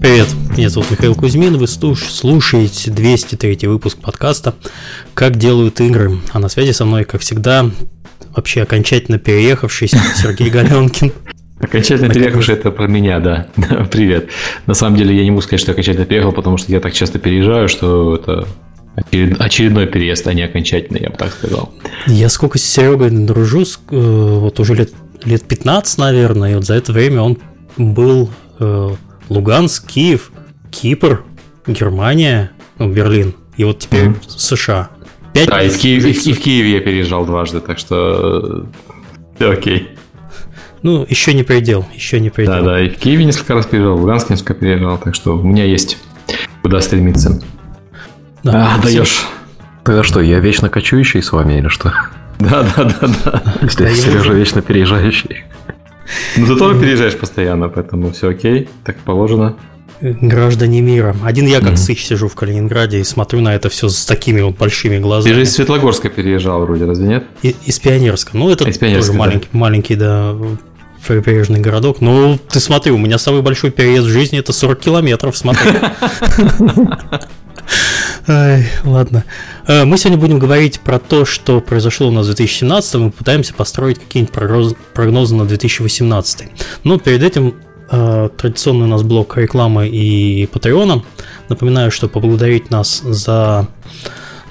Привет, меня зовут Михаил Кузьмин, вы слушаете 203 выпуск подкаста «Как делают игры», а на связи со мной, как всегда, вообще окончательно переехавшийся Сергей Галенкин. Окончательно переехавший это про меня, да. Привет. На самом деле я не могу сказать, что окончательно переехал, потому что я так часто переезжаю, что это очередной переезд, а не окончательный, я бы так сказал. Я сколько с Серегой дружу, э, вот уже лет, лет 15, наверное, и вот за это время он был э, Луганск, Киев, Кипр, Германия, ну, Берлин, и вот теперь mm-hmm. США. Пять да, и в, Киев, и, в, и в Киеве я переезжал дважды, так что все окей. Ну, еще не предел, еще не предел. Да, да, и в Киеве несколько раз переезжал, в Луганске несколько переезжал, так что у меня есть куда стремиться. Да, а, даешь. Тогда что, я вечно кочующий с вами или что? Да, да, да, да. Если Сережа вечно переезжающий. Ну, ты тоже переезжаешь постоянно, поэтому все окей, так положено. Граждане мира. Один я как mm-hmm. сыч сижу в Калининграде и смотрю на это все с такими вот большими глазами. Ты же из Светлогорска переезжал вроде, разве нет? И, из Пионерска. Ну, это тоже маленький, да. маленький, да, прибрежный городок. Ну, ты смотри, у меня самый большой переезд в жизни это 40 километров, смотри. Ай, ладно. Э, мы сегодня будем говорить про то, что произошло у нас в 2017, мы пытаемся построить какие-нибудь прогнозы на 2018. Но перед этим э, традиционный у нас блок рекламы и Патреона. Напоминаю, что поблагодарить нас за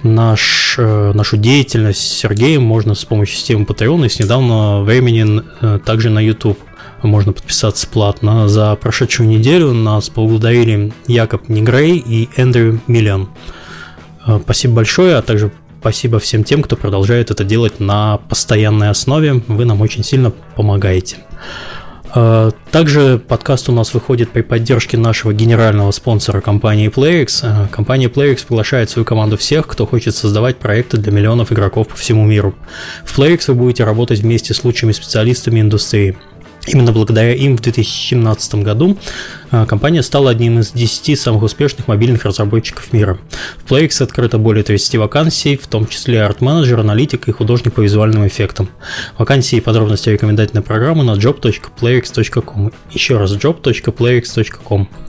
наш, э, нашу деятельность с Сергеем можно с помощью системы Patreon и с недавнего времени также на YouTube можно подписаться платно. За прошедшую неделю нас поблагодарили Якоб Негрей и Эндрю Миллиан. Э, спасибо большое, а также спасибо всем тем, кто продолжает это делать на постоянной основе. Вы нам очень сильно помогаете. Э, также подкаст у нас выходит при поддержке нашего генерального спонсора компании PlayX. Э, компания PlayX приглашает свою команду всех, кто хочет создавать проекты для миллионов игроков по всему миру. В PlayX вы будете работать вместе с лучшими специалистами индустрии. Именно благодаря им в 2017 году а, компания стала одним из 10 самых успешных мобильных разработчиков мира. В PlayX открыто более 30 вакансий, в том числе арт-менеджер, аналитик и художник по визуальным эффектам. Вакансии и подробности рекомендательной программы на job.playx.com. Еще раз job.playx.com.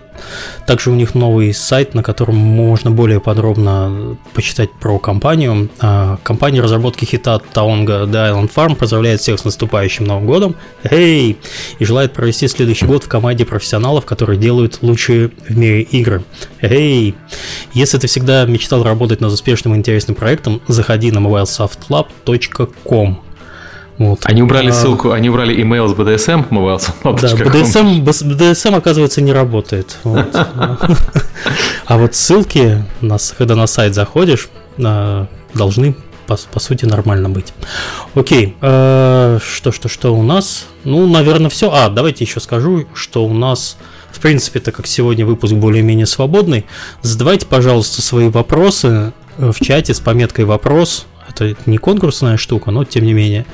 Также у них новый сайт, на котором можно более подробно почитать про компанию. А, компания разработки хита Таонга The Island Farm поздравляет всех с наступающим Новым годом. Эй! И желает провести следующий год в команде профессионалов, которые делают лучшие в мире игры. Эй! Если ты всегда мечтал работать над успешным и интересным проектом, заходи на mobilesoftlab.com. Вот. Они убрали а, ссылку, они убрали email с BDSM, mobile Да, BDSM, BDSM, оказывается, не работает. А вот ссылки, когда на сайт заходишь, а, должны по, по сути нормально быть. Окей, э, что, что, что у нас? Ну, наверное, все. А, давайте еще скажу, что у нас, в принципе, так как сегодня выпуск более-менее свободный, задавайте, пожалуйста, свои вопросы в чате с пометкой «вопрос», это не конкурсная штука, но тем не менее.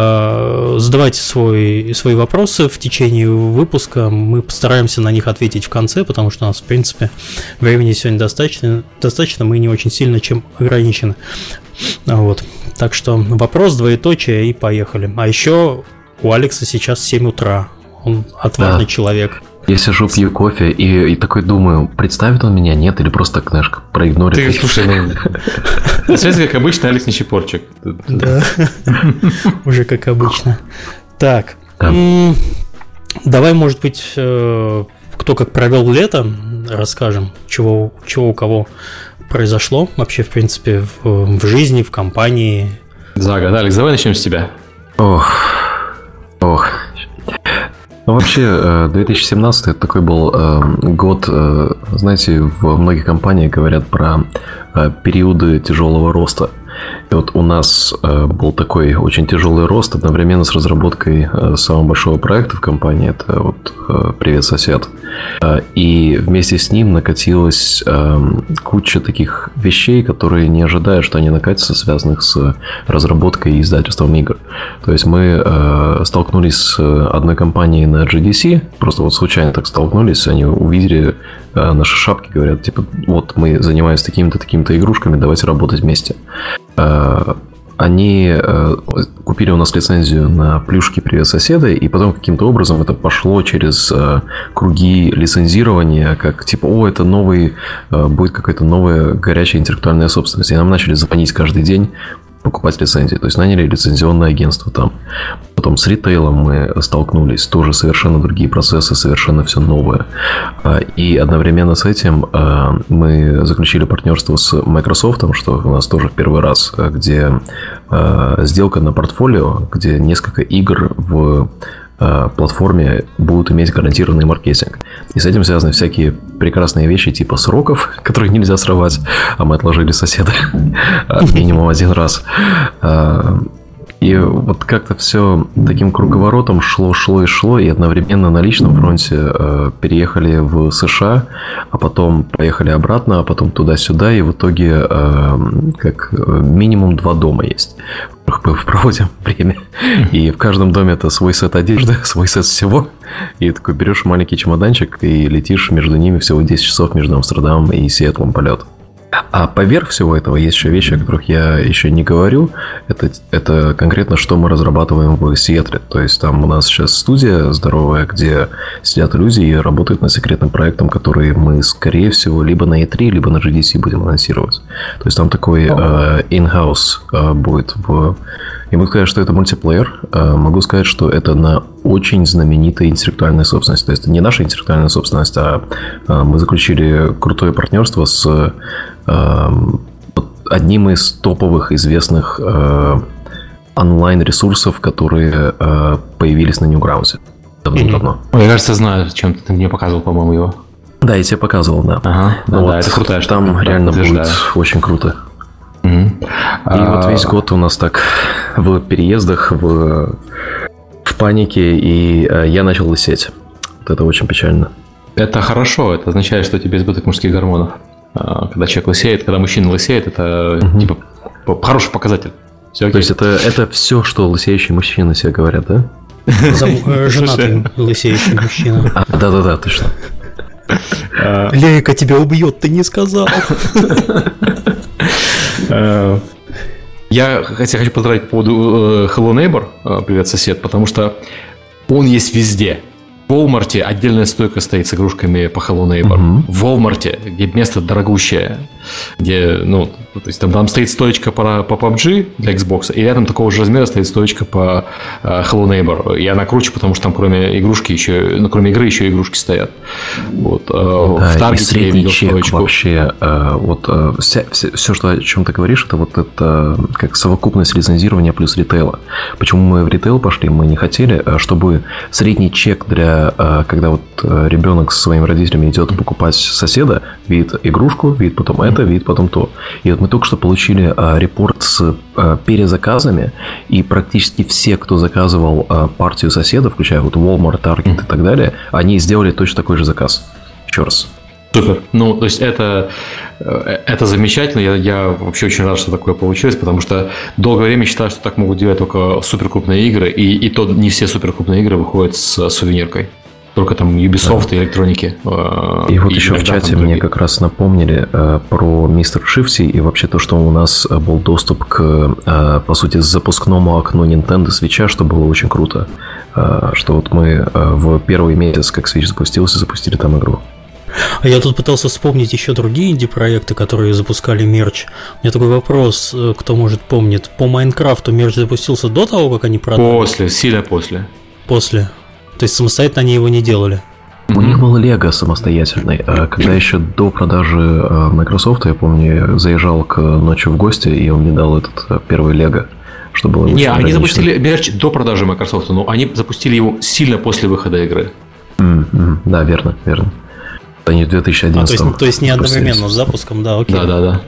Э, задавайте свой, свои вопросы в течение выпуска. Мы постараемся на них ответить в конце, потому что у нас, в принципе, времени сегодня достаточно. достаточно мы не очень сильно чем ограничены. Вот. Так что вопрос, двоеточие и поехали. А еще у Алекса сейчас 7 утра. Он отважный да. человек. Я сижу, пью кофе и, и такой думаю, представит он меня, нет, или просто, знаешь, проигнорит. Ты, слушай, ну, связи, как обычно, Алекс Нечипорчик. Да, уже как обычно. Так, давай, может быть, э, кто как провел лето, расскажем, чего, чего у кого произошло вообще, в принципе, в, в жизни, в компании. Зага, да, Алекс, давай начнем с тебя. Ох, ох, ну, вообще, 2017 э, это такой был э, год, э, знаете, в многих компаниях говорят про периоды тяжелого роста. И вот у нас э, был такой очень тяжелый рост одновременно с разработкой э, самого большого проекта в компании. Это вот э, «Привет, сосед». И вместе с ним накатилась э, куча таких вещей, которые не ожидая, что они накатятся, связанных с разработкой и издательством игр. То есть мы столкнулись с одной компанией на GDC, просто вот случайно так столкнулись, они увидели наши шапки, говорят, типа, вот мы занимаемся такими-то, такими-то игрушками, давайте работать вместе. Э, они э, купили у нас лицензию на плюшки «Привет, соседа», и потом каким-то образом это пошло через э, круги лицензирования, как типа, о, это новый, будет какая-то новая горячая интеллектуальная собственность. И нам начали звонить каждый день, покупать лицензии. То есть наняли лицензионное агентство там. Потом с ритейлом мы столкнулись, тоже совершенно другие процессы, совершенно все новое. А, и одновременно с этим а, мы заключили партнерство с Microsoft, что у нас тоже в первый раз, где а, сделка на портфолио, где несколько игр в платформе будут иметь гарантированный маркетинг. И с этим связаны всякие прекрасные вещи типа сроков, которые нельзя срывать, а мы отложили соседа минимум один раз. Э, и вот как-то все таким круговоротом шло, шло и шло, и одновременно на личном фронте э, переехали в США, а потом поехали обратно, а потом туда-сюда, и в итоге э, как минимум два дома есть, в проводим время. И в каждом доме это свой сет одежды, свой сет всего. И такой берешь маленький чемоданчик и летишь между ними всего 10 часов между Амстердамом и Сиэтлом полет. А поверх всего этого есть еще вещи, о которых я еще не говорю. Это, это конкретно, что мы разрабатываем в Сиэтле. То есть там у нас сейчас студия здоровая, где сидят люди и работают над секретным проектом, который мы, скорее всего, либо на E3, либо на GDC будем анонсировать. То есть там такой э, in-house э, будет в и могу сказать, что это мультиплеер. Э, могу сказать, что это на очень знаменитой интеллектуальной собственности. То есть это не наша интеллектуальная собственность, а э, мы заключили крутое партнерство с э, одним из топовых известных онлайн-ресурсов, которые появились на Newgrounds давно-давно. Мне кажется, знаю, чем ты мне показывал, по-моему, его. Да, я тебе показывал, да. Ага, да, вот, да, это крутая Там реально будет очень круто. И а... вот весь год у нас так в переездах, в, в панике, и э, я начал лысеть. Вот это очень печально. Это хорошо, это означает, что тебе избыток мужских гормонов. А, когда человек лысеет, когда мужчина лысеет, это угу. типа хороший показатель. Все То есть это, это все, что лысеющие мужчины себе говорят, да? Э, женатый лысеющий мужчина. А, да-да-да, точно. Лейка тебя убьет, ты не сказал. Я хотя хочу поздравить по поводу э, Hello Neighbor, э, привет, сосед, потому что он есть везде. В Walmart отдельная стойка стоит с игрушками по Hello Neighbor. Угу. В Walmart, где место дорогущее, где, ну, то есть там, там стоит стоечка по, по PUBG для Xbox, и рядом такого же размера стоит стоечка по uh, Hello Neighbor. И она круче, потому что там кроме игрушки еще, ну, кроме игры еще игрушки стоят. Вот. Uh, да, в Таргете я видел чек стоечку. вообще, uh, вот uh, вся, все, все, что, о чем ты говоришь, это вот это как совокупность лицензирования плюс ритейла. Почему мы в ритейл пошли? Мы не хотели, чтобы средний чек для Э, когда вот э, ребенок со своими родителями идет покупать соседа, видит игрушку, видит потом это, видит потом то. И вот мы только что получили э, репорт с перезаказами, и практически все, кто заказывал партию соседа, включая вот Walmart, Target и так далее, они сделали точно такой же заказ. Еще раз. Супер. Ну, то есть это, это замечательно. Я, я вообще очень рад, что такое получилось, потому что долгое время считал, что так могут делать только суперкрупные игры, и, и то не все суперкрупные игры выходят с сувениркой только там Ubisoft да. и электроники. Э, и вот и еще в чате мне как раз напомнили э, про Мистер Шифти и вообще то, что у нас был доступ к, э, по сути, запускному окну Nintendo Switch, что было очень круто. Э, что вот мы э, в первый месяц, как Switch запустился, запустили там игру. А я тут пытался вспомнить еще другие инди-проекты, которые запускали мерч. У меня такой вопрос, э, кто может помнит. По Майнкрафту мерч запустился до того, как они продали? После, сильно после. После. То есть самостоятельно они его не делали. У них был Лего самостоятельный. А когда еще до продажи э, Microsoft, я помню, я заезжал к ночью в гости, и он мне дал этот э, первый Лего, что было Не, они запустили мерч до продажи Microsoft, но они запустили его сильно после выхода игры. Mm-hmm. Да, верно, верно. Они в 2011 а, то, есть, то есть не одновременно с запуском, да, окей. Да, да, да.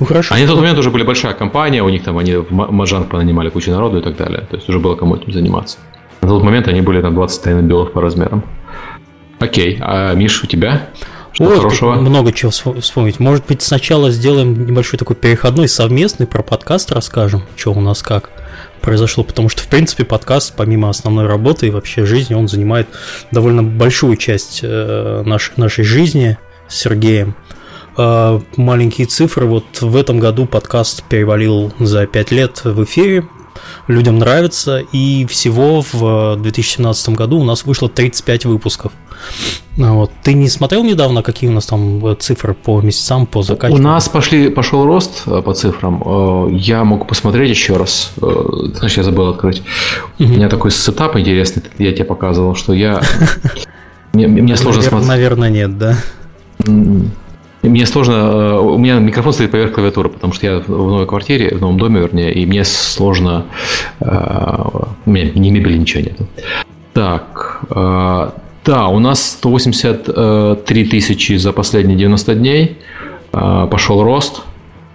Ну хорошо. Они в тот момент уже были большая компания, у них там они в Маджанг понанимали кучу народу и так далее. То есть уже было кому этим заниматься. На тот момент они были там 20 тайны белых по размерам. Окей, а Миш, у тебя? Что Ой, хорошего? Много чего вспомнить. Может быть, сначала сделаем небольшой такой переходной совместный про подкаст расскажем, что у нас как произошло, потому что, в принципе, подкаст, помимо основной работы и вообще жизни, он занимает довольно большую часть э, нашей, нашей жизни с Сергеем. Э, маленькие цифры. Вот в этом году подкаст перевалил за 5 лет в эфире. Людям нравится. И всего в 2017 году у нас вышло 35 выпусков. Вот. Ты не смотрел недавно, какие у нас там цифры по месяцам, по заказчикам? У нас пошли, пошел рост э, по цифрам. Э, я мог посмотреть еще раз. Знаешь, я забыл открыть. У меня такой сетап интересный, я тебе показывал, что я... Мне, мне сложно смотреть. Наверное, нет, да? Мне сложно, э, у меня микрофон стоит поверх клавиатуры, потому что я в новой квартире, в новом доме, вернее, и мне сложно, э, у меня ни мебели, ничего нет. Так, э, да, у нас 183 тысячи за последние 90 дней, пошел рост,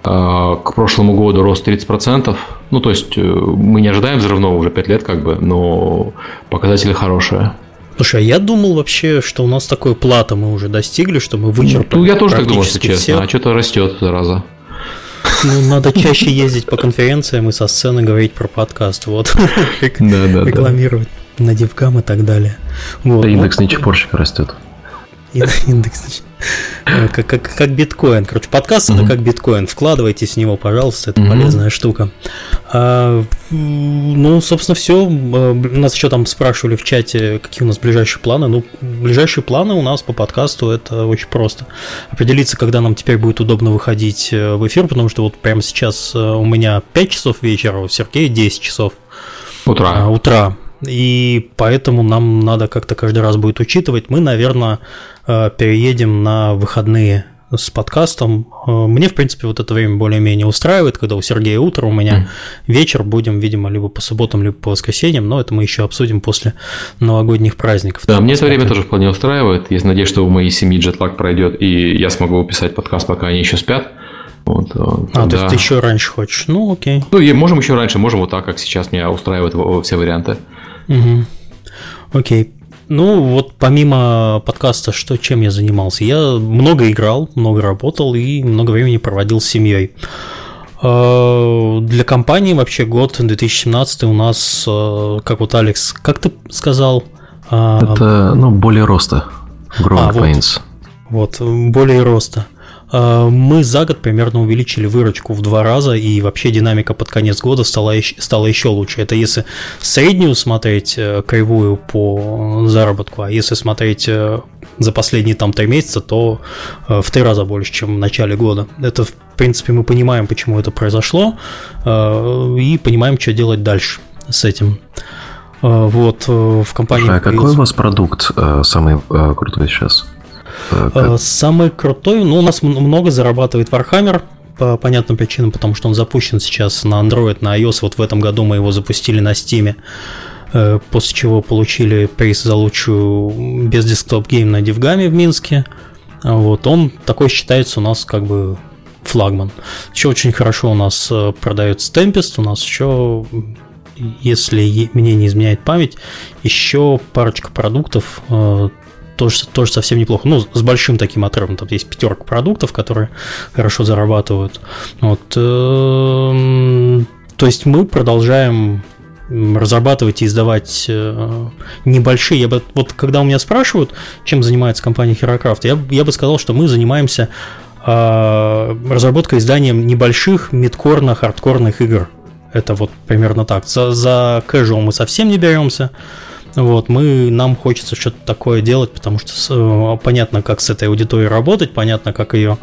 к прошлому году рост 30%. Ну, то есть мы не ожидаем взрывного уже 5 лет, как бы, но показатели хорошие. Слушай, а я думал вообще, что у нас такое плата мы уже достигли, что мы вычерпали. Ну, я тоже так думал, если честно. Все. А что-то растет, зараза. Ну, надо чаще ездить по конференциям и со сцены говорить про подкаст. Вот. Да, да, Рекламировать на девкам и так далее. Вот. Индекс ничепорщика растет. Индекс э, как, как, как биткоин. Короче, подкаст это как биткоин. Вкладывайтесь в него, пожалуйста, это полезная штука. А, ну, собственно, все. Э, нас еще там спрашивали в чате, какие у нас ближайшие планы. Ну, ближайшие планы у нас по подкасту это очень просто. Определиться, когда нам теперь будет удобно выходить э, в эфир, потому что вот прямо сейчас у меня 5 часов вечера, у Сергея 10 часов. Утра. А, утра. И поэтому нам надо как-то каждый раз будет учитывать. Мы, наверное, э, переедем на выходные с подкастом. Э, мне, в принципе, вот это время более-менее устраивает, когда у Сергея утро, у меня mm. вечер, будем, видимо, либо по субботам, либо по воскресеньям, но это мы еще обсудим после новогодних праздников. Да, мне это время тоже вполне устраивает. Я надеюсь, что у моей семьи джетлаг пройдет, и я смогу писать подкаст, пока они еще спят. Вот, э, а, то есть ты еще раньше хочешь? Ну, окей. Ну, и можем еще раньше, можем вот так, как сейчас меня устраивают все варианты. Угу. Окей. Ну, вот помимо подкаста, что чем я занимался? Я много играл, много работал и много времени проводил с семьей. А, для компании вообще год 2017 у нас, а, как вот Алекс, как ты сказал? А, Это, ну, более роста. Growing а, pains. Вот, вот, более роста. Э, мы за год примерно увеличили выручку в два раза, и вообще динамика под конец года стала, стала еще лучше. Это если среднюю смотреть э, кривую по заработку, а если смотреть э, за последние там три месяца, то в три раза больше, чем в начале года. Это, в принципе, мы понимаем, почему это произошло, и понимаем, что делать дальше с этим. Вот, в компании... А какой у вас продукт самый крутой сейчас? Как? Э, самый крутой, ну, у нас много зарабатывает Warhammer, по понятным причинам, потому что он запущен сейчас на Android, на iOS. Вот в этом году мы его запустили на Steam, э, после чего получили приз за лучшую без десктоп гейм на Дивгаме в Минске. Вот он такой считается у нас как бы флагман. Еще очень хорошо у нас э, продается Tempest, у нас еще если мне не изменяет память, еще парочка продуктов тоже, тоже совсем неплохо. Ну, с большим таким отрывом. Там есть пятерка продуктов, которые хорошо зарабатывают. Вот. Эм, то есть мы продолжаем разрабатывать и издавать э, небольшие. Я бы, вот когда у меня спрашивают, чем занимается компания HeroCraft, я, я бы сказал, что мы занимаемся э, разработкой изданием небольших мидкорно-хардкорных игр. Это вот примерно так. За, за casual мы совсем не беремся. Вот, мы, нам хочется что-то такое делать, потому что э, понятно, как с этой аудиторией работать, понятно, как ее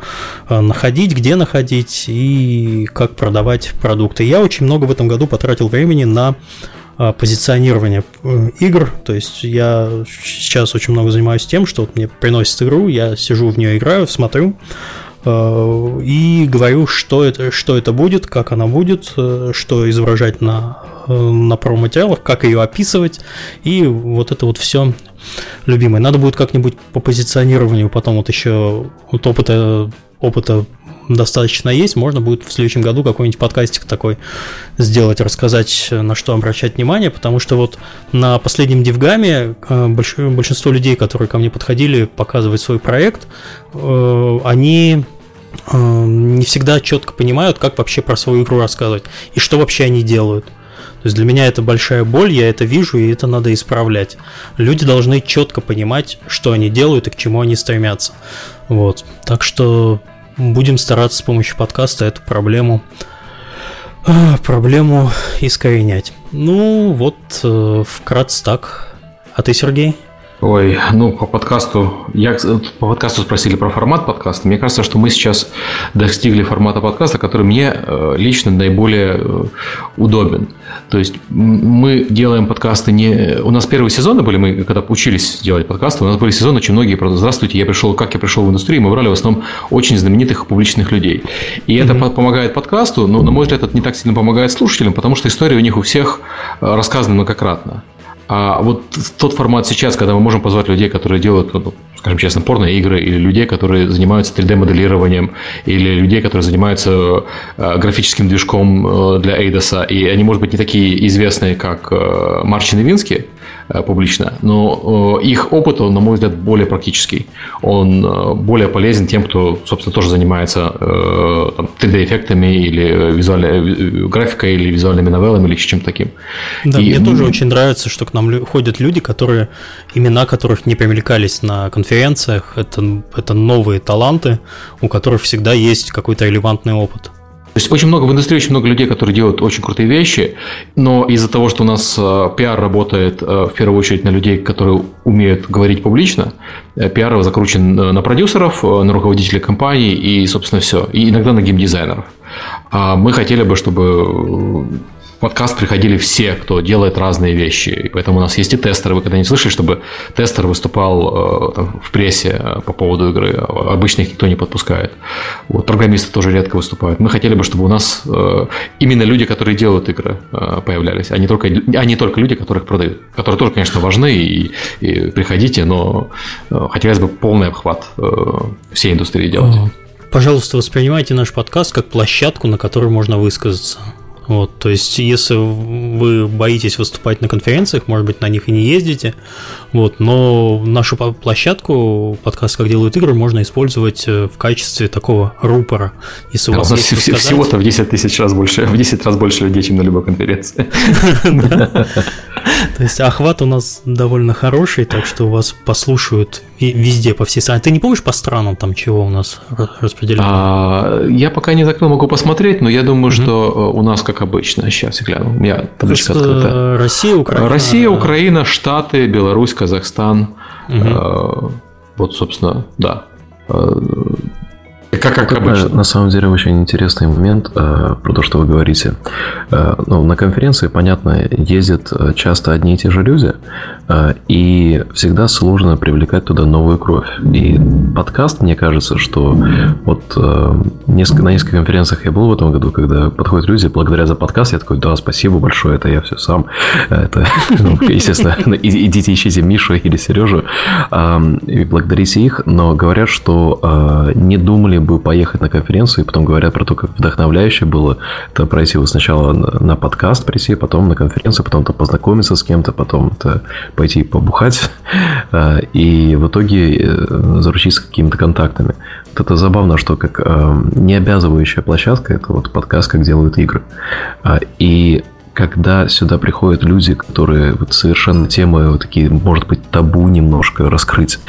э, находить, где находить и как продавать продукты. Я очень много в этом году потратил времени на э, позиционирование игр. То есть я сейчас очень много занимаюсь тем, что вот мне приносит игру, я сижу в нее играю, смотрю и говорю, что это, что это будет, как она будет, что изображать на на промо-материалах, как ее описывать, и вот это вот все любимое. Надо будет как-нибудь по позиционированию потом вот еще вот опыта, опыта достаточно есть, можно будет в следующем году какой-нибудь подкастик такой сделать, рассказать, на что обращать внимание, потому что вот на последнем Дивгаме большинство людей, которые ко мне подходили показывать свой проект, они не всегда четко понимают, как вообще про свою игру рассказывать и что вообще они делают. Есть для меня это большая боль, я это вижу, и это надо исправлять. Люди должны четко понимать, что они делают и к чему они стремятся. Вот. Так что будем стараться с помощью подкаста эту проблему а, проблему искоренять. Ну, вот э, вкратце так. А ты, Сергей? Ой, ну по подкасту, я по подкасту спросили про формат подкаста. Мне кажется, что мы сейчас достигли формата подкаста, который мне э, лично наиболее э, удобен. То есть мы делаем подкасты не... У нас первые сезоны были, мы когда учились делать подкасты, у нас были сезоны очень многие, просто здравствуйте, я пришел, как я пришел в индустрию, мы брали в основном очень знаменитых публичных людей. И mm-hmm. это помогает подкасту, но, на мой взгляд, это не так сильно помогает слушателям, потому что история у них у всех э, рассказана многократно. А вот тот формат сейчас, когда мы можем позвать людей, которые делают, ну, скажем честно, порно-игры, или людей, которые занимаются 3D-моделированием, или людей, которые занимаются э, графическим движком э, для Эйдоса, и они, может быть, не такие известные, как э, Марчин и Вински, публично, но э, их опыт, он, на мой взгляд, более практический. Он э, более полезен тем, кто, собственно, тоже занимается 3D-эффектами или визуальной графикой, или визуальными новеллами, или чем-то таким. Да, и, мне тоже очень нравится, что к нам ходят люди, которые, имена которых не привлекались на конференциях, это, это новые таланты, у которых всегда есть какой-то релевантный опыт. То есть очень много в индустрии, очень много людей, которые делают очень крутые вещи, но из-за того, что у нас э, пиар работает э, в первую очередь на людей, которые умеют говорить публично, э, пиар закручен на продюсеров, на руководителей компаний и, собственно, все. И иногда на геймдизайнеров. А мы хотели бы, чтобы подкаст приходили все, кто делает разные вещи. И поэтому у нас есть и тестеры. Вы когда-нибудь слышали, чтобы тестер выступал э, там, в прессе э, по поводу игры? Обычно их никто не подпускает. Вот, программисты тоже редко выступают. Мы хотели бы, чтобы у нас э, именно люди, которые делают игры, появлялись, а не только, а не только люди, которых продают. Которые тоже, конечно, важны, и, и приходите, но хотелось бы полный обхват всей индустрии делать. Пожалуйста, воспринимайте наш подкаст как площадку, на которой можно высказаться. Вот, то есть, если вы боитесь выступать на конференциях, может быть, на них и не ездите, вот, но нашу площадку, подкаст «Как делают игры», можно использовать э, в качестве такого рупора. Если у вас, есть всего-то в 10 тысяч раз больше, в 10 раз больше людей, чем на любой конференции. То есть охват у нас довольно хороший, так что у вас послушают везде, по всей стране. Ты не помнишь по странам там чего у нас распределено? А, я пока не закрыл, могу посмотреть, но я думаю, что э, у нас как обычно. Сейчас я гляну. У меня табличка открыта. Россия, Украина. Россия, Украина, Штаты, Беларусь, Казахстан. Угу. Вот, собственно, да. Как, как обычно. На самом деле очень интересный момент э, про то, что вы говорите. Э, ну, на конференции, понятно, ездят э, часто одни и те же люди, э, и всегда сложно привлекать туда новую кровь. И подкаст, мне кажется, что вот э, несколько, на нескольких конференциях я был в этом году, когда подходят люди, благодаря за подкаст, я такой, да, спасибо большое, это я все сам. Это, ну, естественно, идите ищите Мишу или Сережу и благодарите их, но говорят, что э, не думали бы поехать на конференцию, и потом говорят про то, как вдохновляюще было это пройти вот сначала на, подкаст прийти, потом на конференцию, потом то познакомиться с кем-то, потом это пойти побухать, а, и в итоге э, заручиться какими-то контактами. Вот это забавно, что как э, не обязывающая площадка, это вот подкаст, как делают игры. А, и когда сюда приходят люди, которые вот совершенно темы вот такие, может быть, табу немножко раскрыть,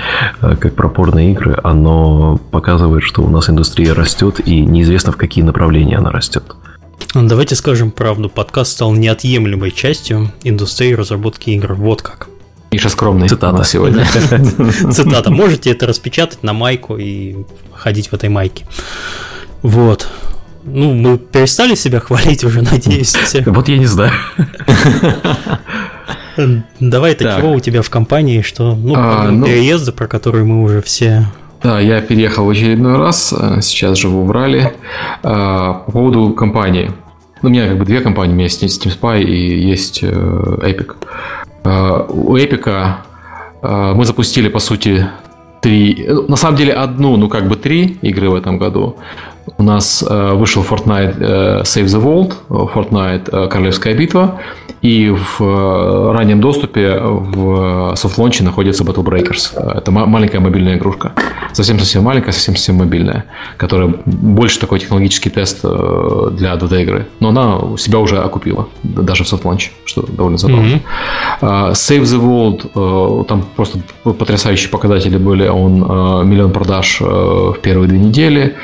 э, как пропорные игры, оно показывает, что у нас индустрия растет, и неизвестно, в какие направления она растет. Ну, давайте скажем правду, подкаст стал неотъемлемой частью индустрии разработки игр. Вот как. Миша скромный Цитата. сегодня. Цитата. Можете это распечатать на майку и ходить в этой майке. Вот. Ну, мы перестали себя хвалить уже, надеюсь. Все. Вот я не знаю. Давай, чего у тебя в компании, что, ну, а, ну, переезды, про которые мы уже все да, я переехал в очередной раз, э, сейчас живу в Рале. А, по поводу компании. Ну, у меня как бы две компании, у меня есть Steam Spy и есть э, Epic. А, у Epic мы запустили, по сути, три, на самом деле одну, ну как бы три игры в этом году. У нас э, вышел Fortnite э, Save the World, Fortnite Королевская битва, и в раннем доступе в soft launch е находится Battle Breakers. Это маленькая мобильная игрушка. Совсем-совсем маленькая, совсем-совсем мобильная, которая больше такой технологический тест для 2D-игры. Но она себя уже окупила, даже в soft launch е, что довольно забавно. Mm-hmm. Save the World, там просто потрясающие показатели были. Он миллион продаж в первые две недели.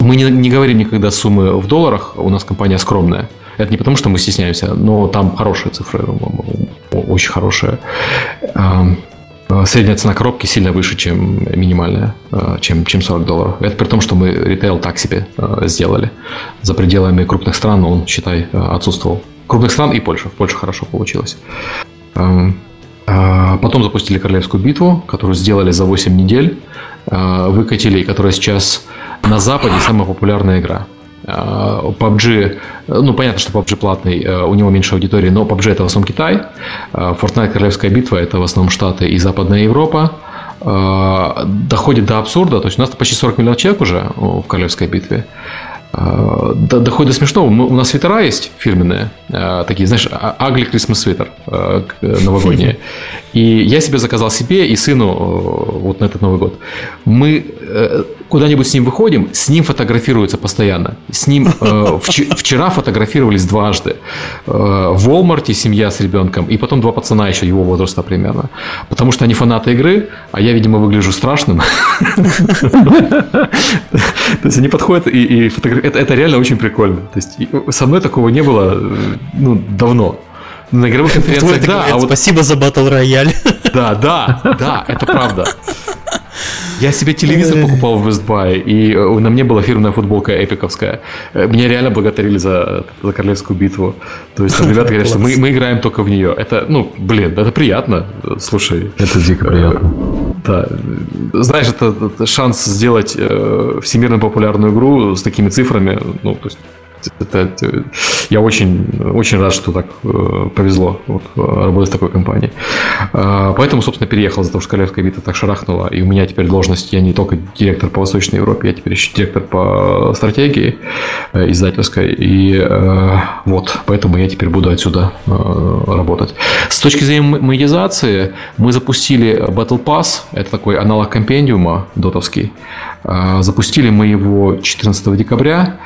Мы не, не говорим никогда суммы в долларах, у нас компания скромная. Это не потому, что мы стесняемся, но там хорошие цифры, очень хорошие. Средняя цена коробки сильно выше, чем минимальная, чем, чем 40 долларов. Это при том, что мы ритейл так себе сделали. За пределами крупных стран он, считай, отсутствовал. Крупных стран и Польша. В Польше хорошо получилось. Потом запустили Королевскую битву, которую сделали за 8 недель. Выкатили, которая сейчас на Западе самая популярная игра. PUBG, ну понятно, что PUBG платный, э, у него меньше аудитории, но PUBG это в основном Китай, Fortnite Королевская битва это в основном Штаты и Западная Европа, доходит до абсурда, то есть у нас почти 40 миллионов человек уже в Королевской битве, доходит до смешного. У нас свитера есть фирменные, такие, знаешь, Ugly Christmas свитер новогодние. И я себе заказал себе и сыну вот на этот Новый год. Мы э, куда-нибудь с ним выходим, с ним фотографируются постоянно. С ним э, вчера фотографировались дважды. Э, в Walmart семья с ребенком, и потом два пацана еще его возраста примерно. Потому что они фанаты игры, а я, видимо, выгляжу страшным. То есть они подходят и фотографируют. Это реально очень прикольно. То есть со мной такого не было э, ну, давно. На игровых конференциях, да. А вот... Спасибо за Battle Royale. Да, да, да, это правда. Я себе телевизор покупал в Best Buy, и э, на мне была фирменная футболка эпиковская. Э, меня реально благодарили за, за королевскую битву. То есть там ребята говорят, что мы, мы играем только в нее. Это, ну, блин, это приятно. Слушай. Это дико приятно. Да. Знаешь, это, это шанс сделать э, всемирно популярную игру с такими цифрами. Ну, то есть это, я очень, очень рад, что так э, повезло вот, работать в такой компании. Э, поэтому, собственно, переехал за того, что Королевская битва так шарахнула. И у меня теперь должность, я не только директор по Восточной Европе, я теперь еще директор по стратегии э, издательской. И э, вот, поэтому я теперь буду отсюда э, работать. С точки зрения монетизации, мы запустили Battle Pass, это такой аналог компендиума дотовский. Э, запустили мы его 14 декабря.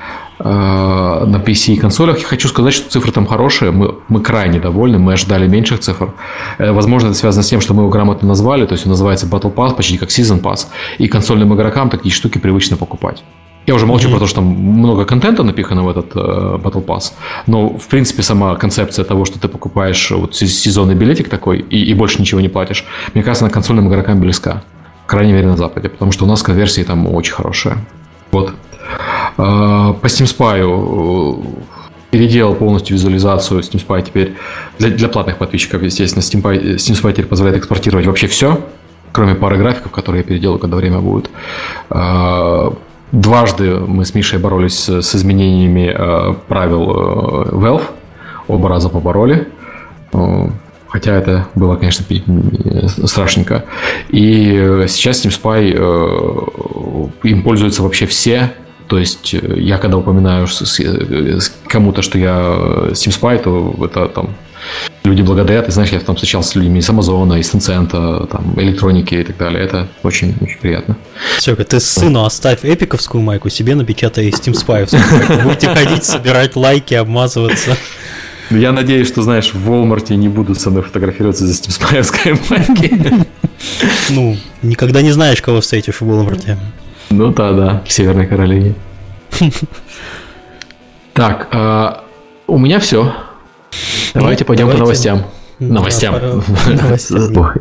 Э, на PC и консолях. Я хочу сказать, что цифры там хорошие, мы, мы крайне довольны, мы ожидали меньших цифр. Э, возможно, это связано с тем, что мы его грамотно назвали, то есть он называется Battle Pass, почти как Season Pass, и консольным игрокам такие штуки привычно покупать. Я уже молчу mm-hmm. про то, что там много контента напихано в этот э, Battle Pass, но, в принципе, сама концепция того, что ты покупаешь вот сезонный билетик такой и, и больше ничего не платишь, мне кажется, на консольным игрокам близка. Крайне мере на Западе, потому что у нас конверсии там очень хорошие. Вот. А, по Steam Spy э, переделал полностью визуализацию Steam Spy теперь для, для платных подписчиков, естественно. Steam Steam Spy теперь позволяет экспортировать вообще все, кроме пары графиков, которые я переделаю, когда время будет. А, дважды мы с Мишей боролись с изменениями э, правил э, Valve. Оба раза побороли. Хотя это было, конечно, страшненько. И сейчас Steam Spy им пользуются вообще все то есть э, я когда упоминаю э, кому-то, что я э, Steam Spy, то это там люди благодарят. И знаешь, я там встречался с людьми из Амазона, из Tencent, там, электроники и так далее. Это очень, очень приятно. Все, ты сыну оставь эпиковскую майку, себе напечатай Steam Spy. Будете ходить, собирать лайки, обмазываться. Я надеюсь, что, знаешь, в Walmart не будут со мной фотографироваться за Steam Spy майки. Ну, никогда не знаешь, кого встретишь в Walmart. Ну да, да, в Северной Каролине. Так, а, у меня все. Давайте пойдем по новостям. Новостям.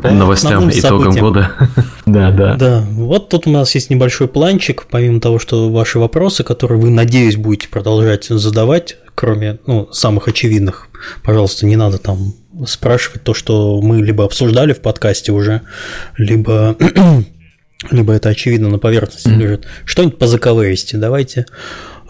Новостям, итогам года. Да, да. Да, вот тут у нас есть небольшой планчик, помимо того, что ваши вопросы, которые вы, надеюсь, будете продолжать задавать, кроме ну, самых очевидных, пожалуйста, не надо там спрашивать то, что мы либо обсуждали в подкасте уже, либо либо это очевидно на поверхности mm-hmm. лежит. Что-нибудь по заковыристи. Давайте.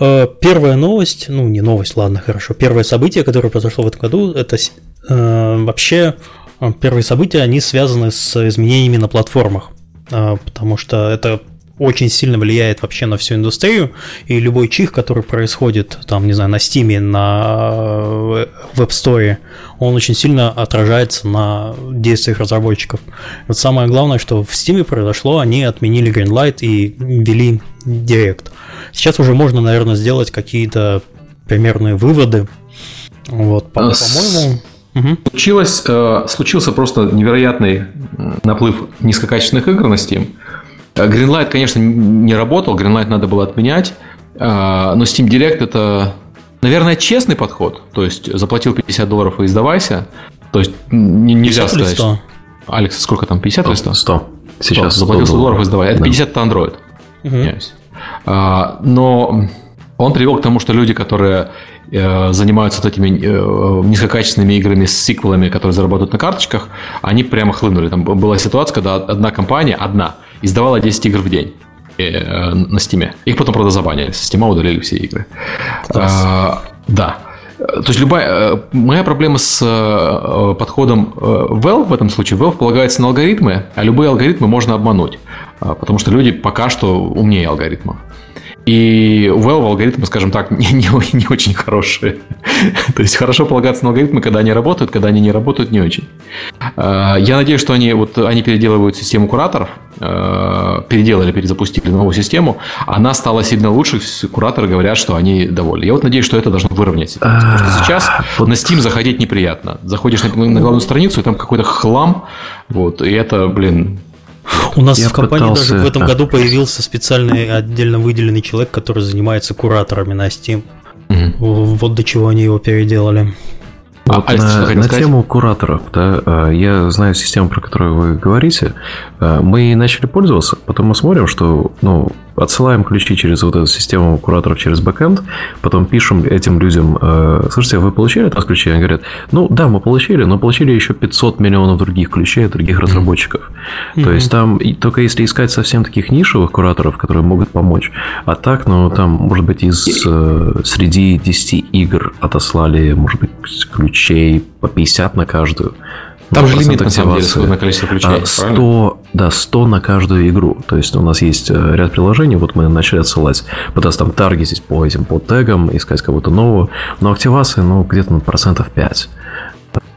Э, первая новость, ну не новость, ладно, хорошо. Первое событие, которое произошло в этом году, это э, вообще э, первые события, они связаны с изменениями на платформах, э, потому что это очень сильно влияет вообще на всю индустрию, и любой чих, который происходит, там, не знаю, на Steam, на Web Store, он очень сильно отражается на действиях разработчиков. Вот самое главное, что в Steam произошло, они отменили Greenlight и ввели Direct. Сейчас уже можно, наверное, сделать какие-то примерные выводы. Вот, по- по-моему... Угу. Случилось, э, случился просто невероятный наплыв низкокачественных игр на Steam. Э, Greenlight, конечно, не работал, Greenlight надо было отменять, э, но Steam Direct это, наверное, честный подход. То есть заплатил 50 долларов и издавайся. То есть нельзя сказать. 100? Алекс, сколько там, 50 или 100? 100. Сейчас 100, заплатил 100 долларов и издавай. Это да. 50 это Android. Угу. Но он привел к тому, что люди, которые занимаются вот этими низкокачественными играми с сиквелами, которые зарабатывают на карточках, они прямо хлынули. Там была ситуация, когда одна компания, одна, издавала 10 игр в день э, на Стиме. Их потом, правда, забанили. С Стима удалили все игры. А, да. То есть любая моя проблема с подходом Valve в этом случае, Valve полагается на алгоритмы, а любые алгоритмы можно обмануть, потому что люди пока что умнее алгоритмов. И у Valve алгоритмы, скажем так, не, не, не очень хорошие. То есть хорошо полагаться на алгоритмы, когда они работают, когда они не работают, не очень. А, я надеюсь, что они, вот, они переделывают систему кураторов, а, переделали, перезапустили новую систему. Она стала сильно лучше, кураторы говорят, что они довольны. Я вот надеюсь, что это должно выровнять ситуацию. Потому что сейчас на Steam заходить неприятно. Заходишь на, на главную страницу, и там какой-то хлам, вот, и это, блин, у нас я в компании пытался... даже в этом году появился специальный отдельно выделенный человек, который занимается кураторами на Steam. Угу. Вот до чего они его переделали. Вот а, на, на тему кураторов, да, а, я знаю систему, про которую вы говорите. А, мы начали пользоваться, потом мы смотрим, что ну, отсылаем ключи через вот эту систему кураторов через бэкэнд, потом пишем этим людям, э, слушайте, вы получили от нас ключи? Они говорят, ну да, мы получили, но получили еще 500 миллионов других ключей от других разработчиков. Mm-hmm. То есть там только если искать совсем таких нишевых кураторов, которые могут помочь, а так, ну там, может быть, из э, среди 10 игр отослали, может быть, ключей по 50 на каждую. Там же лимит, на самом деле, на количество ключей. 100, а, да, 100 на каждую игру. То есть у нас есть э, ряд приложений, вот мы начали отсылать, пытаться там таргетить по этим, по тегам, искать кого-то нового. Но активации, ну, где-то на процентов 5.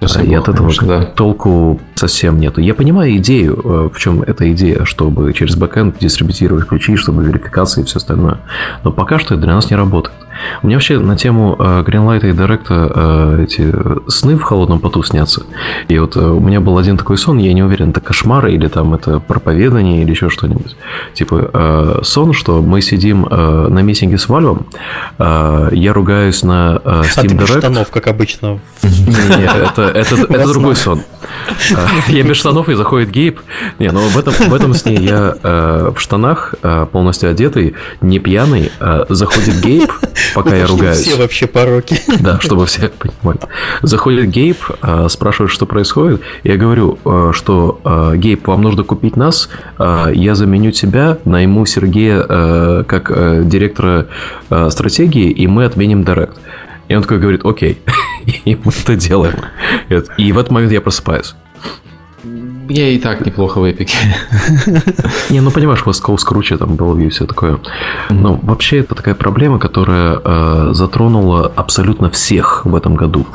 Совсем и от этого конечно, да. толку совсем нету. Я понимаю идею, э, в чем эта идея, чтобы через бэкэнд дистрибутировать ключи, чтобы верификация и все остальное. Но пока что это для нас не работает. У меня вообще на тему э, Greenlight и Direct э, эти сны в холодном поту снятся. И вот у меня был один такой сон, я не уверен, это кошмар или там это проповедание или еще что-нибудь. Типа сон, что мы сидим на митинге с Вальвом, я ругаюсь на Steam а Direct. штанов, как обычно. Не, это, это, это другой сон. Я без штанов и заходит Гейб. Не, но в этом, в этом сне я э, в штанах, э, полностью одетый, не пьяный, э, заходит Гейб, пока я ругаюсь. Все вообще пороки. Да, чтобы все понимали. Заходит Гейб, э, спрашивает, что происходит. Я говорю, э, что э, Гейб, вам нужно купить нас, я заменю тебя, найму Сергея как директора стратегии, и мы отменим Директ. И он такой говорит, окей. И мы это делаем. И в этот момент я просыпаюсь. Я и так неплохо в эпике. Не, ну понимаешь, West круче, там было и все такое. Но вообще это такая проблема, которая э, затронула абсолютно всех в этом году.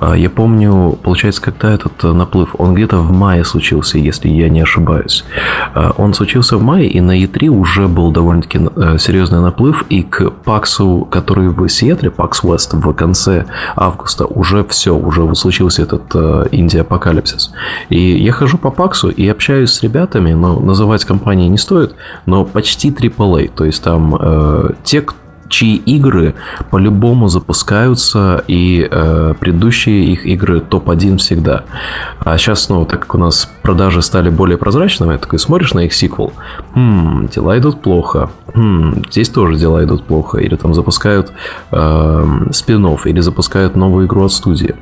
Э, я помню, получается, когда этот э, наплыв, он где-то в мае случился, если я не ошибаюсь. Он случился в мае, и на E3 уже был довольно-таки серьезный наплыв, и к Паксу, который в Сиэтле, Пакс West в конце августа, уже все, уже случился этот Индия-апокалипсис. И я хожу по Паксу и общаюсь с ребятами, но называть компании не стоит, но почти AAA. То есть там э, те, чьи игры по-любому запускаются, и э, предыдущие их игры топ-1 всегда. А сейчас, ну, так как у нас продажи стали более прозрачными, такой смотришь на их сиквел, хм, дела идут плохо, хм, здесь тоже дела идут плохо, или там запускают э, спин или запускают новую игру от студии.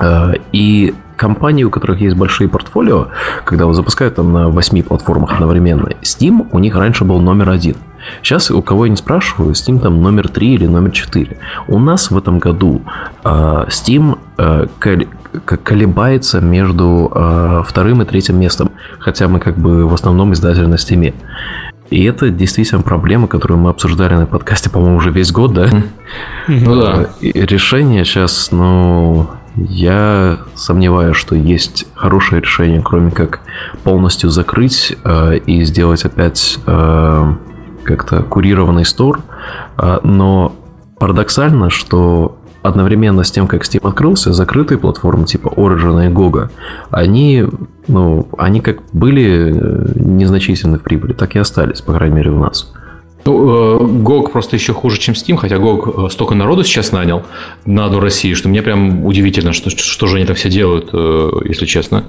Э, и компании, у которых есть большие портфолио, когда вы запускают там на 8 платформах одновременно, Steam у них раньше был номер один. Сейчас у кого я не спрашиваю, Steam там номер 3 или номер 4. У нас в этом году э, Steam э, колебается между э, вторым и третьим местом, хотя мы как бы в основном издатель на Steam. И это действительно проблема, которую мы обсуждали на подкасте, по-моему, уже весь год, да? Ну да. И решение сейчас, ну, я сомневаюсь, что есть хорошее решение, кроме как полностью закрыть э, и сделать опять э, как-то курированный стор. Э, но парадоксально, что одновременно с тем, как Steam открылся, закрытые платформы типа Origin и GOG, они, ну, они как были э, незначительны в прибыли, так и остались, по крайней мере, у нас. Ну, GOG э, просто еще хуже, чем Steam, хотя GOG э, столько народу сейчас нанял на до России, что мне прям удивительно, что, что же они там все делают, если честно.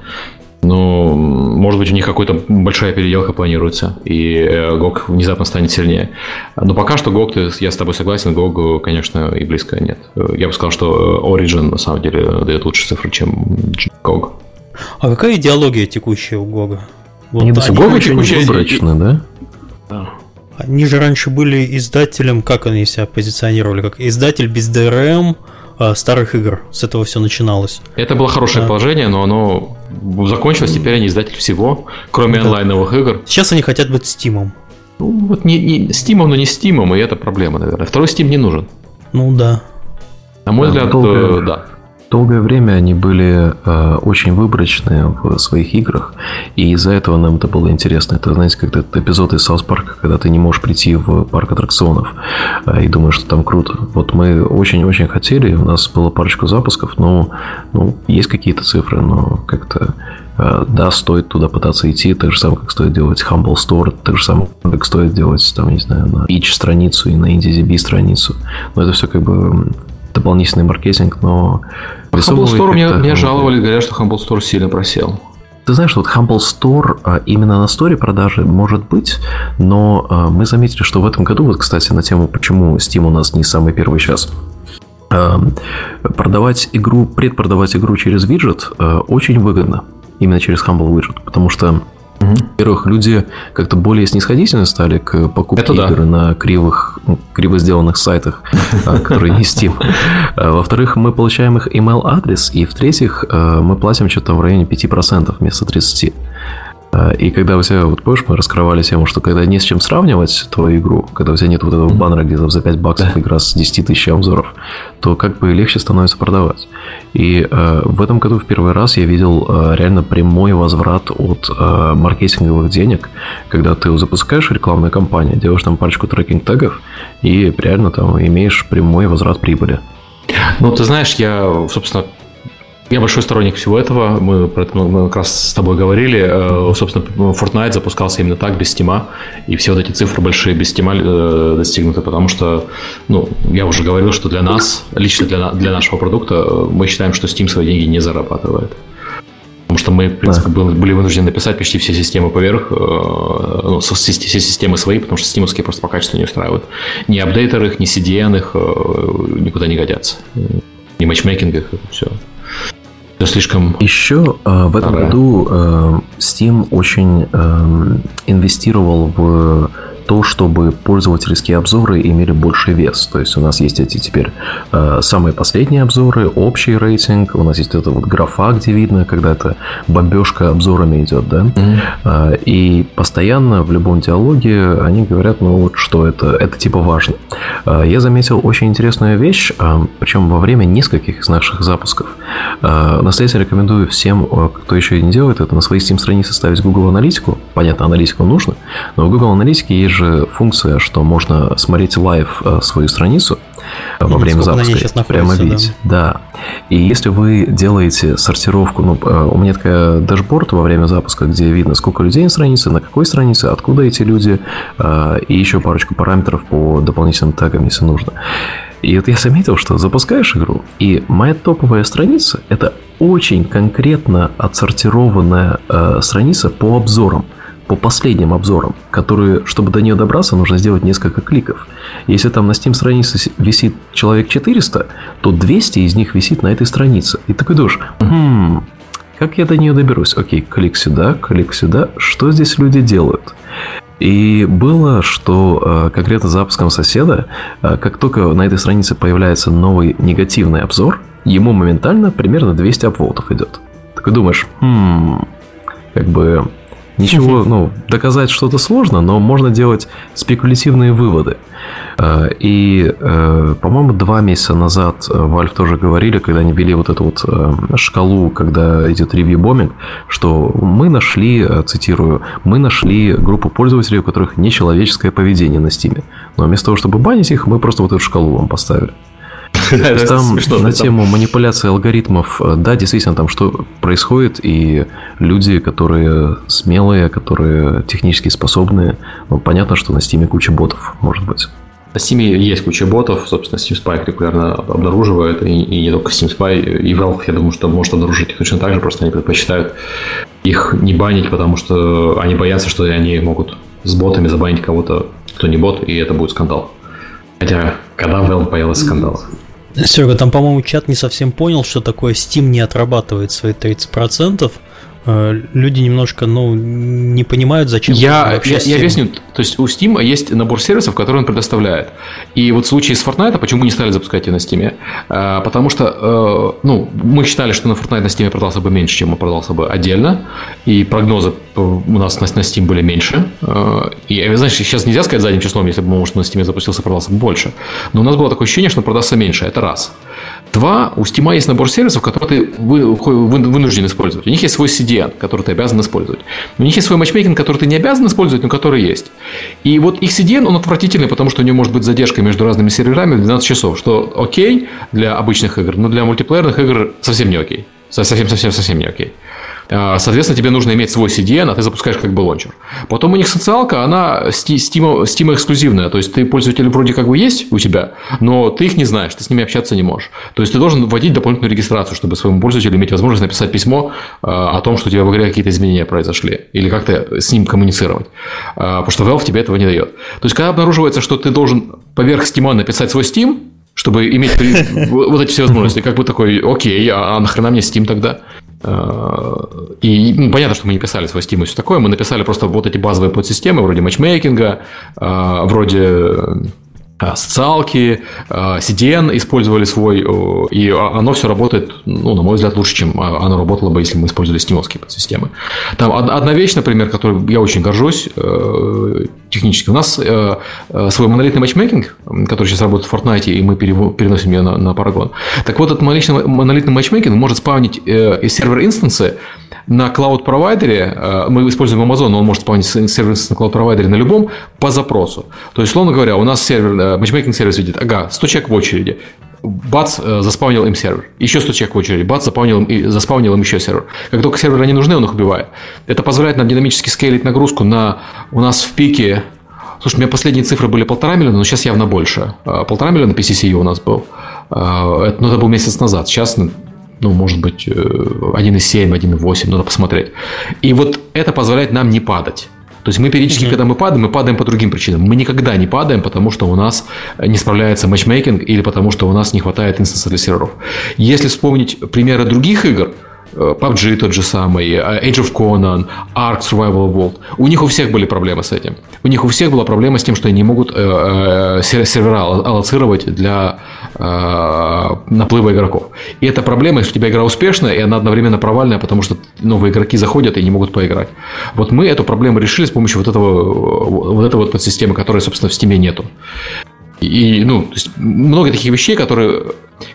Ну, может быть, у них какая-то большая переделка планируется, и GOG внезапно станет сильнее. Но пока что GOG, я с тобой согласен, GOG, конечно, и близко нет. Я бы сказал, что Origin, на самом деле, дает лучше цифры, чем GOG. А какая идеология текущая у GOG? Вот они, GOG очень выборочно? Да. Они же раньше были издателем, как они себя позиционировали, как издатель без DRM, а, старых игр. С этого все начиналось. Это было хорошее да. положение, но оно закончилось. Теперь они издатель всего, кроме да. онлайновых игр. Сейчас они хотят быть Steam. Ну, вот не, не Steam, но не Steam, и это проблема, наверное. Второй Steam не нужен. Ну да. На мой да, взгляд, долго, э, да. Долгое время они были э, очень выборочные в своих играх, и из-за этого нам это было интересно. Это, знаете, как этот эпизод из Саус Парка, когда ты не можешь прийти в парк аттракционов э, и думаешь, что там круто. Вот мы очень-очень хотели, у нас было парочку запусков, но ну, есть какие-то цифры, но как-то э, да, стоит туда пытаться идти, так же самое, как стоит делать Humble Store, так же самое, как стоит делать, там, не знаю, на Itch страницу и на IndieDB страницу. Но это все как бы дополнительный маркетинг, но... Humble Store мне, мне жаловали, говорят, что Humble Store сильно просел. Ты знаешь, вот Humble Store а, именно на сторе продажи может быть, но а, мы заметили, что в этом году, вот, кстати, на тему, почему Steam у нас не самый первый час, а, продавать игру, предпродавать игру через виджет очень выгодно, именно через Humble Widget, потому что Угу. Во-первых, люди как-то более снисходительно стали к покупке да. игр на кривых, криво сделанных сайтах, а, которые не Steam. А, во-вторых, мы получаем их email адрес, и в-третьих, а, мы платим что-то в районе 5% вместо 30%. А, и когда у тебя, вот помнишь, мы раскрывали тему, что когда не с чем сравнивать твою игру, когда у тебя нет вот этого баннера, где за 5 баксов игра с 10 тысяч обзоров, то как бы легче становится продавать. И э, в этом году в первый раз я видел э, реально прямой возврат от э, маркетинговых денег, когда ты запускаешь рекламную кампанию, делаешь там парочку трекинг-тегов и реально там имеешь прямой возврат прибыли. Ну, ты знаешь, я, собственно, я большой сторонник всего этого. Мы про это мы как раз с тобой говорили. Э, собственно, Fortnite запускался именно так, без стима. И все вот эти цифры большие без стима э, достигнуты, потому что, ну, я уже говорил, что для нас, лично для, для нашего продукта, э, мы считаем, что Steam свои деньги не зарабатывает. Потому что мы, в принципе, да. были вынуждены написать почти все системы поверх, ну, все системы свои, потому что стимовские просто по качеству не устраивают. Ни апдейтер их, ни CDN их никуда не годятся. Ни матчмейкинг их, все. Это слишком... Еще э, в этом году э, Steam очень э, инвестировал в то, чтобы пользовательские обзоры имели больший вес. То есть у нас есть эти теперь э, самые последние обзоры, общий рейтинг, у нас есть эта вот графа, где видно, когда это бомбежка обзорами идет, да. Mm-hmm. Э, и постоянно в любом диалоге они говорят, ну вот что это, это типа важно. Э, я заметил очень интересную вещь, э, причем во время нескольких из наших запусков. Э, настоятельно рекомендую всем, кто еще не делает это, на своей Steam странице ставить Google аналитику. Понятно, аналитику нужно, но в Google аналитике есть же функция, что можно смотреть live э, свою страницу э, во время запуска. Прямо видеть. Да. да. И если вы делаете сортировку, ну, э, у меня такая dashboard во время запуска, где видно, сколько людей на странице, на какой странице, откуда эти люди, и еще парочку параметров по дополнительным тегам, если нужно. И вот я заметил, что запускаешь игру, и моя топовая страница – это очень конкретно отсортированная э, страница по обзорам по последним обзорам, которые, чтобы до нее добраться, нужно сделать несколько кликов. Если там на Steam странице висит человек 400, то 200 из них висит на этой странице. И такой думаешь, хм, как я до нее доберусь? Окей, клик сюда, клик сюда. Что здесь люди делают? И было, что э, конкретно с запуском соседа, э, как только на этой странице появляется новый негативный обзор, ему моментально примерно 200 апволтов идет. Такой думаешь, хм, как бы Ничего, ну, доказать что-то сложно, но можно делать спекулятивные выводы. Э, и, э, по-моему, два месяца назад Valve тоже говорили, когда они вели вот эту вот шкалу, когда идет ревью-боминг, что мы нашли, цитирую, мы нашли группу пользователей, у которых нечеловеческое поведение на Steam. Но вместо того, чтобы банить их, мы просто вот эту шкалу вам поставили. Там на тему манипуляции алгоритмов, э, да, действительно, там что происходит, и люди, которые смелые, которые технически способные, ну, понятно, что на Steam куча ботов, может быть. На Steam есть куча ботов, собственно, Steam Spy регулярно обнаруживает, и, и не только Steam Spy, и Valve, я думаю, что может обнаружить их точно так же, просто они предпочитают их не банить, потому что они боятся, что они могут с ботами забанить кого-то, кто не бот, и это будет скандал. Хотя, когда Valve появился скандал? Серега, там, по-моему, чат не совсем понял, что такое Steam не отрабатывает свои 30%. Э, люди немножко, ну, не понимают, зачем я, я, я объясню. То есть у Steam есть набор сервисов, которые он предоставляет. И вот в случае с Fortnite, почему не стали запускать ее на Steam? Э, потому что, э, ну, мы считали, что на Fortnite на Steam продался бы меньше, чем он продался бы отдельно. И прогнозы у нас на, на Steam были меньше. И, знаешь, сейчас нельзя сказать задним числом, если бы, может, на Steam запустился, продался бы больше. Но у нас было такое ощущение, что он продастся меньше. Это раз. Два, у Steam есть набор сервисов, которые ты вынужден использовать. У них есть свой CDN, который ты обязан использовать. У них есть свой матчмейкинг, который ты не обязан использовать, но который есть. И вот их CDN, он отвратительный, потому что у него может быть задержка между разными серверами в 12 часов, что окей для обычных игр, но для мультиплеерных игр совсем не окей. Совсем-совсем-совсем не окей. А, соответственно, тебе нужно иметь свой CDN, а ты запускаешь как бы лончер. Потом у них социалка, она Steam, эксклюзивная. То есть, ты пользователь вроде как бы есть у тебя, но ты их не знаешь, ты с ними общаться не можешь. То есть, ты должен вводить дополнительную регистрацию, чтобы своему пользователю иметь возможность написать письмо а, о том, что у тебя в игре какие-то изменения произошли. Или как-то с ним коммуницировать. А, потому что Valve тебе этого не дает. То есть, когда обнаруживается, что ты должен поверх Steam написать свой Steam, чтобы иметь вот эти все возможности, как бы такой, окей, а нахрена мне Steam тогда? И ну, понятно, что мы не писали свой Steam и все такое, мы написали просто вот эти базовые подсистемы, вроде матчмейкинга, а, вроде а, социалки, а, CDN использовали свой, и оно все работает, ну, на мой взгляд, лучше, чем оно работало бы, если мы использовали стимовские подсистемы. Там одна вещь, например, которой я очень горжусь э, технически. У нас э, э, свой монолитный матчмейкинг, который сейчас работает в Fortnite, и мы переносим ее на, на Paragon. Так вот, этот монолитный, монолитный matchmaking может спавнить сервер-инстансы на cloud-провайдере, э, мы используем Amazon, но он может спавнить сервис на cloud-провайдере на любом по запросу. То есть, условно говоря, у нас сервер, matchmaking сервис видит, ага, 100 человек в очереди, бац, э, заспавнил им сервер. Еще 100 человек в очереди, бац, заспавнил им, заспавнил им еще сервер. Как только серверы не нужны, он их убивает. Это позволяет нам динамически скейлить нагрузку на у нас в пике Слушай, у меня последние цифры были полтора миллиона, но сейчас явно больше. Э, полтора миллиона PCCU у нас был. Это, ну, это был месяц назад. Сейчас ну, может быть, 1,7, э, 1,8, надо посмотреть. И вот это позволяет нам не падать. То есть мы периодически, mm-hmm. когда мы падаем, мы падаем по другим причинам. Мы никогда не падаем, потому что у нас не справляется матчмейкинг или потому что у нас не хватает инстанса для серверов. Если вспомнить примеры других игр, Э, PUBG тот же самый, э, Age of Conan, Ark Survival World. У них у всех были проблемы с этим. У них у всех была проблема с тем, что они не могут э, сервера аллоцировать для наплыва игроков. И эта проблема, если у тебя игра успешная, и она одновременно провальная, потому что новые игроки заходят и не могут поиграть. Вот мы эту проблему решили с помощью вот этого вот этой вот подсистемы, которой, собственно, в Steam нету. И, ну, то есть много таких вещей, которые,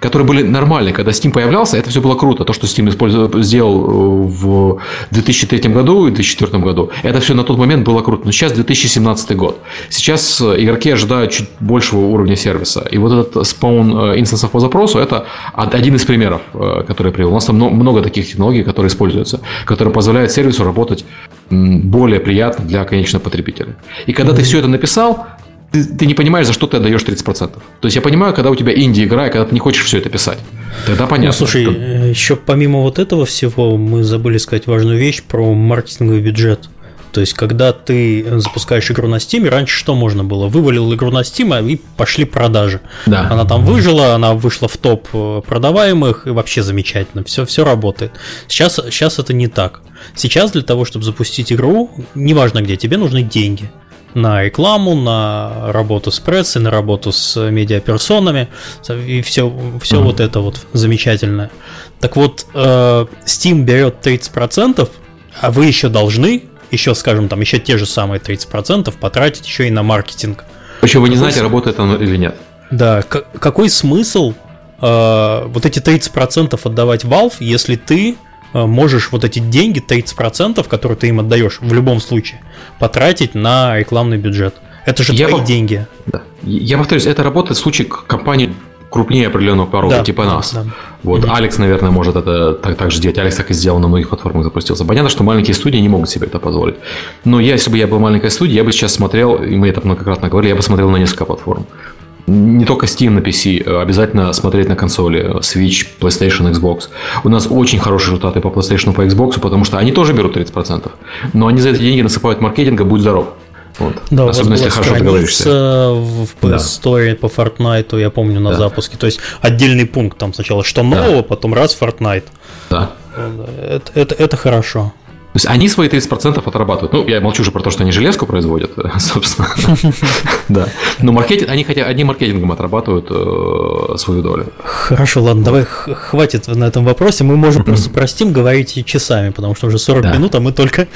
которые были нормальны. Когда Steam появлялся, это все было круто. То, что Steam использовал, сделал э, в 2003 году и 2004 году, это все на тот момент было круто. Но сейчас 2017 год. Сейчас э, игроки ожидают чуть большего уровня сервиса. И вот этот спаун э, инстансов по запросу, это один из примеров, который я привел. У нас там много таких технологий, которые используются, которые позволяют сервису работать более приятно для конечного потребителя. И когда ты все это написал, ты, ты не понимаешь, за что ты отдаешь 30%. То есть я понимаю, когда у тебя инди-игра, и когда ты не хочешь все это писать. Тогда понятно. Ну, слушай, что... Э, еще помимо вот этого всего, мы забыли сказать важную вещь про маркетинговый бюджет. То есть, когда ты запускаешь игру на Steam, раньше что можно было? Вывалил игру на Steam, и пошли продажи. Да. Она там выжила, она вышла в топ э, продаваемых, и вообще замечательно, все, все работает. Сейчас, сейчас это не так. Сейчас для того, чтобы запустить игру, неважно где, тебе нужны деньги на рекламу, на работу с прессой, на работу с медиаперсонами и все, все mm-hmm. вот это вот замечательное. Так вот, э, Steam берет 30%, а вы еще должны еще, скажем, там, еще те же самые 30% потратить еще и на маркетинг. Причем вы не знаете, работает оно или нет. Да, какой смысл э, вот эти 30% отдавать Valve, если ты можешь вот эти деньги, 30%, которые ты им отдаешь в любом случае, потратить на рекламный бюджет? Это же я твои по... деньги. Да. Я повторюсь, это работает в случае компании крупнее определенного порога, да, типа нас. Да. Вот mm-hmm. Алекс, наверное, может это так, так же делать. Алекс так и сделал на многих платформах запустился. Понятно, что маленькие студии не могут себе это позволить. Но я, если бы я был маленькой студией, я бы сейчас смотрел, и мы это многократно говорили, я бы смотрел на несколько платформ. Не только Steam на PC, а обязательно смотреть на консоли Switch, PlayStation, Xbox. У нас очень хорошие результаты по PlayStation, по Xbox, потому что они тоже берут 30%. Но они за эти деньги насыпают маркетинга, будь здоров. Вот. Да, Особенно, если хорошо договоришься. в PS Store да. по Fortnite, я помню, на да. запуске. То есть отдельный пункт там сначала, что нового, да. потом раз Fortnite. Да. Это, это, это хорошо. То есть они свои 30% отрабатывают. Ну, я молчу уже про то, что они железку производят, собственно. Да. Но маркетинг, они хотя одним маркетингом отрабатывают э, свою долю. Хорошо, ладно, давай хватит на этом вопросе. Мы можем просто простим говорить часами, потому что уже 40 минут, а мы только,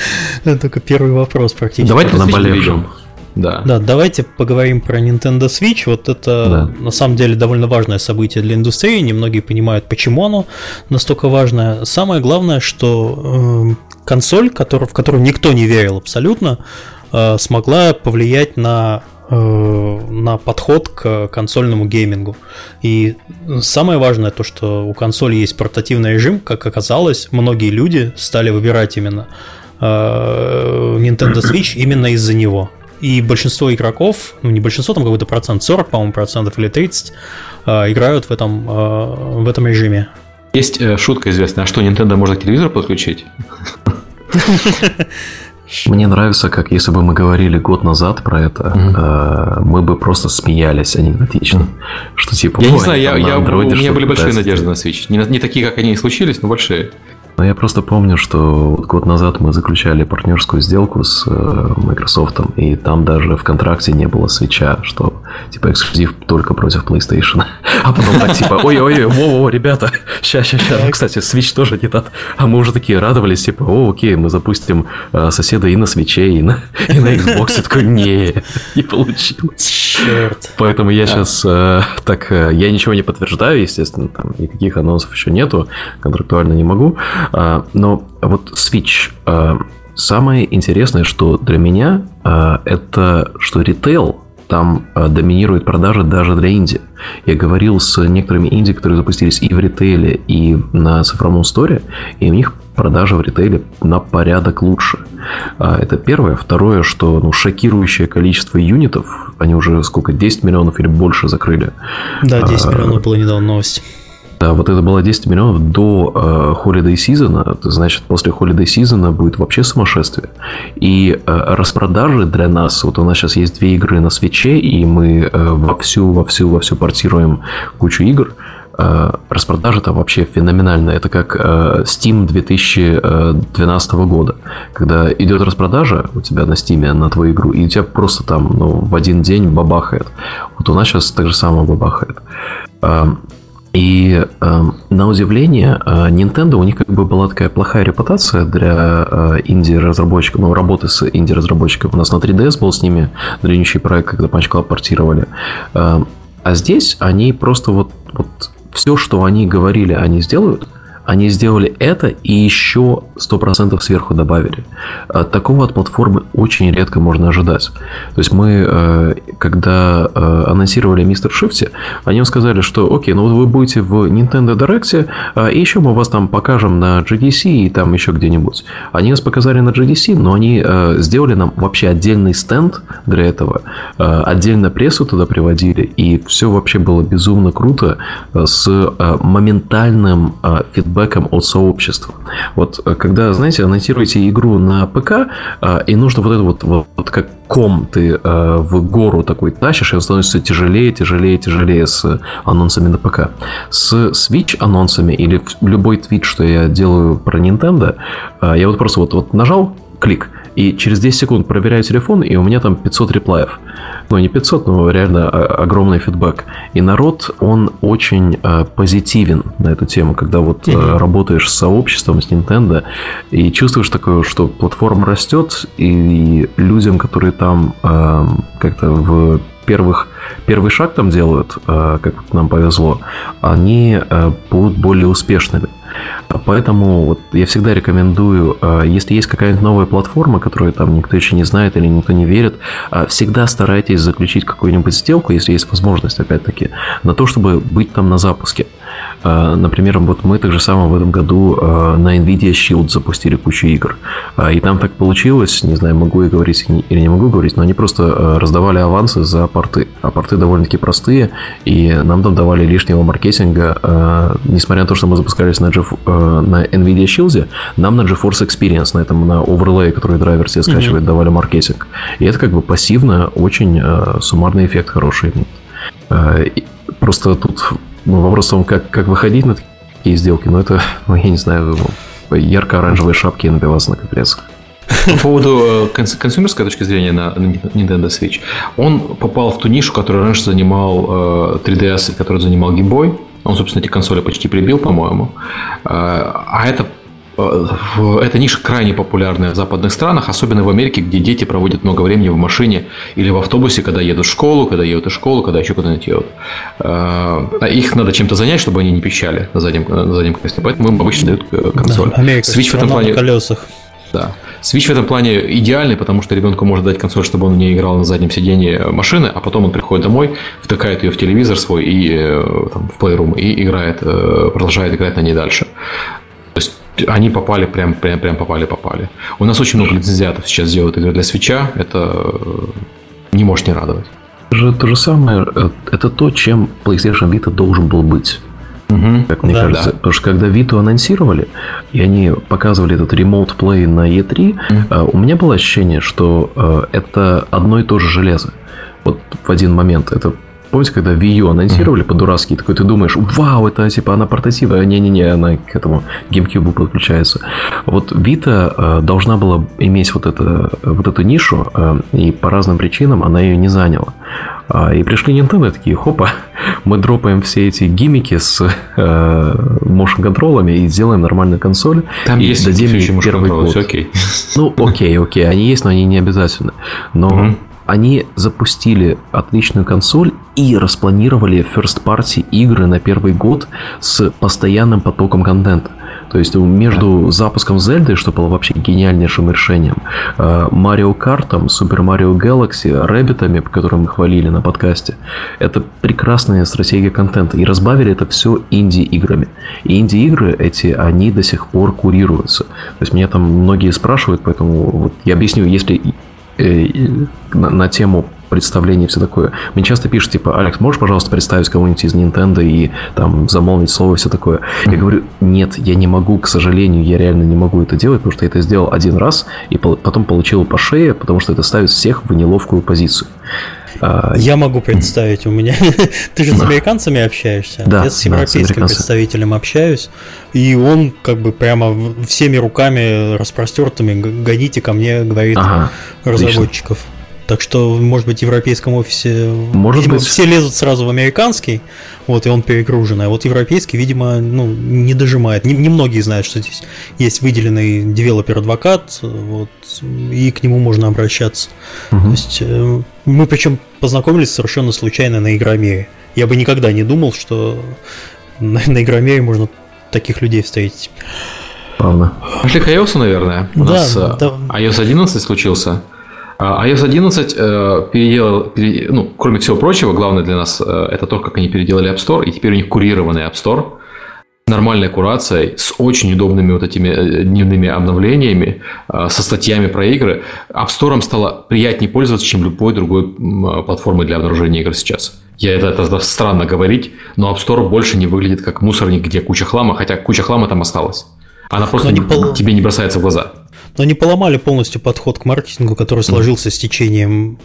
только первый вопрос практически. Давайте наболевшем. Да. Да, давайте поговорим про Nintendo Switch. Вот это да. на самом деле довольно важное событие для индустрии. Немногие понимают, почему оно настолько важное. Самое главное, что э, консоль, который, в которую никто не верил абсолютно, э, смогла повлиять на э, на подход к консольному геймингу. И самое важное то, что у консоли есть портативный режим, как оказалось, многие люди стали выбирать именно э, Nintendo Switch именно из-за него. И большинство игроков, ну не большинство, там какой-то процент, 40, по-моему, процентов или 30, играют в этом, в этом режиме. Есть э, шутка известная, а что Nintendo можно к телевизору подключить? Мне нравится, как если бы мы говорили год назад про это, mm-hmm. мы бы просто смеялись анекдотично. Что типа, я не знаю, я, я, у меня были большие надежды на Switch. Не, не такие, как они и случились, но большие. Но я просто помню, что год назад мы заключали партнерскую сделку с э, Microsoft, и там даже в контракте не было свеча, что типа эксклюзив только против PlayStation. А потом так типа, ой-ой-ой, во-во, ребята, ща, ща, ща. Ну, кстати, Switch тоже не тот. А мы уже такие радовались, типа, о, окей, мы запустим э, соседа и на свече, и на, и на Xbox. Я такой, не, не получилось. Черт. Поэтому я сейчас э, так, э, я ничего не подтверждаю, естественно, там никаких анонсов еще нету, контрактуально не могу. А, но вот Switch, а, самое интересное, что для меня, а, это что ритейл там доминирует продажи даже для инди. Я говорил с некоторыми инди, которые запустились и в ритейле, и на цифровом сторе, и у них продажи в ритейле на порядок лучше. Это первое. Второе, что ну, шокирующее количество юнитов, они уже сколько, 10 миллионов или больше закрыли. Да, 10 а, миллионов было недавно новость. Да, вот это было 10 миллионов до э, Holiday Season, значит, после Holiday Season будет вообще сумасшествие. И э, распродажи для нас, вот у нас сейчас есть две игры на свече, и мы э, вовсю, вовсю, вовсю портируем кучу игр, э, распродажи там вообще феноменальные. Это как э, Steam 2012 года, когда идет распродажа у тебя на Steam на твою игру, и у тебя просто там ну, в один день бабахает. Вот у нас сейчас так же самое бабахает. И э, на удивление, э, Nintendo у них как бы была такая плохая репутация для э, инди-разработчиков, ну, работы с инди-разработчиками. У нас на 3DS был с ними длиннющий проект, когда Punch Club портировали. Э, а здесь они просто вот, вот все, что они говорили, они сделают – они сделали это и еще 100% сверху добавили. А такого от платформы очень редко можно ожидать. То есть мы, э, когда э, анонсировали Мистер Шифте, они нам сказали, что окей, ну вот вы будете в Nintendo Direct, а, и еще мы вас там покажем на GDC и там еще где-нибудь. Они нас показали на GDC, но они э, сделали нам вообще отдельный стенд для этого, отдельно прессу туда приводили, и все вообще было безумно круто с моментальным фидбэком фидбэком от сообщества. Вот э, когда, знаете, анонсируете игру на ПК, э, и нужно вот это вот, вот, как ком ты э, в гору такой тащишь, и он становится тяжелее, тяжелее, тяжелее с анонсами на ПК. С Switch анонсами или любой твит, что я делаю про Nintendo, я вот просто вот, вот нажал, клик, и через 10 секунд проверяю телефон, и у меня там 500 реплаев. Ну, не 500, но реально огромный фидбэк. И народ, он очень э, позитивен на эту тему, когда вот mm-hmm. работаешь с сообществом, с Nintendo, и чувствуешь такое, что платформа растет, и людям, которые там э, как-то в первых, первый шаг там делают, э, как нам повезло, они э, будут более успешными. Поэтому вот я всегда рекомендую, э, если есть какая-нибудь новая платформа, которую там никто еще не знает или никто не верит, всегда старайтесь заключить какую-нибудь сделку, если есть возможность, опять-таки, на то, чтобы быть там на запуске. А, например, вот мы так же самое в этом году а, на NVIDIA Shield запустили кучу игр. А, и там так получилось, не знаю, могу я говорить или не могу говорить, но они просто раздавали авансы за порты. А порты довольно-таки простые, и нам там давали лишнего маркетинга. Несмотря на то, что мы запускались на, GeF, на NVIDIA Shield, нам на GeForce Experience, на этом, на оверлей, который драйвер себе скачивает, mm-hmm. давали маркетинг. И это как бы пассивно очень суммарный эффект хороший. Просто тут ну, вопрос в том, как, как выходить на такие сделки, но это, ну, я не знаю, ярко-оранжевые шапки на конференциях. По поводу э, консюмерской точки зрения на Nintendo Switch, он попал в ту нишу, которую раньше занимал 3DS, э, который занимал Game Boy. Он, собственно, эти консоли почти прибил, по-моему. Э, а это эта ниша крайне популярная в западных странах, особенно в Америке, где дети проводят много времени в машине или в автобусе, когда едут в школу, когда едут из школы, когда еще куда-нибудь едут. А их надо чем-то занять, чтобы они не пищали на заднем, на заднем кресле. Поэтому им обычно дают э, консоль. Да, Америка, Switch в этом плане... на колесах. Да. Switch в этом плане идеальный, потому что ребенку может дать консоль, чтобы он не играл на заднем сидении машины, а потом он приходит домой, втыкает ее в телевизор свой и э, там, в Playroom и играет, э, продолжает играть на ней дальше они попали, прям, прям, прям попали, попали. У нас очень много лицензиатов сейчас делают игры для свеча, это э, не может не радовать. же то же самое, э, это то, чем PlayStation Vita должен был быть. Угу, как мне да, кажется. Да. Потому что когда Vita анонсировали, и они показывали этот Remote Play на E3, угу. у меня было ощущение, что это одно и то же железо. Вот в один момент. Это Помните, когда Wii анонсировали mm-hmm. по-дурацки, такой ты думаешь, вау, это типа она портативная, не-не-не, она к этому GameCube подключается. Вот Vita э, должна была иметь вот, это, вот эту нишу, э, и по разным причинам она ее не заняла. А, и пришли Nintendo такие, хопа, мы дропаем все эти гиммики с э, motion контролами и сделаем нормальную консоль. Там и есть дадим первый год. окей. Ну, окей, окей, они есть, но они не обязательны. Но mm-hmm они запустили отличную консоль и распланировали first party игры на первый год с постоянным потоком контента. То есть между запуском Зельды, что было вообще гениальнейшим решением, Марио Картом, Супер Марио Galaxy, Рэббитами, по которым мы хвалили на подкасте, это прекрасная стратегия контента. И разбавили это все инди-играми. И инди-игры эти, они до сих пор курируются. То есть меня там многие спрашивают, поэтому вот я объясню, если на, на тему представления и все такое. Мне часто пишут, типа, Алекс, можешь, пожалуйста, представить кого-нибудь из Nintendo и там замолвить слово и все такое? Я говорю, нет, я не могу, к сожалению, я реально не могу это делать, потому что я это сделал один раз и потом получил по шее, потому что это ставит всех в неловкую позицию. А, я могу представить, у меня... Ты же с американцами общаешься? Да, Я с европейским да, с представителем общаюсь, и он как бы прямо всеми руками распростертыми гоните ко мне, говорит, ага, разработчиков. Отлично. Так что, может быть, в европейском офисе может видимо, быть. все лезут сразу в американский, вот, и он перегружен. А вот европейский, видимо, ну, не дожимает. Немногие не знают, что здесь есть выделенный developer advocate, вот, и к нему можно обращаться. Угу. То есть э, мы причем познакомились совершенно случайно на Игромире. Я бы никогда не думал, что на, на Игромире можно таких людей встретить. Правда. Пошли к iOS, наверное. У да, нас э, да. iOS 11 случился. А iOS 11 э, переделал, пере, ну, кроме всего прочего, главное для нас э, это то, как они переделали App Store, и теперь у них курированный App Store, нормальной курацией, с очень удобными вот этими э, дневными обновлениями, со статьями про игры. App Store стало приятнее пользоваться, чем любой другой платформой для обнаружения игр сейчас. Я это, это странно говорить, но App Store больше не выглядит как мусорник, где куча хлама, хотя куча хлама там осталась. Она просто не, пол... тебе не бросается в глаза но они поломали полностью подход к маркетингу, который сложился с течением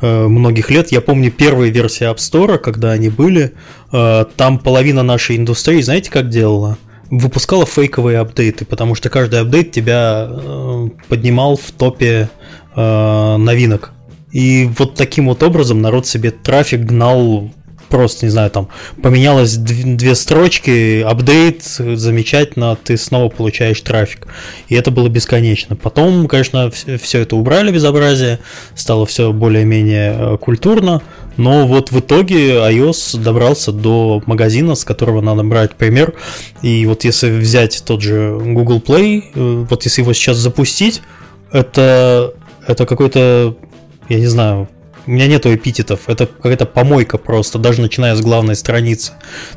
э, многих лет. Я помню первые версии App Store, когда они были, э, там половина нашей индустрии, знаете, как делала? выпускала фейковые апдейты, потому что каждый апдейт тебя э, поднимал в топе новинок. И вот таким вот образом народ себе трафик гнал просто, не знаю, там поменялось две строчки, апдейт, замечательно, ты снова получаешь трафик. И это было бесконечно. Потом, конечно, все это убрали безобразие, стало все более-менее э, культурно, но вот в итоге iOS добрался до магазина, с которого надо брать пример. И вот если взять тот же Google Play, э, вот если его сейчас запустить, это, это какой-то, я не знаю, у меня нету эпитетов. Это какая-то помойка просто, даже начиная с главной страницы.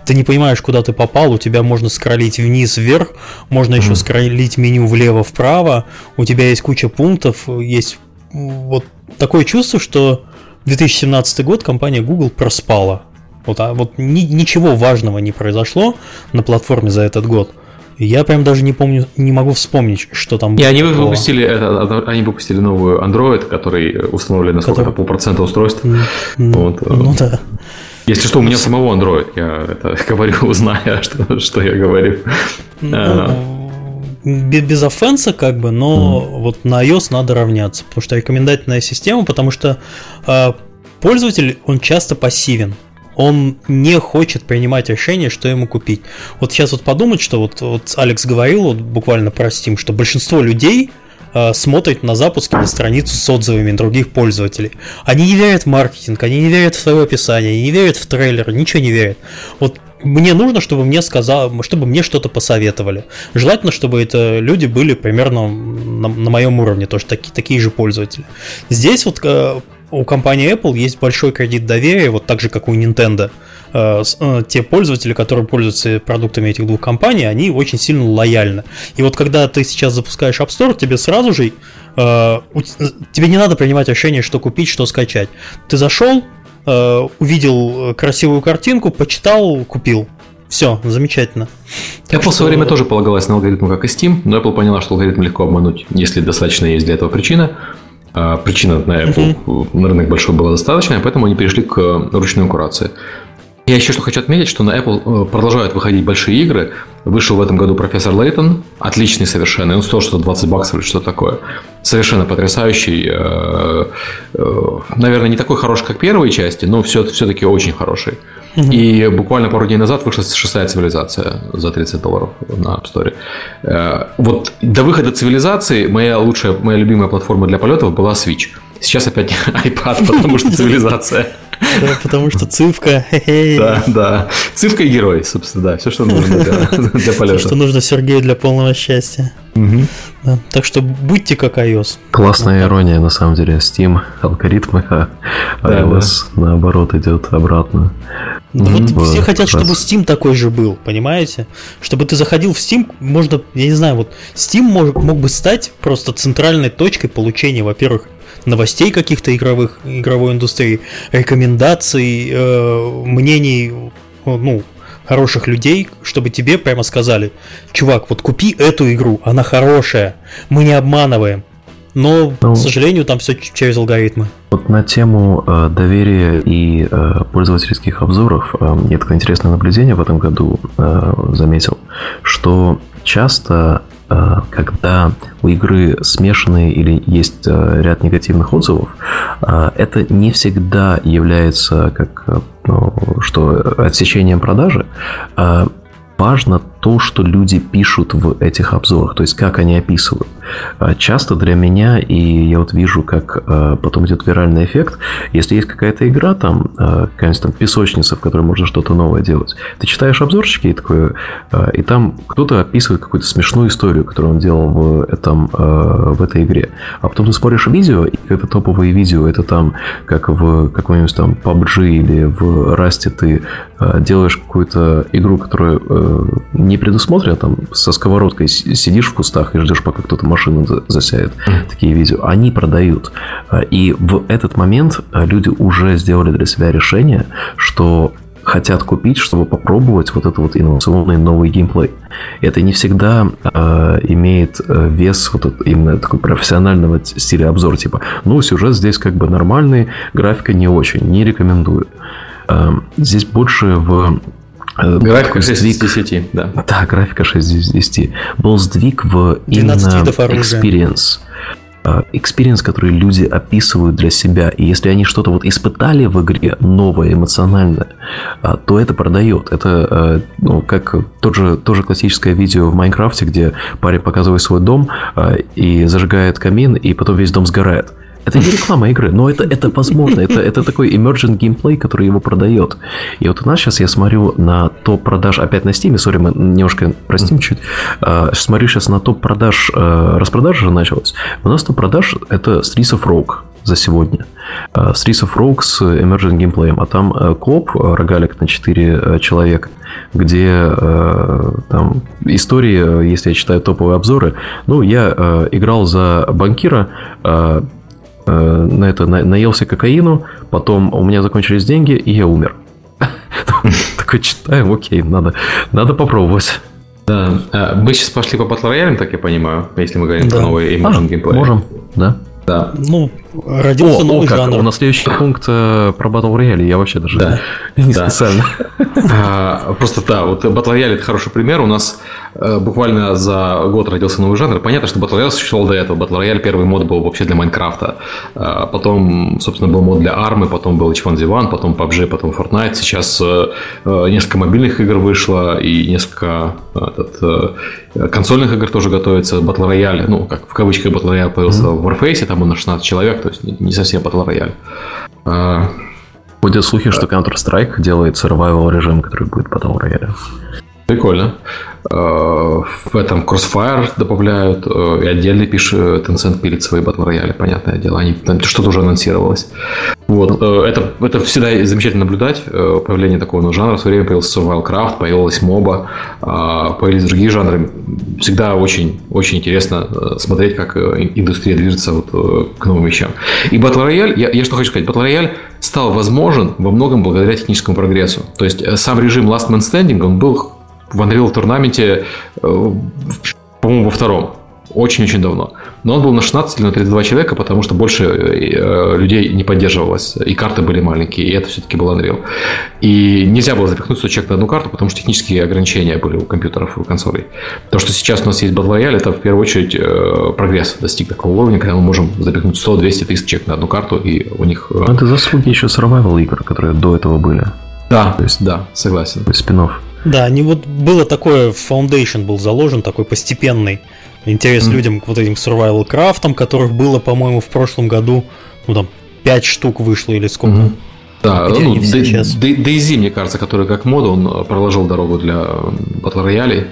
Ты не понимаешь, куда ты попал, у тебя можно скроллить вниз, вверх, можно еще скроллить меню влево-вправо, у тебя есть куча пунктов, есть вот такое чувство, что 2017 год компания Google проспала. Вот, а вот ни, ничего важного не произошло на платформе за этот год. Я прям даже не помню, не могу вспомнить, что там было. И они выпустили, это, они выпустили новую Android, который установлен на сколько-то полпроцента устройств. Mm, вот. Ну да. Если что, у меня самого Android, я это говорю, зная, что, что я говорю. Ну, а. без офенса, как бы, но mm. вот на iOS надо равняться, потому что рекомендательная система, потому что э, пользователь, он часто пассивен он не хочет принимать решение, что ему купить. Вот сейчас вот подумать, что вот, вот Алекс говорил вот буквально про Steam, что большинство людей э, смотрит на запуске на страницу с отзывами других пользователей. Они не верят в маркетинг, они не верят в свое описание, они не верят в трейлер, ничего не верят. Вот мне нужно, чтобы мне сказал, чтобы мне что-то посоветовали. Желательно, чтобы это люди были примерно на, на моем уровне, тоже такие, такие же пользователи. Здесь вот э, у компании Apple есть большой кредит доверия, вот так же, как у Nintendo. Э, э, те пользователи, которые пользуются продуктами этих двух компаний, они очень сильно лояльны. И вот когда ты сейчас запускаешь App Store, тебе сразу же э, тебе не надо принимать решение, что купить, что скачать. Ты зашел, увидел красивую картинку, почитал, купил. Все, замечательно. Apple что... в свое время тоже полагалась на алгоритм, как и Steam, но Apple поняла, что алгоритм легко обмануть, если достаточно есть для этого причина. А, причина на Apple uh-huh. на рынок большой была достаточная, поэтому они перешли к ручной курации. Я еще что хочу отметить, что на Apple э, продолжают выходить большие игры. Вышел в этом году профессор Лейтон, отличный совершенно, он стоил что 20 баксов или что такое. Совершенно потрясающий. Э, э, наверное, не такой хороший, как первые части, но все, все-таки очень хороший. Угу. И буквально пару дней назад вышла шестая цивилизация за 30 долларов на App Store. Вот до выхода цивилизации моя лучшая, моя любимая платформа для полетов была Switch. Сейчас опять iPad, потому что цивилизация. Да, потому что цифка. Да, да. Цифка и герой, собственно, да. Все, что нужно для, для полета. Все, что нужно Сергею для полного счастья. Угу. Да. Так что будьте как iOS. Классная вот ирония, на самом деле. Steam алгоритмы, а iOS да, наоборот идет обратно. Да вот все хотят, чтобы Steam такой же был, понимаете? Чтобы ты заходил в Steam, можно, я не знаю, вот Steam мог, мог бы стать просто центральной точкой получения, во-первых, новостей каких-то игровых, игровой индустрии, рекомендаций, э, мнений, ну, хороших людей, чтобы тебе прямо сказали, чувак, вот купи эту игру, она хорошая, мы не обманываем. Но, ну, к сожалению, там все через алгоритмы. Вот на тему э, доверия и э, пользовательских обзоров э, я такое интересное наблюдение в этом году э, заметил, что часто Э, когда у игры смешанные или есть э, ряд негативных отзывов, э, это не всегда является как ну, что отсечением продажи важно то, что люди пишут в этих обзорах, то есть как они описывают. А, часто для меня, и я вот вижу, как а, потом идет виральный эффект, если есть какая-то игра, там, а, какая-нибудь там песочница, в которой можно что-то новое делать, ты читаешь обзорчики и такое, и там кто-то описывает какую-то смешную историю, которую он делал в, этом, в этой игре. А потом ты смотришь видео, и это топовые видео, это там, как в какой-нибудь там PUBG или в Rust ты делаешь какую-то игру, которая не предусмотрено, там со сковородкой сидишь в кустах и ждешь, пока кто-то машину засяет. Mm. Такие видео. Они продают. А, и в этот момент а, люди уже сделали для себя решение, что хотят купить, чтобы попробовать вот этот вот инновационный новый геймплей. Это не всегда э, имеет вес вот этот, именно такой профессионального стиля обзор, типа, ну, сюжет здесь как бы нормальный, графика не очень, не рекомендую. Э, здесь больше в графика 6 из 10, да. Да, графика 6 из 10. Был сдвиг в именно experience. Experience, который люди описывают для себя. И если они что-то вот испытали в игре новое, эмоциональное, а, то это продает. Это э, ну, как тот же, тоже классическое видео в Майнкрафте, где парень показывает свой дом и зажигает камин, и потом весь дом сгорает. Это не реклама игры, но это, это возможно. Это, это такой emergent геймплей, который его продает. И вот у нас сейчас я смотрю на топ продаж, опять на Steam, сори, мы немножко простим чуть. Uh, смотрю сейчас на топ продаж, uh, распродажа уже началась. У нас топ продаж это Streets of Rogue за сегодня. Uh, Streets of Rogue с emergent геймплеем, а там коп, рогалик на 4 uh, человека, где там истории, если я читаю топовые обзоры, ну, я играл за банкира, Э, на это на, наелся кокаину, потом у меня закончились деньги, и я умер. Такой читаем, окей, надо, надо попробовать. Да. А, мы сейчас пошли по Battle Royale, так я понимаю, если мы говорим про новый Immersion Gameplay. Можем, да. Да. Ну, родился о, новый о, как, жанр. У нас следующий пункт э, про Battle Royale, я вообще даже да. не да. специально. А, просто да, вот Battle Royale это хороший пример. У нас буквально за год родился новый жанр. Понятно, что Battle Royale существовал до этого. Battle Royale первый мод был вообще для Майнкрафта. А, потом, собственно, был мод для армы, потом был H1Z1, потом PUBG, потом Fortnite. Сейчас э, несколько мобильных игр вышло и несколько этот, консольных игр тоже готовится. Battle Royale, ну, как в кавычках Battle Royale появился mm-hmm. в Warface, там он на 16 человек, то есть не совсем Battle Royale. Ходят слухи, что Counter-Strike делает survival режим, который будет Battle Royale. Прикольно. Э, в этом Crossfire добавляют, э, и отдельно пишет Tencent пилит свои батл рояли, понятное дело. Они, там что-то уже анонсировалось. Вот. Э, это, это всегда замечательно наблюдать, появление такого жанра. В свое время появился Survival Craft, появилась моба, появились другие жанры. Всегда очень, очень интересно смотреть, как индустрия движется вот к новым вещам. И Battle Royale, я, я что хочу сказать, Battle Royale стал возможен во многом благодаря техническому прогрессу. То есть сам режим Last Man Standing, он был в Unreal турнаменте, э, по-моему, во втором. Очень-очень давно. Но он был на 16 или на 32 человека, потому что больше э, людей не поддерживалось. И карты были маленькие, и это все-таки был Unreal. И нельзя было запихнуть 100 человек на одну карту, потому что технические ограничения были у компьютеров и у консолей. То, что сейчас у нас есть Battle Royale, это в первую очередь э, прогресс достиг такого уровня, когда мы можем запихнуть 100, 200, 300 человек на одну карту, и у них... Это заслуги еще survival игр, которые до этого были. Да, то есть, да, согласен. Спинов. Да, не вот было такое, Foundation был заложен, такой постепенный интерес mm. людям к вот этим survival крафтам, которых было, по-моему, в прошлом году, ну там, 5 штук вышло или сколько. Mm-hmm. Да, Где ну, DayZ, мне кажется, который как мода, он э, проложил дорогу для Battle Royale.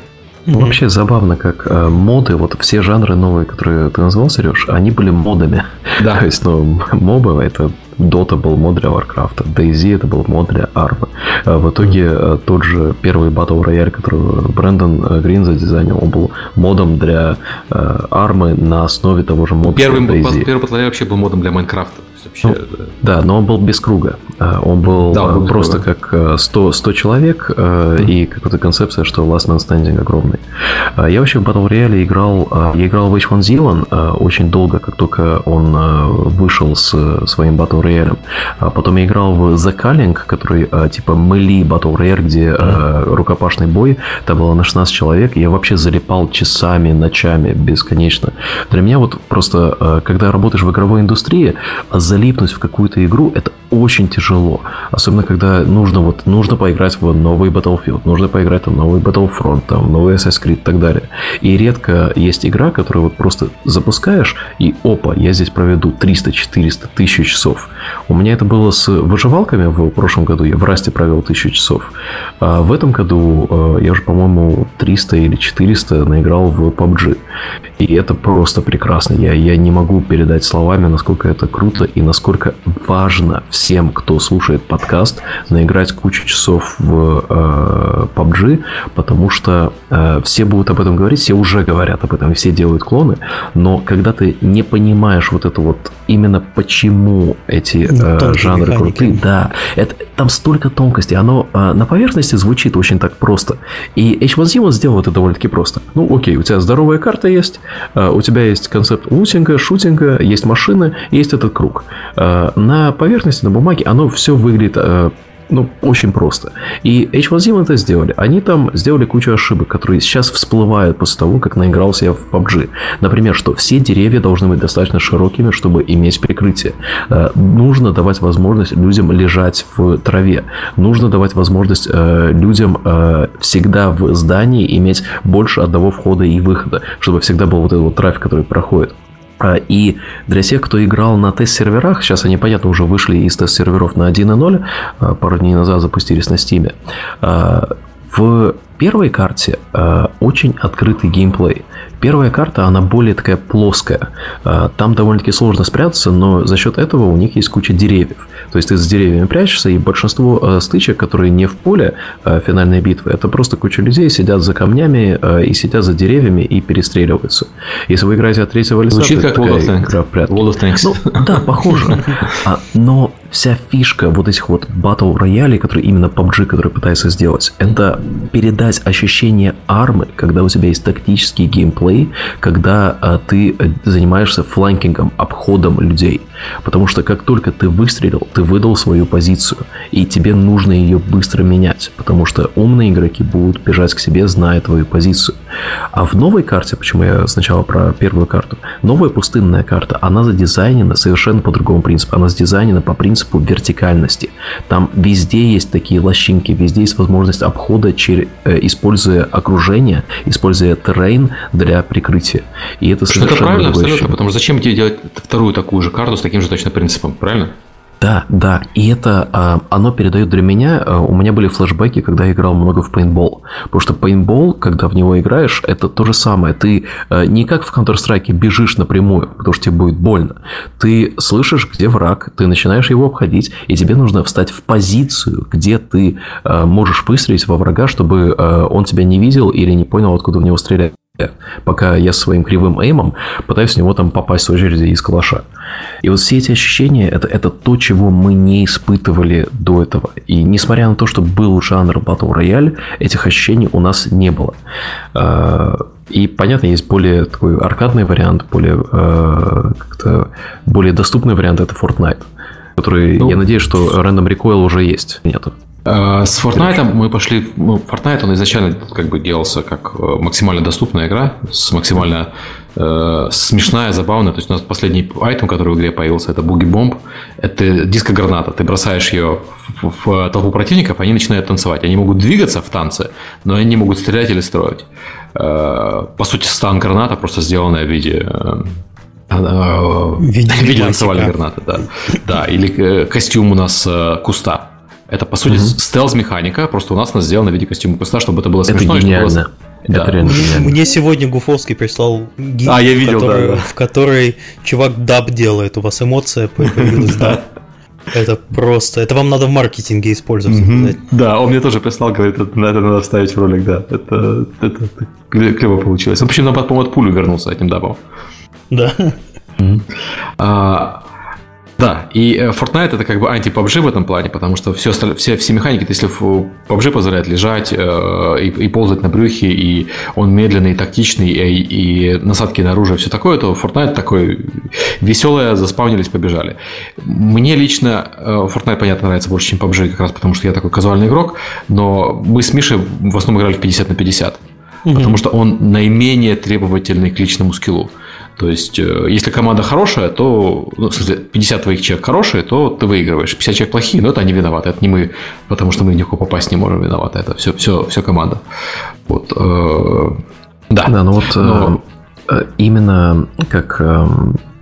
Mm-hmm. Вообще забавно, как э, моды, вот все жанры новые, которые ты назвал, Сереж, они были модами. Да. То есть, ну, мобы это Dota был мод для Warcraft, DayZ это был мод для ARM. А в итоге э, тот же первый Battle Royale, который Брэндон э, Грин задизайнил, он был модом для ARM э, на основе того же мода Первый, первый Battle Royale вообще был модом для Майнкрафта. Вообще, ну, да. но он был без круга. Он был, да, он был просто круга. как 100, 100 человек mm-hmm. и какая-то концепция, что Last Man Standing огромный. Я вообще в Battle Royale играл, я играл в H1Z1 очень долго, как только он вышел с своим Battle Royale. А потом я играл в The Calling, который а, типа Мэли Battle Royale, где mm-hmm. рукопашный бой. Там было на 16 человек. Я вообще залипал часами, ночами, бесконечно. Для меня вот просто, когда работаешь в игровой индустрии, залипнуть в какую-то игру, это очень тяжело. Особенно, когда нужно, вот, нужно поиграть в новый Battlefield, нужно поиграть в новый Battlefront, там, новый Assassin's Creed и так далее. И редко есть игра, которую вот просто запускаешь, и опа, я здесь проведу 300, 400, 1000 часов. У меня это было с выживалками в прошлом году, я в Расте провел 1000 часов. А в этом году э, я уже, по-моему, 300 или 400 наиграл в PUBG. И это просто прекрасно. Я, я не могу передать словами, насколько это круто и насколько важно всем, кто слушает подкаст, наиграть кучу часов в э, PUBG, потому что э, все будут об этом говорить, все уже говорят об этом, все делают клоны, но когда ты не понимаешь вот это вот именно почему эти э, жанры крутые, да, это, там столько тонкостей, оно э, на поверхности звучит очень так просто. И H1Z1 сделал это довольно-таки просто. Ну, окей, у тебя здоровая карта есть, э, у тебя есть концепт лутинга, шутинга, есть машины, есть этот круг. Э, на поверхности, на бумаге, оно все выглядит э, ну, очень просто. И H1Z это сделали. Они там сделали кучу ошибок, которые сейчас всплывают после того, как наигрался я в PUBG. Например, что все деревья должны быть достаточно широкими, чтобы иметь прикрытие. Э, нужно давать возможность людям лежать в траве. Нужно давать возможность э, людям э, всегда в здании иметь больше одного входа и выхода, чтобы всегда был вот этот вот трафик, который проходит. А, и для тех, кто играл на тест-серверах, сейчас они, понятно, уже вышли из тест-серверов на 1.0, а, пару дней назад запустились на Steam, а, в первой карте очень открытый геймплей. Первая карта, она более такая плоская. А, там довольно-таки сложно спрятаться, но за счет этого у них есть куча деревьев. То есть ты с деревьями прячешься, и большинство а, стычек, которые не в поле а, финальной битвы, это просто куча людей сидят за камнями и сидят за деревьями и перестреливаются. Если вы играете от третьего лица, Звучит как World of Tanks. World of Tanks. Ну, да, похоже. Но вся фишка вот этих вот батл роялей, которые именно PUBG, который пытается сделать, это передать ощущение армы, когда у тебя есть тактический геймплей, когда а, ты э, занимаешься фланкингом, обходом людей. Потому что как только ты выстрелил, ты выдал свою позицию, и тебе нужно ее быстро менять, потому что умные игроки будут бежать к себе, зная твою позицию. А в новой карте, почему я сначала про первую карту, новая пустынная карта, она задизайнена совершенно по другому принципу. Она задизайнена по принципу вертикальности. Там везде есть такие лощинки, везде есть возможность обхода, через, э, используя окружение, используя террейн для прикрытия. И это совершенно это правильно, абсолютно, потому что зачем тебе делать вторую такую же карту с таким же точно принципом, правильно? Да, да, и это а, оно передает для меня. А, у меня были флешбеки, когда я играл много в пейнтбол. Потому что пейнтбол, когда в него играешь, это то же самое. Ты а, не как в Counter-Strike бежишь напрямую, потому что тебе будет больно. Ты слышишь, где враг, ты начинаешь его обходить, и тебе нужно встать в позицию, где ты можешь выстрелить во врага, чтобы он тебя не видел или не понял, откуда в него стрелять пока я своим кривым эймом пытаюсь в него там попасть в очереди из калаша. И вот все эти ощущения это, это то, чего мы не испытывали до этого. И несмотря на то, что был жанр Battle Royale, этих ощущений у нас не было. А, и, понятно, есть более такой аркадный вариант, более, а, как-то более доступный вариант это Fortnite, который, ну, я надеюсь, что Random Recoil уже есть. Нету. Э, с Fortnite мы пошли... Ну, Fortnite, он изначально как бы делался как э, максимально доступная игра, с максимально э, смешная, забавная. То есть у нас последний айтем, который в игре появился, это Буги Бомб. Это диско-граната. Ты бросаешь ее в, в толпу противников, они начинают танцевать. Они могут двигаться в танце, но они не могут стрелять или строить. Э, по сути, стан-граната, просто сделанная в виде э, в виде, танцевальной гранаты, да. Да, или костюм у нас куста. Это, по сути, угу. стелс-механика, просто у нас она сделана в виде костюма куста, чтобы это было смешно. Это гениально. Было... Это да. реально гениально. Мне сегодня Гуфовский прислал гиф, а, я видел, в, который, да, да. в которой чувак даб делает. У вас эмоция появилась, да? Это просто... Это вам надо в маркетинге использовать. Да, он мне тоже прислал, говорит, на это надо вставить в ролик, да. Это, это, клево получилось. Он почему нам потом от пулю вернулся этим дабом. Да. А, да, и э, Fortnite это как бы анти-PUBG в этом плане, потому что все, все, все механики, если в PUBG позволяет лежать э, и, и ползать на брюхе, и он медленный, тактичный, и, и насадки на оружие, все такое, то Fortnite такой веселое, заспавнились, побежали. Мне лично э, Fortnite, понятно, нравится больше, чем PUBG, как раз потому что я такой казуальный игрок, но мы с Мишей в основном играли в 50 на 50, угу. потому что он наименее требовательный к личному скиллу. То есть, э, если команда хорошая, то, ну, в смысле, 50 твоих человек хорошие, то ты выигрываешь. 50 человек плохие, но это они виноваты. Это не мы, потому что мы в них попасть не можем виноваты. Это все, все, все команда. Вот. Э, да. Да, ну вот но... Э, именно как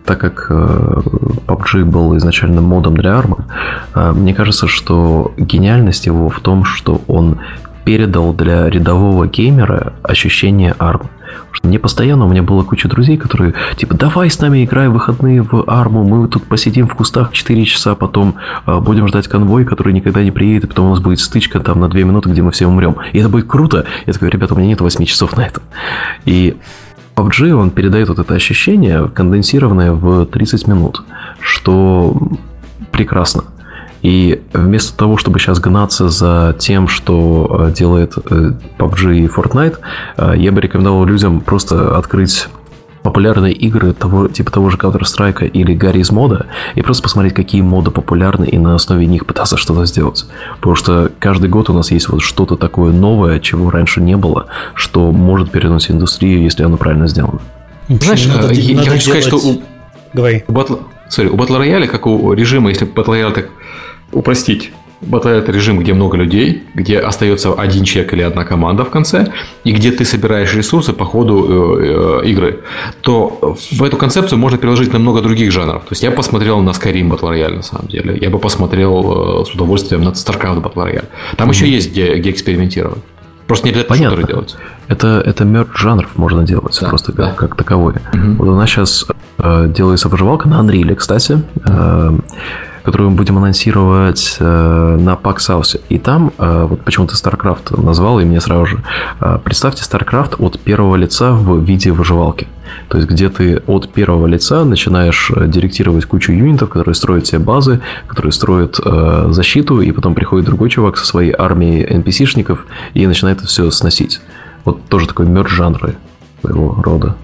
так как PUBG был изначально модом для армы, мне кажется, что гениальность его в том, что он передал для рядового геймера ощущение армы. Мне постоянно, у меня была куча друзей, которые, типа, давай с нами играй в выходные в арму, мы тут посидим в кустах 4 часа, потом э, будем ждать конвой, который никогда не приедет, и потом у нас будет стычка там на 2 минуты, где мы все умрем. И это будет круто. Я такой, ребята, у меня нет 8 часов на это. И PUBG, он передает вот это ощущение, конденсированное в 30 минут, что прекрасно. И вместо того, чтобы сейчас гнаться за тем, что э, делает э, PUBG и Fortnite, э, я бы рекомендовал людям просто открыть популярные игры того, типа того же Counter-Strike или Гарри из мода, и просто посмотреть, какие моды популярны, и на основе них пытаться что-то сделать. Потому что каждый год у нас есть вот что-то такое новое, чего раньше не было, что может переносить индустрию, если оно правильно сделано. Знаешь, надо, я, надо я хочу делать... сказать, что у, Говори. У батл... Sorry, у Battle Royale, как у режима, если Battle Royale так упростить, Battle это режим, где много людей, где остается один человек или одна команда в конце, и где ты собираешь ресурсы по ходу э, э, игры, то в эту концепцию можно приложить на много других жанров. То есть я посмотрел на Skyrim Battle Royale на самом деле. Я бы посмотрел э, с удовольствием на StarCraft Battle Royale. Там mm-hmm. еще есть где, где экспериментировать. Просто не обязательно Понятно. делать. Это, это мерч жанров можно делать, да, просто да. Как, как таковой. Угу. Вот у нас сейчас делается выживалка на Unreal, кстати. Э, которую мы будем анонсировать э, на PAX House. И там, э, вот почему-то StarCraft назвал, и мне сразу же, э, представьте StarCraft от первого лица в виде выживалки. То есть, где ты от первого лица начинаешь директировать кучу юнитов, которые строят себе базы, которые строят э, защиту, и потом приходит другой чувак со своей армией NPC-шников и начинает это все сносить. Вот тоже такой мерч жанры своего рода.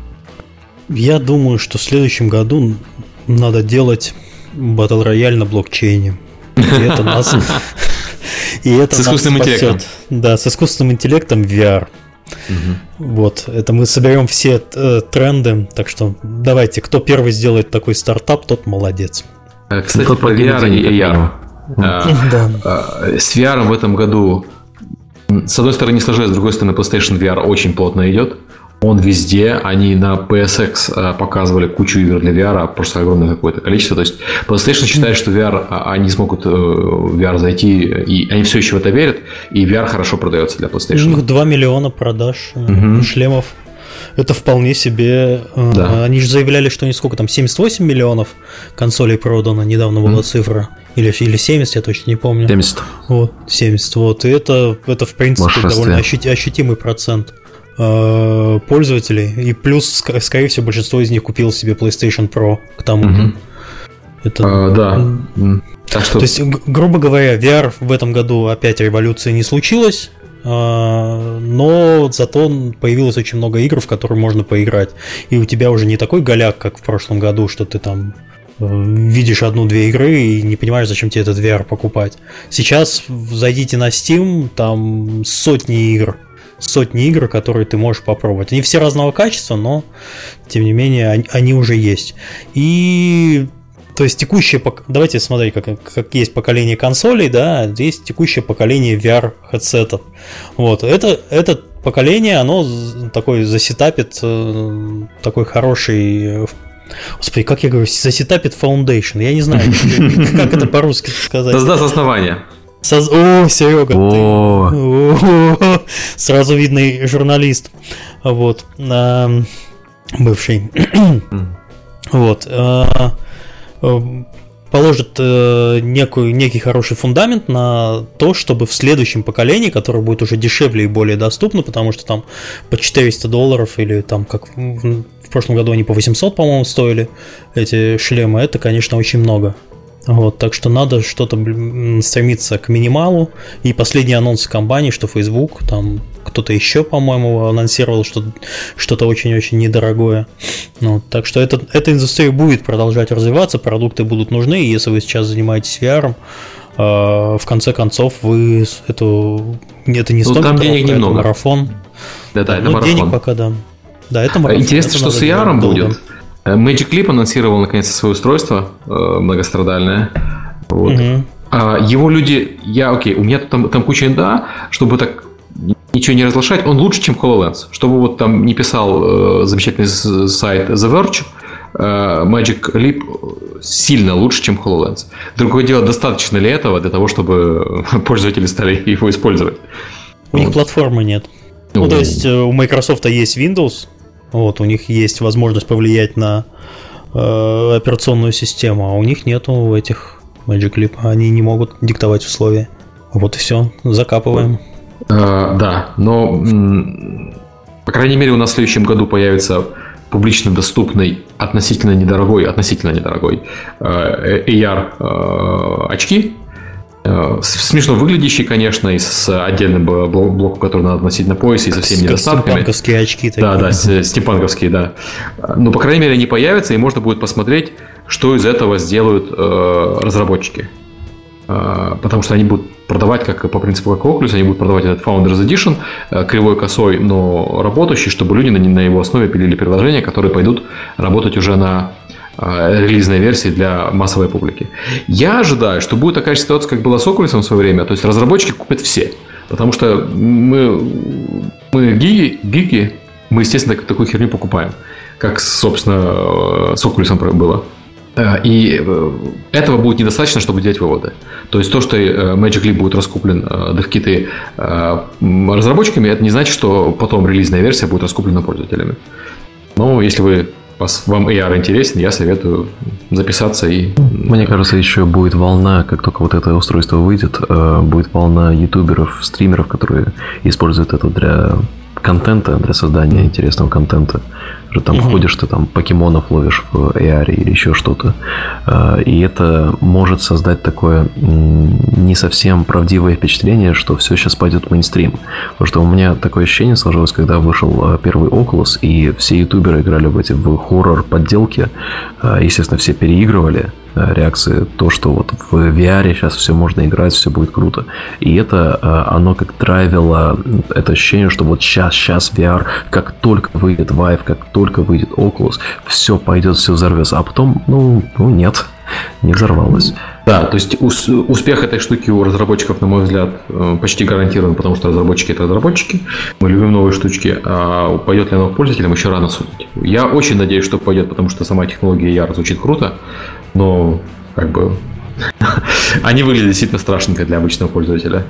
Я думаю, что в следующем году надо делать батл рояль на блокчейне. И это нас... И это с искусственным интеллектом. Да, с искусственным интеллектом VR. Угу. Вот, это мы соберем все э, тренды, так что давайте, кто первый сделает такой стартап, тот молодец. Э, кстати, про VR и AR. А, а, с VR в этом году, с одной стороны, не сложилось, с другой стороны, PlayStation VR очень плотно идет. Он везде, они на PSX э, показывали кучу игр для VR, просто огромное какое-то количество. То есть PlayStation считает, что VR, а, они смогут в э, VR зайти, и они все еще в это верят, и VR хорошо продается для PlayStation. У них 2 миллиона продаж угу. шлемов. Это вполне себе... Да. Они же заявляли, что они сколько там, 78 миллионов консолей продано, недавно была mm. цифра. Или, или 70, я точно не помню. 70. Вот, 70, вот. И это, это в принципе, довольно ощутимый процент. Э, пользователей. И плюс, скорее всего, большинство из них купил себе PlayStation Pro к тому. Угу. Это... А, да. Так что... То есть, грубо говоря, VR в этом году опять революции не случилось. А, но зато появилось очень много игр, в которые можно поиграть. И у тебя уже не такой голяк, как в прошлом году, что ты там э, видишь одну-две игры и не понимаешь, зачем тебе этот VR покупать. Сейчас зайдите на Steam, там сотни игр сотни игр, которые ты можешь попробовать. Они все разного качества, но тем не менее они, они уже есть. И то есть текущее, давайте смотреть, как, как есть поколение консолей, да, есть текущее поколение VR headsetов. Вот, это, это поколение, оно такой засетапит э, такой хороший Господи, как я говорю, засетапит Foundation. Я не знаю, как это по-русски сказать. Создаст основание. Соз... О, Серега, О. Ты... сразу видный журналист, вот, бывший, вот, а, положит э, некую, некий хороший фундамент на то, чтобы в следующем поколении, которое будет уже дешевле и более доступно, потому что там по 400 долларов или там как в, в прошлом году они по 800, по-моему, стоили эти шлемы, это, конечно, очень много. Вот, так что надо что-то стремиться к минималу. И последний анонс компании, что Facebook, там кто-то еще, по-моему, анонсировал что- что-то очень-очень недорогое. Ну, так что это, эта индустрия будет продолжать развиваться, продукты будут нужны, и если вы сейчас занимаетесь VR, э, в конце концов вы эту это не ну, там денег это немного. марафон. Да, да, это ну, марафон. денег пока да. Да, это марафон. Интересно, это что с VR будет. Э, Magic Clip анонсировал наконец свое устройство э, многострадальное. Вот. Угу. А его люди, я, окей, у меня там, там куча инда, чтобы так ничего не разглашать, он лучше, чем HoloLens. Чтобы вот там не писал э, замечательный сайт The Verge, э, Magic Leap сильно лучше, чем HoloLens. Другое дело, достаточно ли этого для того, чтобы пользователи стали его использовать? У вот. них платформы нет. Ну, ну, то есть э, у Microsoft есть Windows, вот, у них есть возможность повлиять на э, операционную систему, а у них нету этих Magic Leap. Они не могут диктовать условия. Вот и все, закапываем. А, да, но по крайней мере у нас в следующем году появится публично доступный, относительно недорогой, относительно недорогой э, AR э, очки, смешно выглядящий, конечно, и с отдельным блоком, который надо носить на поясе, и со всеми недостатками. Стимпанковские очки такие. Да, да, стимпанковские, да. Но, ну, по крайней мере, они появятся, и можно будет посмотреть, что из этого сделают э, разработчики. Э, потому что они будут продавать как по принципу как Oculus, они будут продавать этот Founders Edition э, кривой косой, но работающий, чтобы люди на, на его основе пилили приложения, которые пойдут работать уже на Э, релизной версии для массовой публики. Я ожидаю, что будет такая ситуация, как была с Oculus в свое время, то есть разработчики купят все. Потому что мы, мы гиги, гики, мы, естественно, такую херню покупаем. Как, собственно, э, с Oculus было. Э, и этого будет недостаточно, чтобы делать выводы. То есть то, что Magic Leap будет раскуплен девкиты разработчиками, это не значит, что потом релизная версия будет раскуплена пользователями. Но если вы вас, вам AR интересен, я советую записаться и... Мне кажется, еще будет волна, как только вот это устройство выйдет, э, будет волна ютуберов, стримеров, которые используют это для контента, для создания интересного контента там угу. ходишь, ты там покемонов ловишь в AR или еще что-то. А, и это может создать такое не совсем правдивое впечатление, что все сейчас пойдет в мейнстрим. Потому что у меня такое ощущение сложилось, когда вышел а, первый Oculus, и все ютуберы играли в эти в хоррор-подделки. А, естественно, все переигрывали реакции, то, что вот в VR сейчас все можно играть, все будет круто. И это, э, оно как драйвило это ощущение, что вот сейчас, сейчас VR, как только выйдет Vive, как только выйдет Oculus, все пойдет, все взорвется. А потом, ну, ну нет, не взорвалось. Да, то есть успех этой штуки у разработчиков, на мой взгляд, э, почти гарантирован, потому что разработчики это разработчики. Мы любим новые штучки, а пойдет ли оно к пользователям, еще рано судить. Я очень надеюсь, что пойдет, потому что сама технология яр звучит круто но как бы они выглядят действительно страшненько для обычного пользователя.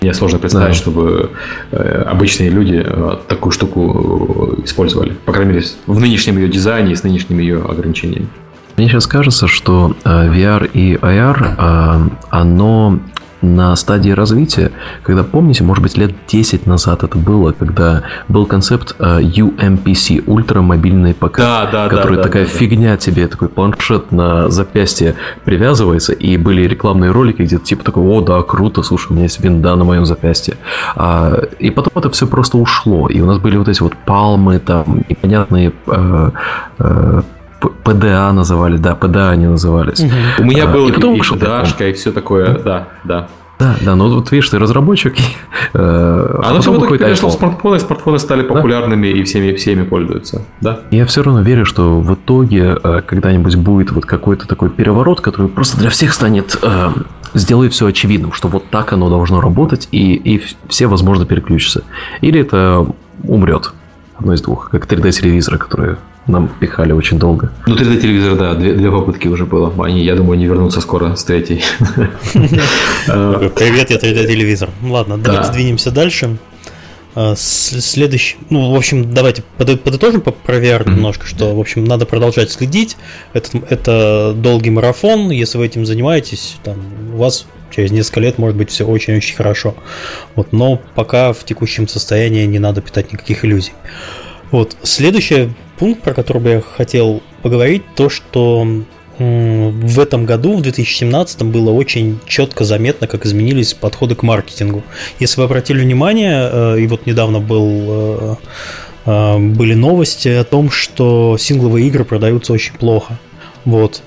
Мне сложно представить, да. чтобы э, обычные люди э, такую штуку э, использовали. По крайней мере, в нынешнем ее дизайне и с нынешними ее ограничениями. Мне сейчас кажется, что VR и AR, оно на стадии развития, когда, помните, может быть, лет 10 назад это было, когда был концепт uh, UMPC, ультрамобильный ПК, да, да, который да, такая да, фигня да. тебе, такой планшет на запястье привязывается, и были рекламные ролики, где типа такой, о, да, круто, слушай, у меня есть винда на моем запястье. А, и потом это все просто ушло, и у нас были вот эти вот палмы, там, непонятные э, э, ПДА называли, да, ПДА они назывались. Угу. У меня а, был и, потом и ПДАшка, и все такое, да, да. Да, да, но вот видишь, ты разработчик. Э, а Оно все в итоге перешло в смартфоны, смартфоны стали популярными да? и всеми, всеми пользуются. Да? Я все равно верю, что в итоге э, когда-нибудь будет вот какой-то такой переворот, который просто для всех станет э, сделай все очевидным, что вот так оно должно работать, и, и все, возможно, переключатся. Или это умрет. Одно из двух, как 3D-телевизоры, которые нам пихали очень долго. Ну, 3D-телевизор, да, две, две попытки уже было. Они, я думаю, не вернутся скоро с третьей. Привет, я 3D-телевизор. Ладно, давайте двинемся дальше. А, следующий, ну, в общем, давайте подытожим по про VR немножко, что, в общем, надо продолжать следить. Это, это долгий марафон. Если вы этим занимаетесь, там, у вас через несколько лет может быть все очень-очень хорошо. Вот, но пока в текущем состоянии не надо питать никаких иллюзий. Вот. Следующий пункт, про который бы я хотел поговорить, то, что в этом году, в 2017, было очень четко заметно, как изменились подходы к маркетингу. Если вы обратили внимание, э, и вот недавно был, э, э, были новости о том, что сингловые игры продаются очень плохо. Вот.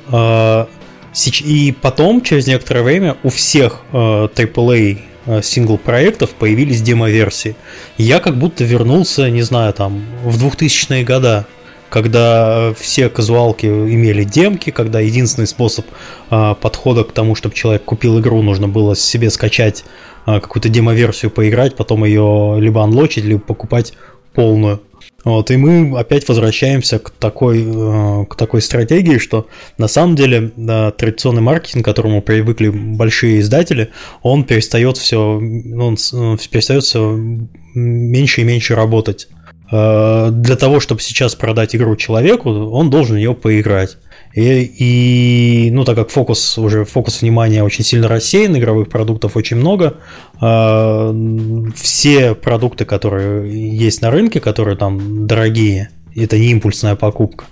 И потом, через некоторое время, у всех AAA сингл-проектов появились демо-версии. Я как будто вернулся, не знаю, там, в 2000-е годы, когда все казуалки имели демки, когда единственный способ э, подхода к тому, чтобы человек купил игру, нужно было себе скачать э, какую-то демо-версию, поиграть, потом ее либо анлочить, либо покупать полную. Вот, и мы опять возвращаемся к такой, э, к такой стратегии, что на самом деле да, традиционный маркетинг, к которому привыкли большие издатели, он перестает все, он перестает все меньше и меньше работать. Э, для того, чтобы сейчас продать игру человеку, он должен ее поиграть. И, и, ну, так как фокус уже фокус внимания очень сильно рассеян, игровых продуктов очень много, э, все продукты, которые есть на рынке, которые там дорогие, это не импульсная покупка,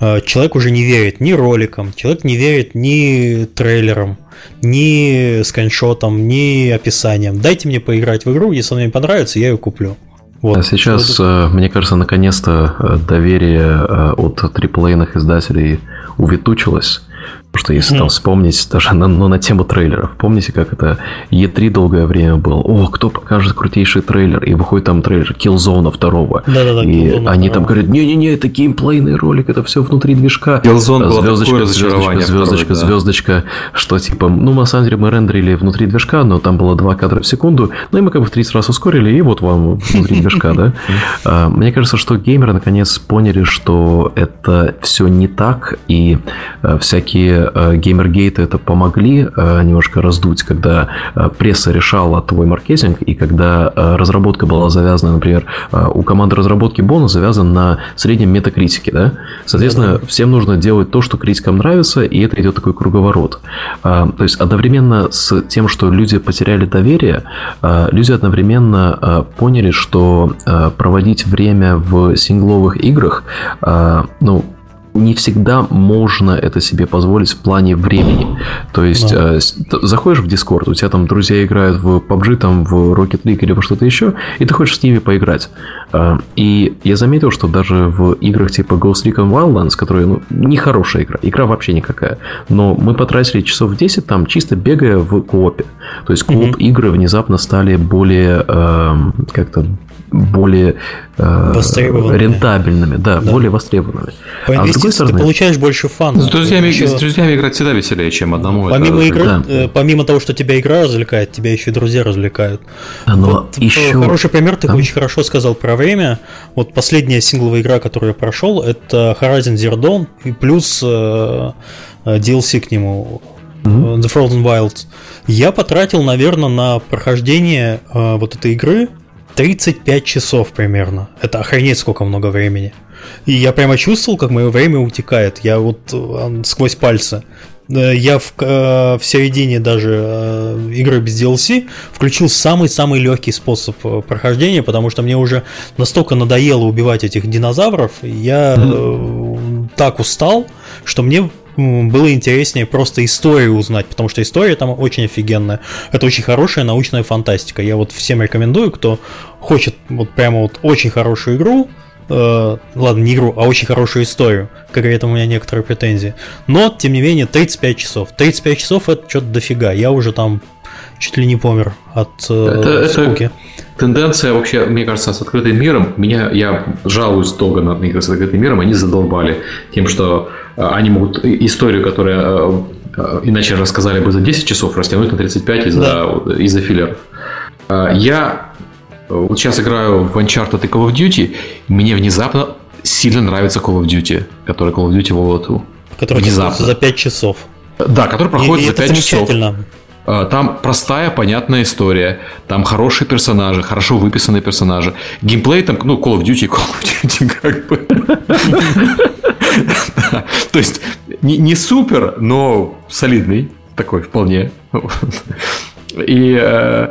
э, человек уже не верит ни роликам, человек не верит ни трейлерам, ни скриншотом, ни описанием. Дайте мне поиграть в игру, если она мне понравится, я ее куплю. Вот. А сейчас, буду... мне кажется, наконец-то доверие от триплейных издателей увитучилось. Потому что если mm-hmm. там вспомнить даже на, ну, на тему трейлеров, помните, как это E3 долгое время был? О, кто покажет крутейший трейлер? И выходит там трейлер Killzone второго. Да-да-да. И Killzone они там говорят, не-не-не, это геймплейный ролик, это все внутри движка. Killzone было звездочка, звездочка, звездочка, да. звездочка, что типа, ну, на самом деле мы рендерили внутри движка, но там было два кадра в секунду, ну и мы как бы в 30 раз ускорили, и вот вам внутри движка, да? А, мне кажется, что геймеры наконец поняли, что это все не так, и э, всякие геймергейты это помогли э, немножко раздуть, когда э, пресса решала твой маркетинг, и когда э, разработка была завязана, например, у команды разработки бонус завязан на среднем метакритике, да? Соответственно, да. всем нужно делать то, что критикам нравится, и это идет такой круговорот. То есть одновременно с тем, что люди потеряли доверие, люди одновременно поняли, что проводить время в сингловых играх, ну, не всегда можно это себе позволить в плане времени. То есть да. э, заходишь в Discord, у тебя там друзья играют в PUBG, там в Rocket League или во что-то еще, и ты хочешь с ними поиграть. Э, и я заметил, что даже в играх типа Ghost Recon Wildlands, которые ну, не хорошая игра, игра вообще никакая, но мы потратили часов 10 там чисто бегая в коопе. То есть mm-hmm. игры внезапно стали более э, как-то более э, рентабельными, да, да, более востребованными. По а с другой стороны, ты получаешь больше фана. С друзьями, еще... с друзьями играть всегда веселее, чем одному. Помимо, это... игры, да. э, помимо того, что тебя игра развлекает, тебя еще и друзья развлекают. Но вот, еще... Хороший пример, ты да. очень хорошо сказал про время. Вот последняя сингловая игра, которую я прошел, это Horizon Zero Dawn, и плюс э, DLC к нему, mm-hmm. The Frozen Wilds. Я потратил, наверное, на прохождение э, вот этой игры 35 часов примерно. Это охренеть сколько много времени. И я прямо чувствовал, как мое время утекает. Я вот э, сквозь пальцы. Э, я в, э, в середине даже игры без DLC включил самый-самый легкий способ прохождения, потому что мне уже настолько надоело убивать этих динозавров, я mm-hmm. так устал, что мне было интереснее просто историю узнать, потому что история там очень офигенная. Это очень хорошая научная фантастика. Я вот всем рекомендую, кто хочет вот прямо вот очень хорошую игру, э, ладно, не игру, а очень хорошую историю. К игре у меня некоторые претензии. Но, тем не менее, 35 часов. 35 часов это что-то дофига. Я уже там чуть ли не помер от э, это, скуки. Это тенденция вообще, мне кажется, с открытым миром. Меня, я жалуюсь долго на игры с открытым миром, они задолбали тем, что э, они могут историю, которая э, иначе рассказали бы за 10 часов, растянуть на 35 из-за да. из филлеров. Я вот сейчас играю в Uncharted и Call of Duty, мне внезапно сильно нравится Call of Duty, который Call of Duty World War 2. Который внезапно. за 5 часов. Да, который проходит и, за 5 часов. А, там простая, понятная история. Там хорошие персонажи, хорошо выписанные персонажи. Геймплей там, ну, Call of Duty, Call of Duty, как бы. То есть, не супер, но солидный такой вполне. И э,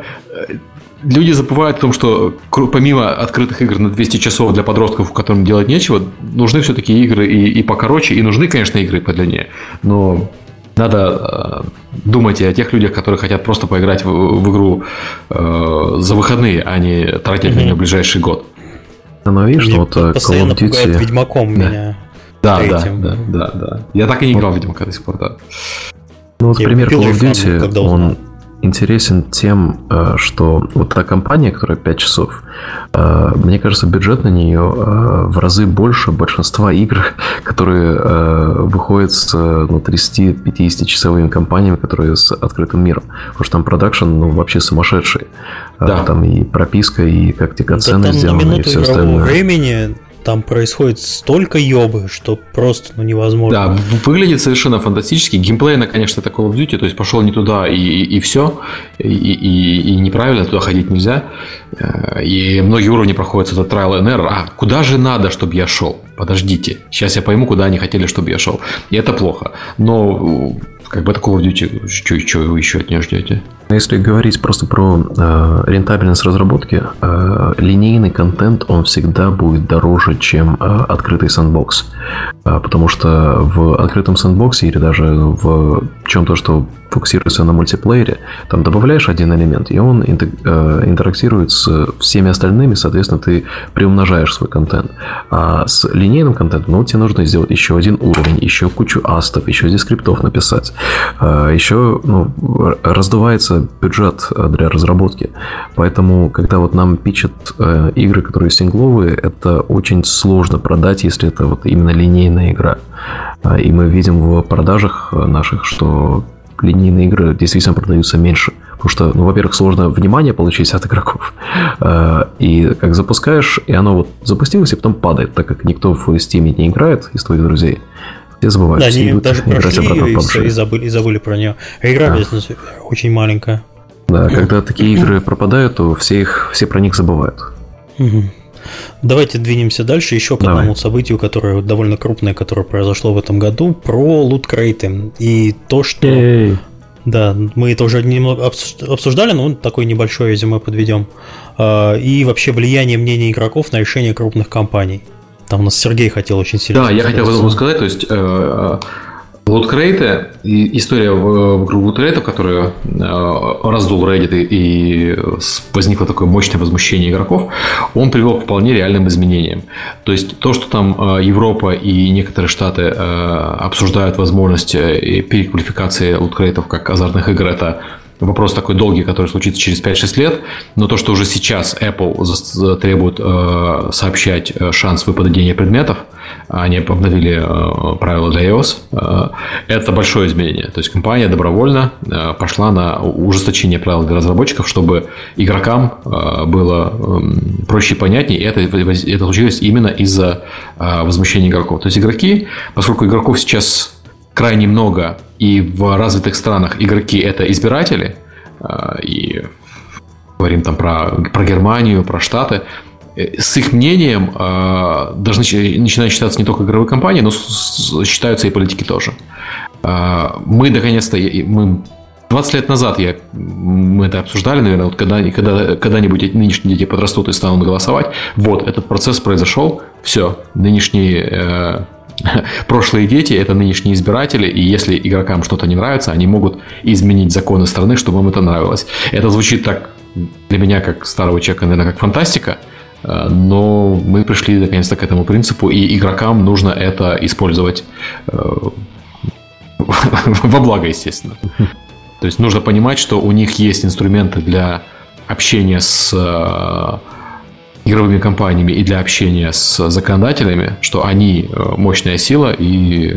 люди забывают о том, что помимо открытых игр на 200 часов для подростков, которым делать нечего, нужны все-таки игры и, и покороче, и нужны, конечно, игры подлиннее. Но надо э, думать и о тех людях, которые хотят просто поиграть в, в игру э, за выходные, а не тратить mm-hmm. на нее ближайший год. Ну, видишь, вот э, Call of Duty... Ведьмаком да. меня. Да, да, да, да, да. Я так и не играл в Ведьмака до сих пор, да. Ну вот, например, Call of Duty, он, интересен тем, э, что вот эта компания, которая 5 часов, э, мне кажется, бюджет на нее э, в разы больше большинства игр, которые выходят с ну, 30-50 часовыми компаниями, которые с открытым миром. Потому что там продакшн ну, вообще сумасшедший. Да. Там и прописка, и как тебе цены да, сделаны, и все остальное. времени там происходит столько ёбы, что просто ну, невозможно. Да, выглядит совершенно фантастически. Геймплейно, конечно, Call of Duty, то есть пошел не туда и, и, все, и, и, и неправильно, туда ходить нельзя. Э, и многие уровни проходят это trial and error. А куда же надо, чтобы я шел? Подождите, сейчас я пойму, куда они хотели, чтобы я шел. И это плохо. Но как бы Call of Duty, что, еще от нее ждете? Если говорить просто про э, рентабельность разработки, э, линейный контент, он всегда будет дороже, чем э, открытый сэндбокс. Э, потому что в открытом сэндбоксе или даже в чем-то, что фокусируется на мультиплеере, там добавляешь один элемент, и он э, интерактирует с всеми остальными, соответственно, ты приумножаешь свой контент. А с линейным контентом, ну, тебе нужно сделать еще один уровень, еще кучу астов, еще здесь скриптов написать. Э, еще ну, раздувается бюджет для разработки. Поэтому, когда вот нам пичат э, игры, которые сингловые, это очень сложно продать, если это вот именно линейная игра. И мы видим в продажах наших, что линейные игры действительно продаются меньше. Потому что, ну, во-первых, сложно внимание получить от игроков. Э, и как запускаешь, и оно вот запустилось, и потом падает, так как никто в Steam не играет из твоих друзей. Все забывают. Да, они даже прошли ее и, и, забыли, и забыли про нее. А игра, да. очень маленькая. Да, когда такие игры пропадают, то все, их, все про них забывают. Угу. Давайте двинемся дальше еще к Давай. одному событию, которое довольно крупное, которое произошло в этом году, про луткрейты. И то, что... Эй. Да, мы это уже немного обсуждали, но такой небольшой резюме подведем. А, и вообще влияние мнений игроков на решение крупных компаний. Там у нас Сергей хотел очень сильно. Да, я хотел об этом сказать. То есть э, Луткрейты, история вокруг луткрейтов, которая э, раздул Reddit и возникло такое мощное возмущение игроков, он привел к вполне реальным изменениям. То есть то, что там э, Европа и некоторые штаты э, обсуждают возможность переквалификации луткрейтов как азартных игр, это вопрос такой долгий, который случится через 5-6 лет, но то, что уже сейчас Apple требует сообщать шанс выпадения предметов – они обновили э, правила для iOS. Э, это большое изменение. То есть компания добровольно э, пошла на ужесточение правил для разработчиков, чтобы игрокам было эм, проще и понятнее. И это, это случилось именно из-за возмущения игроков. То есть игроки, поскольку игроков сейчас крайне много, и в развитых странах игроки это избиратели, и говорим там про, про Германию, про Штаты, Э, с их мнением э, должны начинать считаться не только игровые компании, но считаются и политики тоже. Э, мы наконец-то, мы 20 лет назад я, мы это обсуждали, наверное, вот когда, когда, когда-нибудь нынешние дети подрастут и станут голосовать. Вот, этот процесс произошел, все, нынешние э, прошлые дети – это нынешние избиратели, и если игрокам что-то не нравится, они могут изменить законы страны, чтобы им это нравилось. Это звучит так для меня, как старого человека, наверное, как фантастика – Э, но мы пришли наконец-то к этому принципу, и игрокам нужно это использовать э, во благо, естественно. То есть нужно понимать, что у них есть инструменты для общения с э, игровыми компаниями и для общения с законодателями, что они мощная сила, и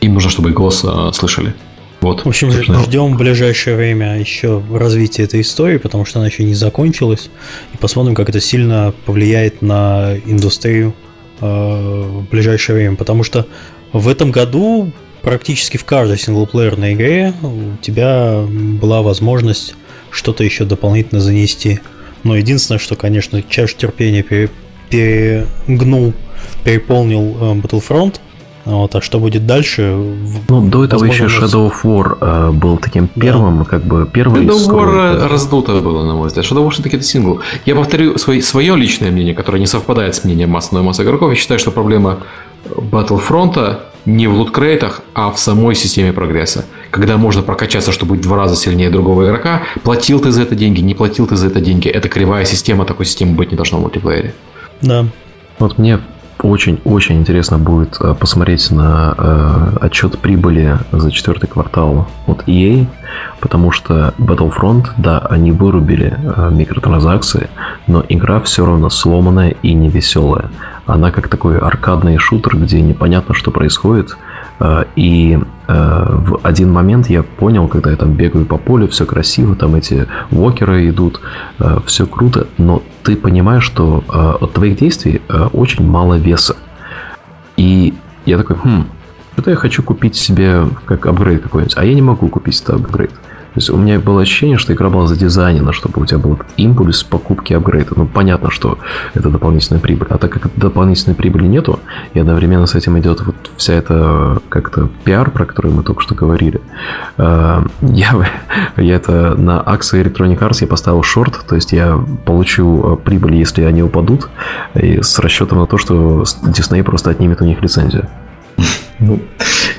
им нужно, чтобы их голос слышали. Вот, в общем, собственно. ждем в ближайшее время еще развития этой истории, потому что она еще не закончилась. И посмотрим, как это сильно повлияет на индустрию э, в ближайшее время. Потому что в этом году практически в каждой синглплеерной игре у тебя была возможность что-то еще дополнительно занести. Но единственное, что, конечно, чашу терпения перегнул, переполнил э, Battlefront – вот, а что будет дальше? Ну, до этого еще Shadow of War э, был таким первым, да. как бы первым. Shadow of War раздуто было, на мой взгляд. Shadow of War все-таки это сингл. Я повторю свой, свое личное мнение, которое не совпадает с мнением основной массы игроков. Я считаю, что проблема Battlefront не в луткрейтах, а в самой системе прогресса. Когда можно прокачаться, чтобы быть в два раза сильнее другого игрока, платил ты за это деньги, не платил ты за это деньги. Это кривая система, такой системы быть не должно в мультиплеере. Да. Вот мне очень-очень интересно будет э, посмотреть на э, отчет прибыли за четвертый квартал от EA, потому что Battlefront, да, они вырубили э, микротранзакции, но игра все равно сломанная и невеселая. Она как такой аркадный шутер, где непонятно, что происходит – и э, в один момент я понял, когда я там бегаю по полю, все красиво, там эти вокеры идут, э, все круто, но ты понимаешь, что от твоих действий очень мало веса. И я такой, хм, что-то я хочу купить себе как апгрейд какой-нибудь, а я не могу купить это апгрейд. То есть у меня было ощущение, что игра была задизайнена, чтобы у тебя был импульс покупки апгрейда. Ну, понятно, что это дополнительная прибыль. А так как дополнительной прибыли нету, и одновременно с этим идет вот вся эта как-то пиар, про который мы только что говорили, э, я, я это на акции Electronic Arts я поставил шорт, то есть я получу э, прибыль, если они упадут, и с расчетом на то, что Disney просто отнимет у них лицензию. Ну,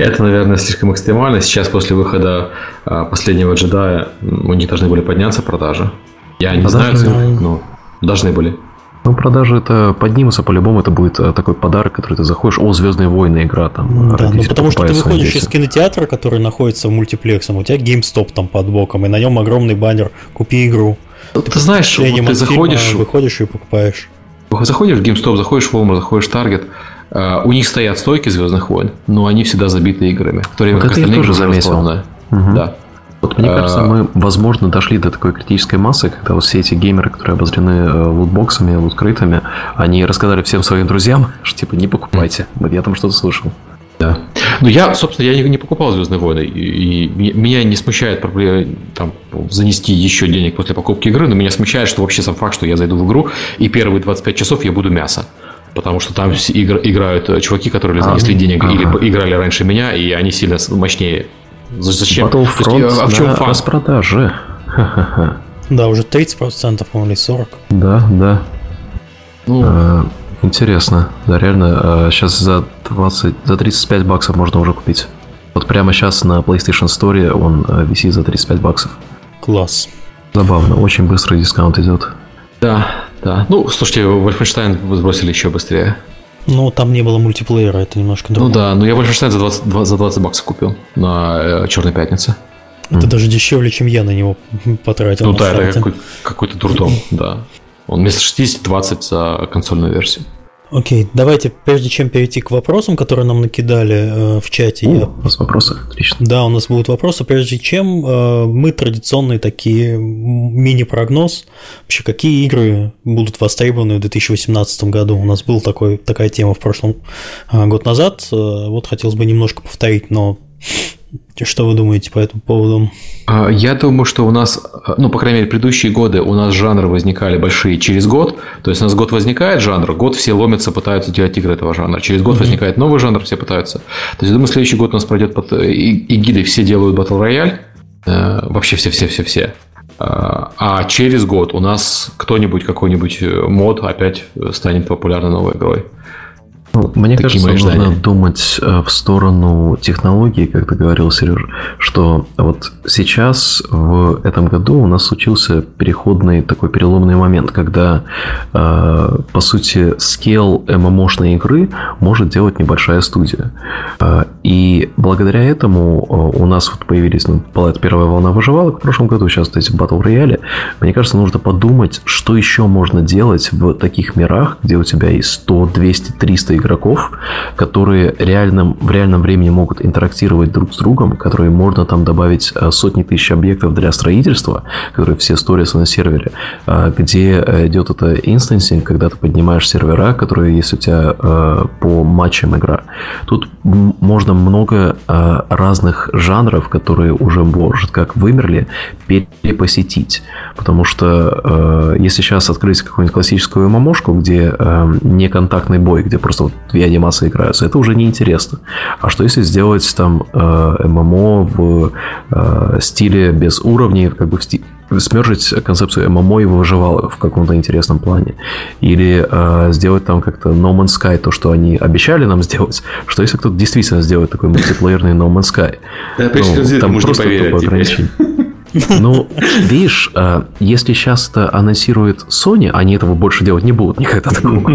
это, наверное, слишком экстремально. Сейчас, после выхода а, последнего джедая, у них должны были подняться продажи. Я не продажи, знаю, но должны были. Ну, продажи это поднимутся, по-любому это будет а, такой подарок, который ты заходишь, о, Звездные войны игра там. Да, ну потому что ты выходишь из кинотеатра, который находится в мультиплексом, у тебя GameStop там под боком, и на нем огромный баннер «Купи игру». Ну, ты, ты знаешь, вот ты заходишь... Выходишь и покупаешь. Заходишь в GameStop, заходишь в Walmart, заходишь в Target, у них стоят стойки Звездных войн, но они всегда забиты играми. В то время вот как это я тоже заметил. Угу. Да. Вот мне кажется, мы, возможно, дошли до такой критической массы, когда вот все эти геймеры, которые обозрены э, лутбоксами, луткрытами, они рассказали всем своим друзьям, что типа не покупайте. Вот я там что-то слышал. Да. Ну, я, собственно, я не, не покупал Звездные войны. И, и меня не смущает проблема там, занести еще денег после покупки игры, но меня смущает, что вообще сам факт, что я зайду в игру, и первые 25 часов я буду мясо. Потому что там игр, играют э, чуваки, которые занесли а, денег ага. или играли раньше меня, и они сильно мощнее. Зачем? Battlefront есть, а в чем на фан? распродаже. Да, уже 30%, по-моему, или 40%. Да, да. Ну, а, интересно. Да, реально, а, сейчас за 20, за 35 баксов можно уже купить. Вот прямо сейчас на PlayStation Store он а, висит за 35 баксов. Класс. Забавно, очень быстрый дискаунт идет. Да, да. Ну, слушайте, Wolfenstein сбросили еще быстрее. Ну, там не было мультиплеера, это немножко другое. Ну да, но я Wolfenstein за 20, за 20 баксов купил на э, Черной пятнице. Это mm. даже дешевле, чем я на него потратил. Ну да, это какой- какой-то дурдом, да. Он вместо 60 20 за консольную версию. Окей, давайте, прежде чем перейти к вопросам, которые нам накидали э, в чате. О, я... У нас вопросы, отлично. Да, у нас будут вопросы. Прежде чем э, мы традиционные такие мини-прогноз. Вообще, какие игры будут востребованы в 2018 году? У нас была такой, такая тема в прошлом э, год назад. Э, вот хотелось бы немножко повторить, но что вы думаете по этому поводу? А, я думаю, что у нас, ну, по крайней мере, предыдущие годы у нас жанры возникали большие через год. То есть у нас год возникает жанр, год все ломятся, пытаются делать игры этого жанра. Через год mm-hmm. возникает новый жанр, все пытаются. То есть я думаю, следующий год у нас пройдет под эгидой все делают Battle Royale. Э, вообще все-все-все-все. А, а через год у нас кто-нибудь, какой-нибудь э, мод опять станет популярной новой игрой. Ну, мне Такие кажется, нужно думать э, в сторону технологий, как ты говорил, Сереж, что вот сейчас в этом году у нас случился переходный такой переломный момент, когда, э, по сути, скейл ММОшной игры может делать небольшая студия. Э, и благодаря этому у нас вот появились, ну, первая волна выживалок в прошлом году, сейчас эти батл рояли. Мне кажется, нужно подумать, что еще можно делать в таких мирах, где у тебя есть 100, 200, 300 игроков, которые реальном, в реальном времени могут интерактировать друг с другом, которые можно там добавить э, сотни тысяч объектов для строительства, которые все сторятся на сервере, э, где э, идет это инстансинг, когда ты поднимаешь сервера, которые есть у тебя по матчам игра. Тут можно много разных жанров, которые уже, может, как вымерли, перепосетить. Потому что если сейчас открыть какую-нибудь классическую мамошку, где неконтактный бой, где просто вот две анимации играются, это уже неинтересно. А что если сделать там э, ММО в э, стиле без уровней, как бы в стиле смержить концепцию ММО и выживал в каком-то интересном плане. Или э, сделать там как-то No Man's Sky, то, что они обещали нам сделать. Что если кто-то действительно сделает такой мультиплеерный No Man's Sky? Да, ну, там просто тупо ограничение. Ну, видишь, э, если сейчас это анонсирует Sony, они этого больше делать не будут никогда такого,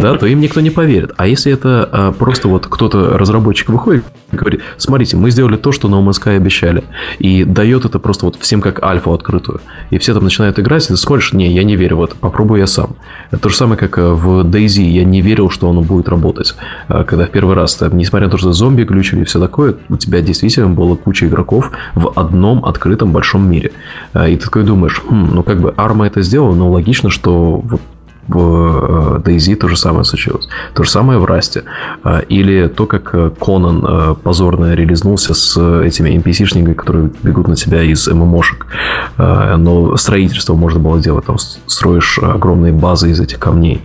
да, то им никто не поверит. А если это э, просто вот кто-то, разработчик выходит и говорит, смотрите, мы сделали то, что на Sky обещали, и дает это просто вот всем как альфу открытую, и все там начинают играть, и ты смотришь, не, я не верю, вот попробую я сам. Это то же самое, как э, в DayZ, я не верил, что оно будет работать, когда в первый раз, там, несмотря на то, что зомби глючили и все такое, у тебя действительно было куча игроков в одном открытом большом большом мире. А, и ты такой думаешь, хм, ну как бы Арма это сделала, но логично, что вот в DayZ то же самое случилось. То же самое в Расте. Или то, как Конан позорно релизнулся с этими NPC-шниками, которые бегут на тебя из ММОшек. Но строительство можно было сделать. Там строишь огромные базы из этих камней.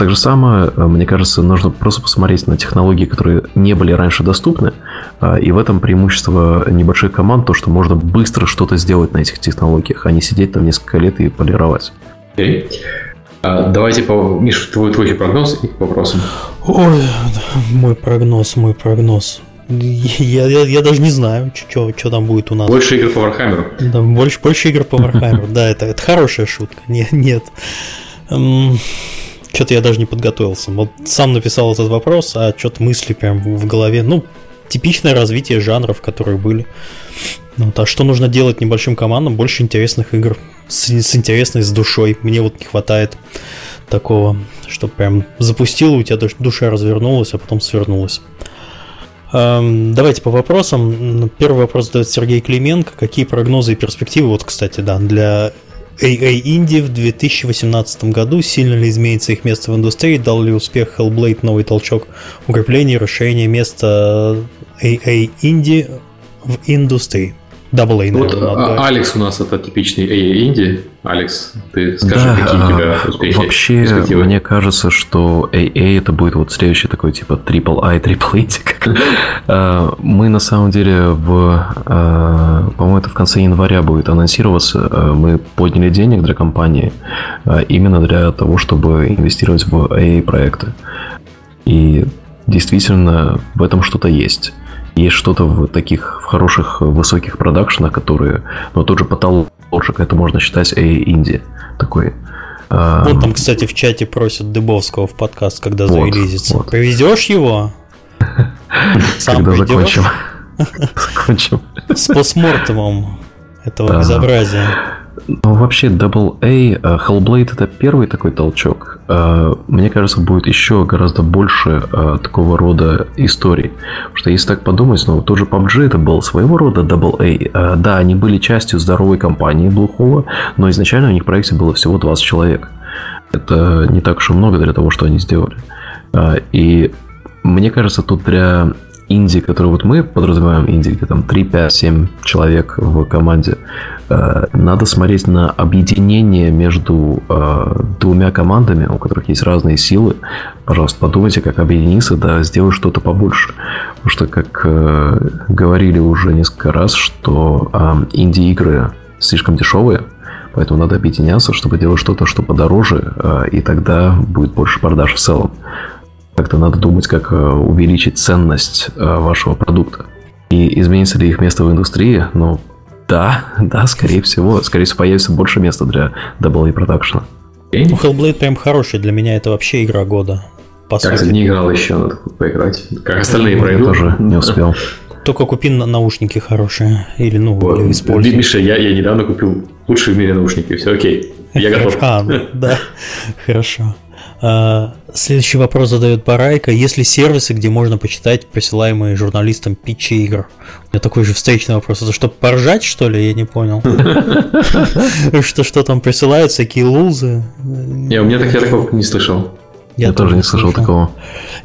Так же самое, э, мне кажется, нужно просто посмотреть на технологии, которые не были раньше доступны, а, и в этом преимущество небольших команд, то, что можно быстро что-то сделать на этих технологиях, а не сидеть там несколько лет и полировать. Okay. А, давайте. Миш, твой, твой прогноз и к вопросам. Ой, мой прогноз, мой прогноз. Я, я, я даже не знаю, что там будет у нас. Больше игр по Вархаммеру. Да, больше, больше игр по Вархаммеру. Да, это, это хорошая шутка. Нет, нет. Что-то я даже не подготовился. Вот сам написал этот вопрос, а что-то мысли прям в голове. Ну, типичное развитие жанров, которые были. Вот, а что нужно делать небольшим командам? Больше интересных игр. С, с интересной, с душой. Мне вот не хватает такого, что прям запустил, у тебя душа развернулась, а потом свернулась. Эм, давайте по вопросам. Первый вопрос задает Сергей Клименко. Какие прогнозы и перспективы, вот, кстати, да, для AA Indie в 2018 году. Сильно ли изменится их место в индустрии? Дал ли успех Hellblade новый толчок укрепления и расширения места AA Indie в индустрии? Double A, наверное, вот, а, Алекс у нас это типичный AA Инди. Алекс, ты скажи, да, какие у тебя успехи? Вообще, мне кажется, что AA это будет вот следующий такой типа Triple I, Triple Indie. А, мы на самом деле в, а, по-моему, это в конце января будет анонсироваться. Мы подняли денег для компании именно для того, чтобы инвестировать в AA проекты. И действительно в этом что-то есть есть что-то в таких в хороших высоких продакшенах, которые, ну, тот же потолочек, это можно считать эй инди такой. А, вот там, кстати, в чате просят Дыбовского в подкаст, когда вот, зарелизится. Вот. Привезешь его? Сам когда закончим. Закончим. С постмортемом этого безобразия. Ну, вообще, Double A, э, Hellblade это первый такой толчок. Э, мне кажется, будет еще гораздо больше э, такого рода историй. Потому что если так подумать, ну, тот же PUBG это был своего рода Double A. Да, они были частью здоровой компании Блухова, но изначально у них в проекте было всего 20 человек. Это не так уж и много для того, что они сделали. И мне кажется, тут для инди, который вот мы подразумеваем инди, где там 3, 5, 7 человек в команде, э, надо смотреть на объединение между э, двумя командами, у которых есть разные силы. Пожалуйста, подумайте, как объединиться, да, сделать что-то побольше. Потому что, как э, говорили уже несколько раз, что инди-игры слишком дешевые, Поэтому надо объединяться, чтобы делать что-то, что подороже, и тогда будет больше продаж в целом. Как-то надо думать, как э, увеличить ценность э, вашего продукта. И изменится ли их место в индустрии? Ну, да, да, скорее всего. Скорее всего, появится больше места для Double A продакшена. Ну, Hellblade прям хороший. Для меня это вообще игра года. По я, сути. не играл еще, надо поиграть. Как остальные пройду. тоже не успел. Только купи наушники хорошие. Или, ну, вот. используй. Миша, я, я недавно купил лучшие в мире наушники. Все окей. Я готов. А, да, хорошо. А, следующий вопрос задает Барайка. Есть ли сервисы, где можно почитать присылаемые журналистам питчи игр? У меня такой же встречный вопрос. Это чтобы поржать, что ли? Я не понял. Что что там присылают, всякие лузы? Не, у меня так я такого не слышал. Я, тоже не слышал такого.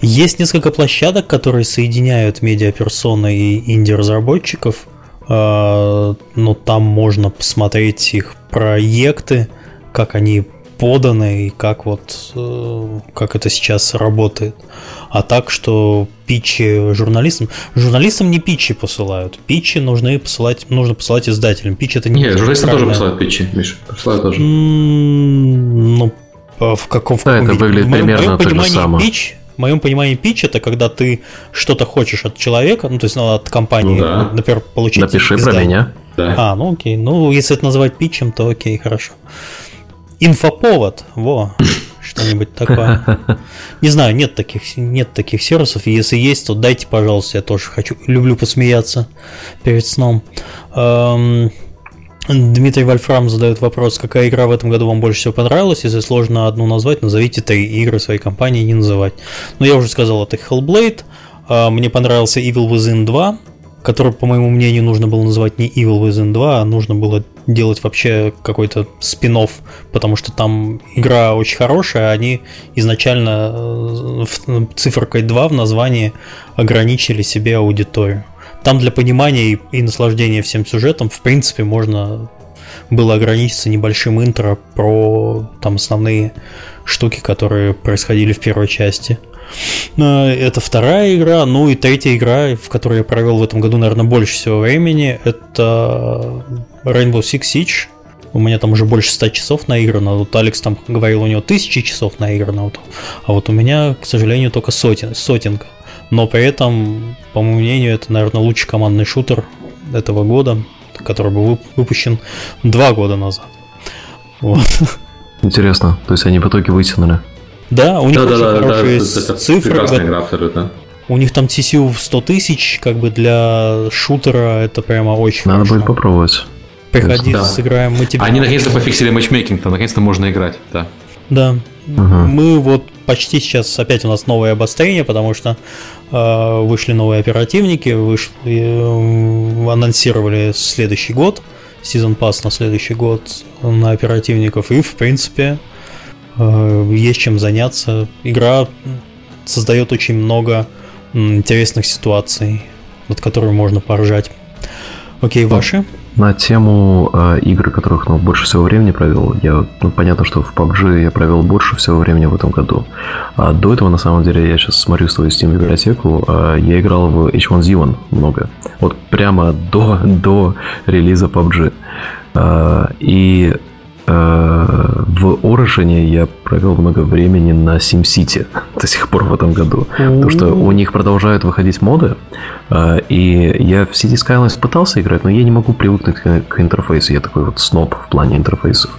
Есть несколько площадок, которые соединяют медиаперсоны и инди-разработчиков. А, но там можно посмотреть их проекты, как они поданы и как вот э, как это сейчас работает. А так, что питчи журналистам... Журналистам не питчи посылают. Питчи нужны посылать, нужно посылать издателям. Питч это не... Нет, журналисты тоже посылают питчи, Миша. Посылают тоже. Ну, в каком... В да, это выглядит в моем, примерно то же самое. Питч, в моем понимании питч это когда ты что-то хочешь от человека, ну то есть ну, от компании, ну, да. например, получить. Напиши издание. про меня. Да. А, ну окей. Ну, если это называть питчем, то окей, хорошо. Инфоповод, во, что-нибудь такое. Не знаю, нет таких, нет таких сервисов. Если есть, то дайте, пожалуйста, я тоже хочу, люблю посмеяться перед сном. Эм, Дмитрий Вольфрам задает вопрос, какая игра в этом году вам больше всего понравилась? Если сложно одну назвать, назовите три игры своей компании, не называть. Но я уже сказал, это Hellblade. Э, мне понравился Evil Within 2. Который, по моему мнению, нужно было называть не Evil Within 2, а нужно было делать вообще какой-то спин потому что там игра очень хорошая, а они изначально цифркой 2 в названии ограничили себе аудиторию. Там для понимания и наслаждения всем сюжетом, в принципе, можно было ограничиться небольшим интро про там основные штуки, которые происходили в первой части. Э, это вторая игра, ну и третья игра, в которой я провел в этом году, наверное, больше всего времени, это Rainbow Six Siege. У меня там уже больше 100 часов наиграно. Вот Алекс там говорил, у него тысячи часов наиграно. А вот у меня, к сожалению, только сотен, сотенка но при этом, по моему мнению, это, наверное, лучший командный шутер этого года, который был выпущен два года назад. Вот. Интересно, то есть они в итоге вытянули? Да, у них да, очень да, хорошие да, да, цифры. Прекрасная игра абсолютно. У них там TCU в 100 тысяч, как бы для шутера это прямо очень Надо хорошо. будет попробовать. Приходи, да. сыграем, мы тебе... Они наконец-то пофиксили матчмейкинг, там наконец-то можно играть, да. Да. Угу. Мы вот почти сейчас опять у нас новое обострение, потому что э, вышли новые оперативники, вышли, э, анонсировали следующий год, сезон пас на следующий год на оперативников, и в принципе э, есть чем заняться. Игра создает очень много интересных ситуаций, над которыми можно поржать. Окей, ваши? На тему э, игр, которых ну, больше всего времени провел, я, ну, понятно, что в PUBG я провел больше всего времени в этом году. А до этого, на самом деле, я сейчас смотрю свою Steam библиотеку, э, я играл в H1Z1 много. Вот прямо до, до релиза PUBG. Э, и Э, в Origin я провел много времени на SimCity до сих пор в этом году. Потому что у них продолжают выходить моды. Э, и я в City Skylines пытался играть, но я не могу привыкнуть к интерфейсу. Я такой вот сноб в плане интерфейсов.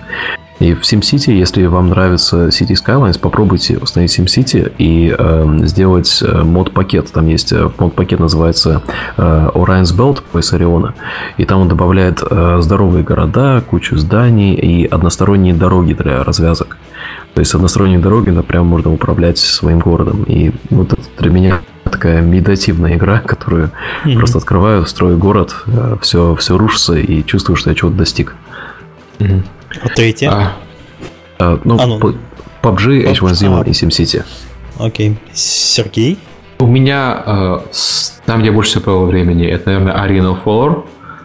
И в SimCity, если вам нравится City Skylines, попробуйте установить SimCity и э, сделать мод-пакет. Там есть э, мод-пакет, называется э, Orion's Belt, пояс Ориона. И там он добавляет э, здоровые города, кучу зданий и односторонние дороги для развязок. То есть односторонние дороги, да, прям можно управлять своим городом. И вот это для меня такая медитативная игра, которую mm-hmm. просто открываю, строю город, все, э, все рушится и чувствую, что я чего-то достиг. А третья? А, а, ну, а, ну, PUBG, H1Z1 а. и SimCity. Окей. Сергей? У меня э, там, где больше всего провел времени, это, наверное, Arena of Valor,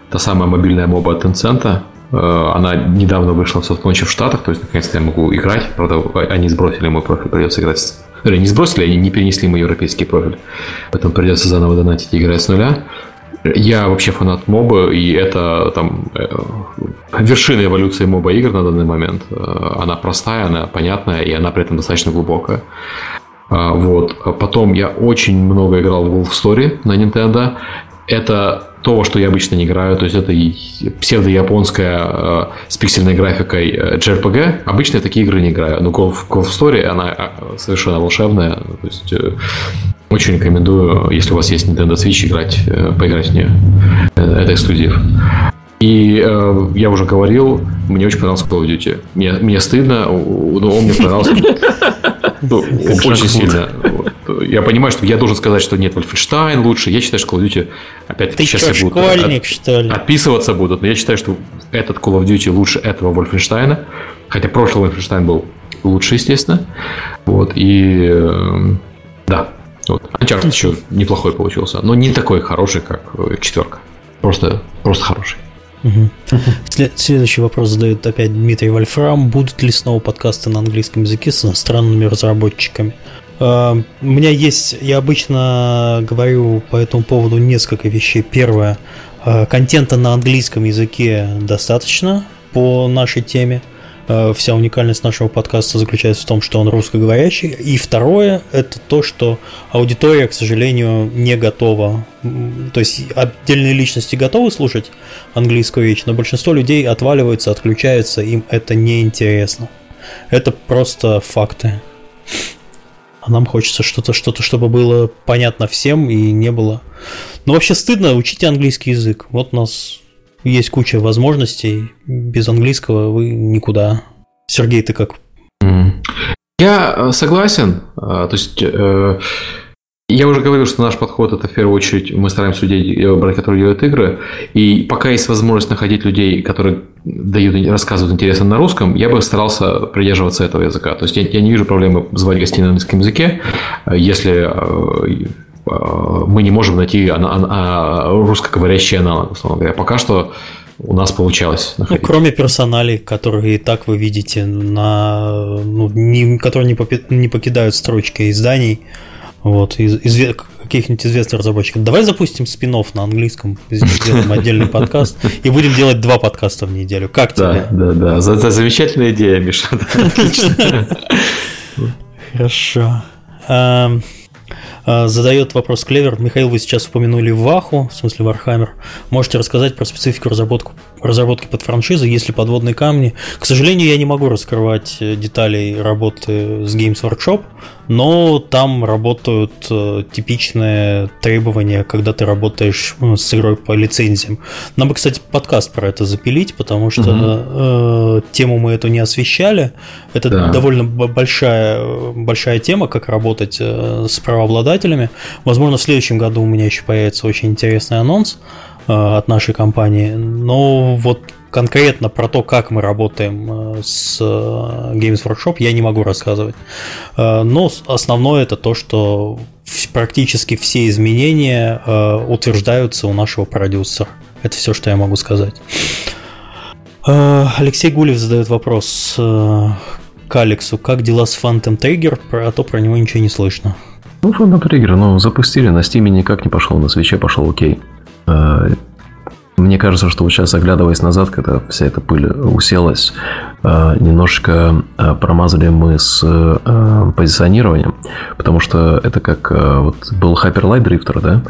та самая мобильная моба от Tencent. Э, она недавно вышла в софтлонче в Штатах, то есть наконец-то я могу играть. Правда, они сбросили мой профиль, придется играть. Или не сбросили, они не перенесли мой европейский профиль. Поэтому придется заново донатить и играть с нуля. Я вообще фанат моба, и это там э, вершина эволюции моба игр на данный момент. Э, она простая, она понятная, и она при этом достаточно глубокая. Э, вот. Потом я очень много играл в Wolf Story на Nintendo. Это то, во что я обычно не играю, то есть это псевдо-японская с пиксельной графикой JRPG. Обычно я такие игры не играю, но Golf, Golf Story, она совершенно волшебная, то есть очень рекомендую, если у вас есть Nintendo Switch, играть, э, поиграть в нее. Э, это эксклюзив. И э, я уже говорил, мне очень понравился Call of Duty. Мне, мне стыдно, но он мне понравился ну, очень сильно. Я понимаю, что я должен сказать, что нет, Wolfenstein лучше. Я считаю, что Call of Duty опять Ты сейчас что, будут школьник, от, что ли? отписываться будут, но я считаю, что этот Call of Duty лучше этого Wolfenstein. Хотя прошлый Wolfenstein был лучше, естественно. Вот, и э, да, вот. Uncharted еще неплохой получился, но не такой хороший, как э, четверка. Просто, просто хороший. Следующий вопрос задает опять Дмитрий Вольфрам. Будут ли снова подкасты на английском языке с иностранными разработчиками? Uh, у меня есть, я обычно говорю по этому поводу несколько вещей. Первое, uh, контента на английском языке достаточно по нашей теме. Э, вся уникальность нашего подкаста заключается в том, что он русскоговорящий. И второе, это то, что аудитория, к сожалению, не готова. То есть отдельные личности готовы слушать английскую речь, но большинство людей отваливаются, отключаются, им это неинтересно. Это просто факты. А нам хочется что-то, что-то, чтобы было понятно всем и не было. Но вообще стыдно, учите английский язык. Вот нас есть куча возможностей. Без английского вы никуда. Сергей, ты как? Я э, согласен. А, то есть э, Я уже говорил, что наш подход это в первую очередь мы стараемся людей э, брать, которые делают игры. И пока есть возможность находить людей, которые дают, рассказывают интересно на русском, я бы старался придерживаться этого языка. То есть я, я не вижу проблемы звать гостей на английском языке, если мы не можем найти русскоговорящий аналог, условно говоря. Пока что у нас получалось. Ну, кроме персоналей, которые и так вы видите, на, ну, не, которые не, попи, не покидают строчки изданий, вот, из, из каких-нибудь известных разработчиков. Давай запустим спин на английском, сделаем отдельный подкаст и будем делать два подкаста в неделю. Как тебе? Да, да, да. За, за замечательная идея, Миша. Отлично. Хорошо. Э, задает вопрос Клевер. Михаил, вы сейчас упомянули Ваху, в смысле Вархаммер. Можете рассказать про специфику разработку, разработки под франшизы, есть ли подводные камни? К сожалению, я не могу раскрывать э, деталей работы с Games Workshop, но там работают э, типичные требования, когда ты работаешь ну, с игрой по лицензиям. Нам бы, кстати, подкаст про это запилить, потому что угу. э, тему мы эту не освещали. Это да. довольно большая, большая тема, как работать э, с правообладателями. Возможно, в следующем году у меня еще появится очень интересный анонс э, от нашей компании. Но вот конкретно про то, как мы работаем э, с э, Games Workshop, я не могу рассказывать. Э, но основное это то, что практически все изменения утверждаются у нашего продюсера. Это все, что я могу сказать. Алексей Гулев задает вопрос к Алексу. Как дела с Phantom Trigger? А то про него ничего не слышно. Ну, Phantom Trigger, ну, запустили, на Steam никак не пошел, на свече пошел окей. euh, Мне кажется, что вот сейчас, оглядываясь назад, когда вся эта пыль уселась, э, немножечко э, промазали мы с э, позиционированием, потому что это как вот был Hyper Light Drifter, да,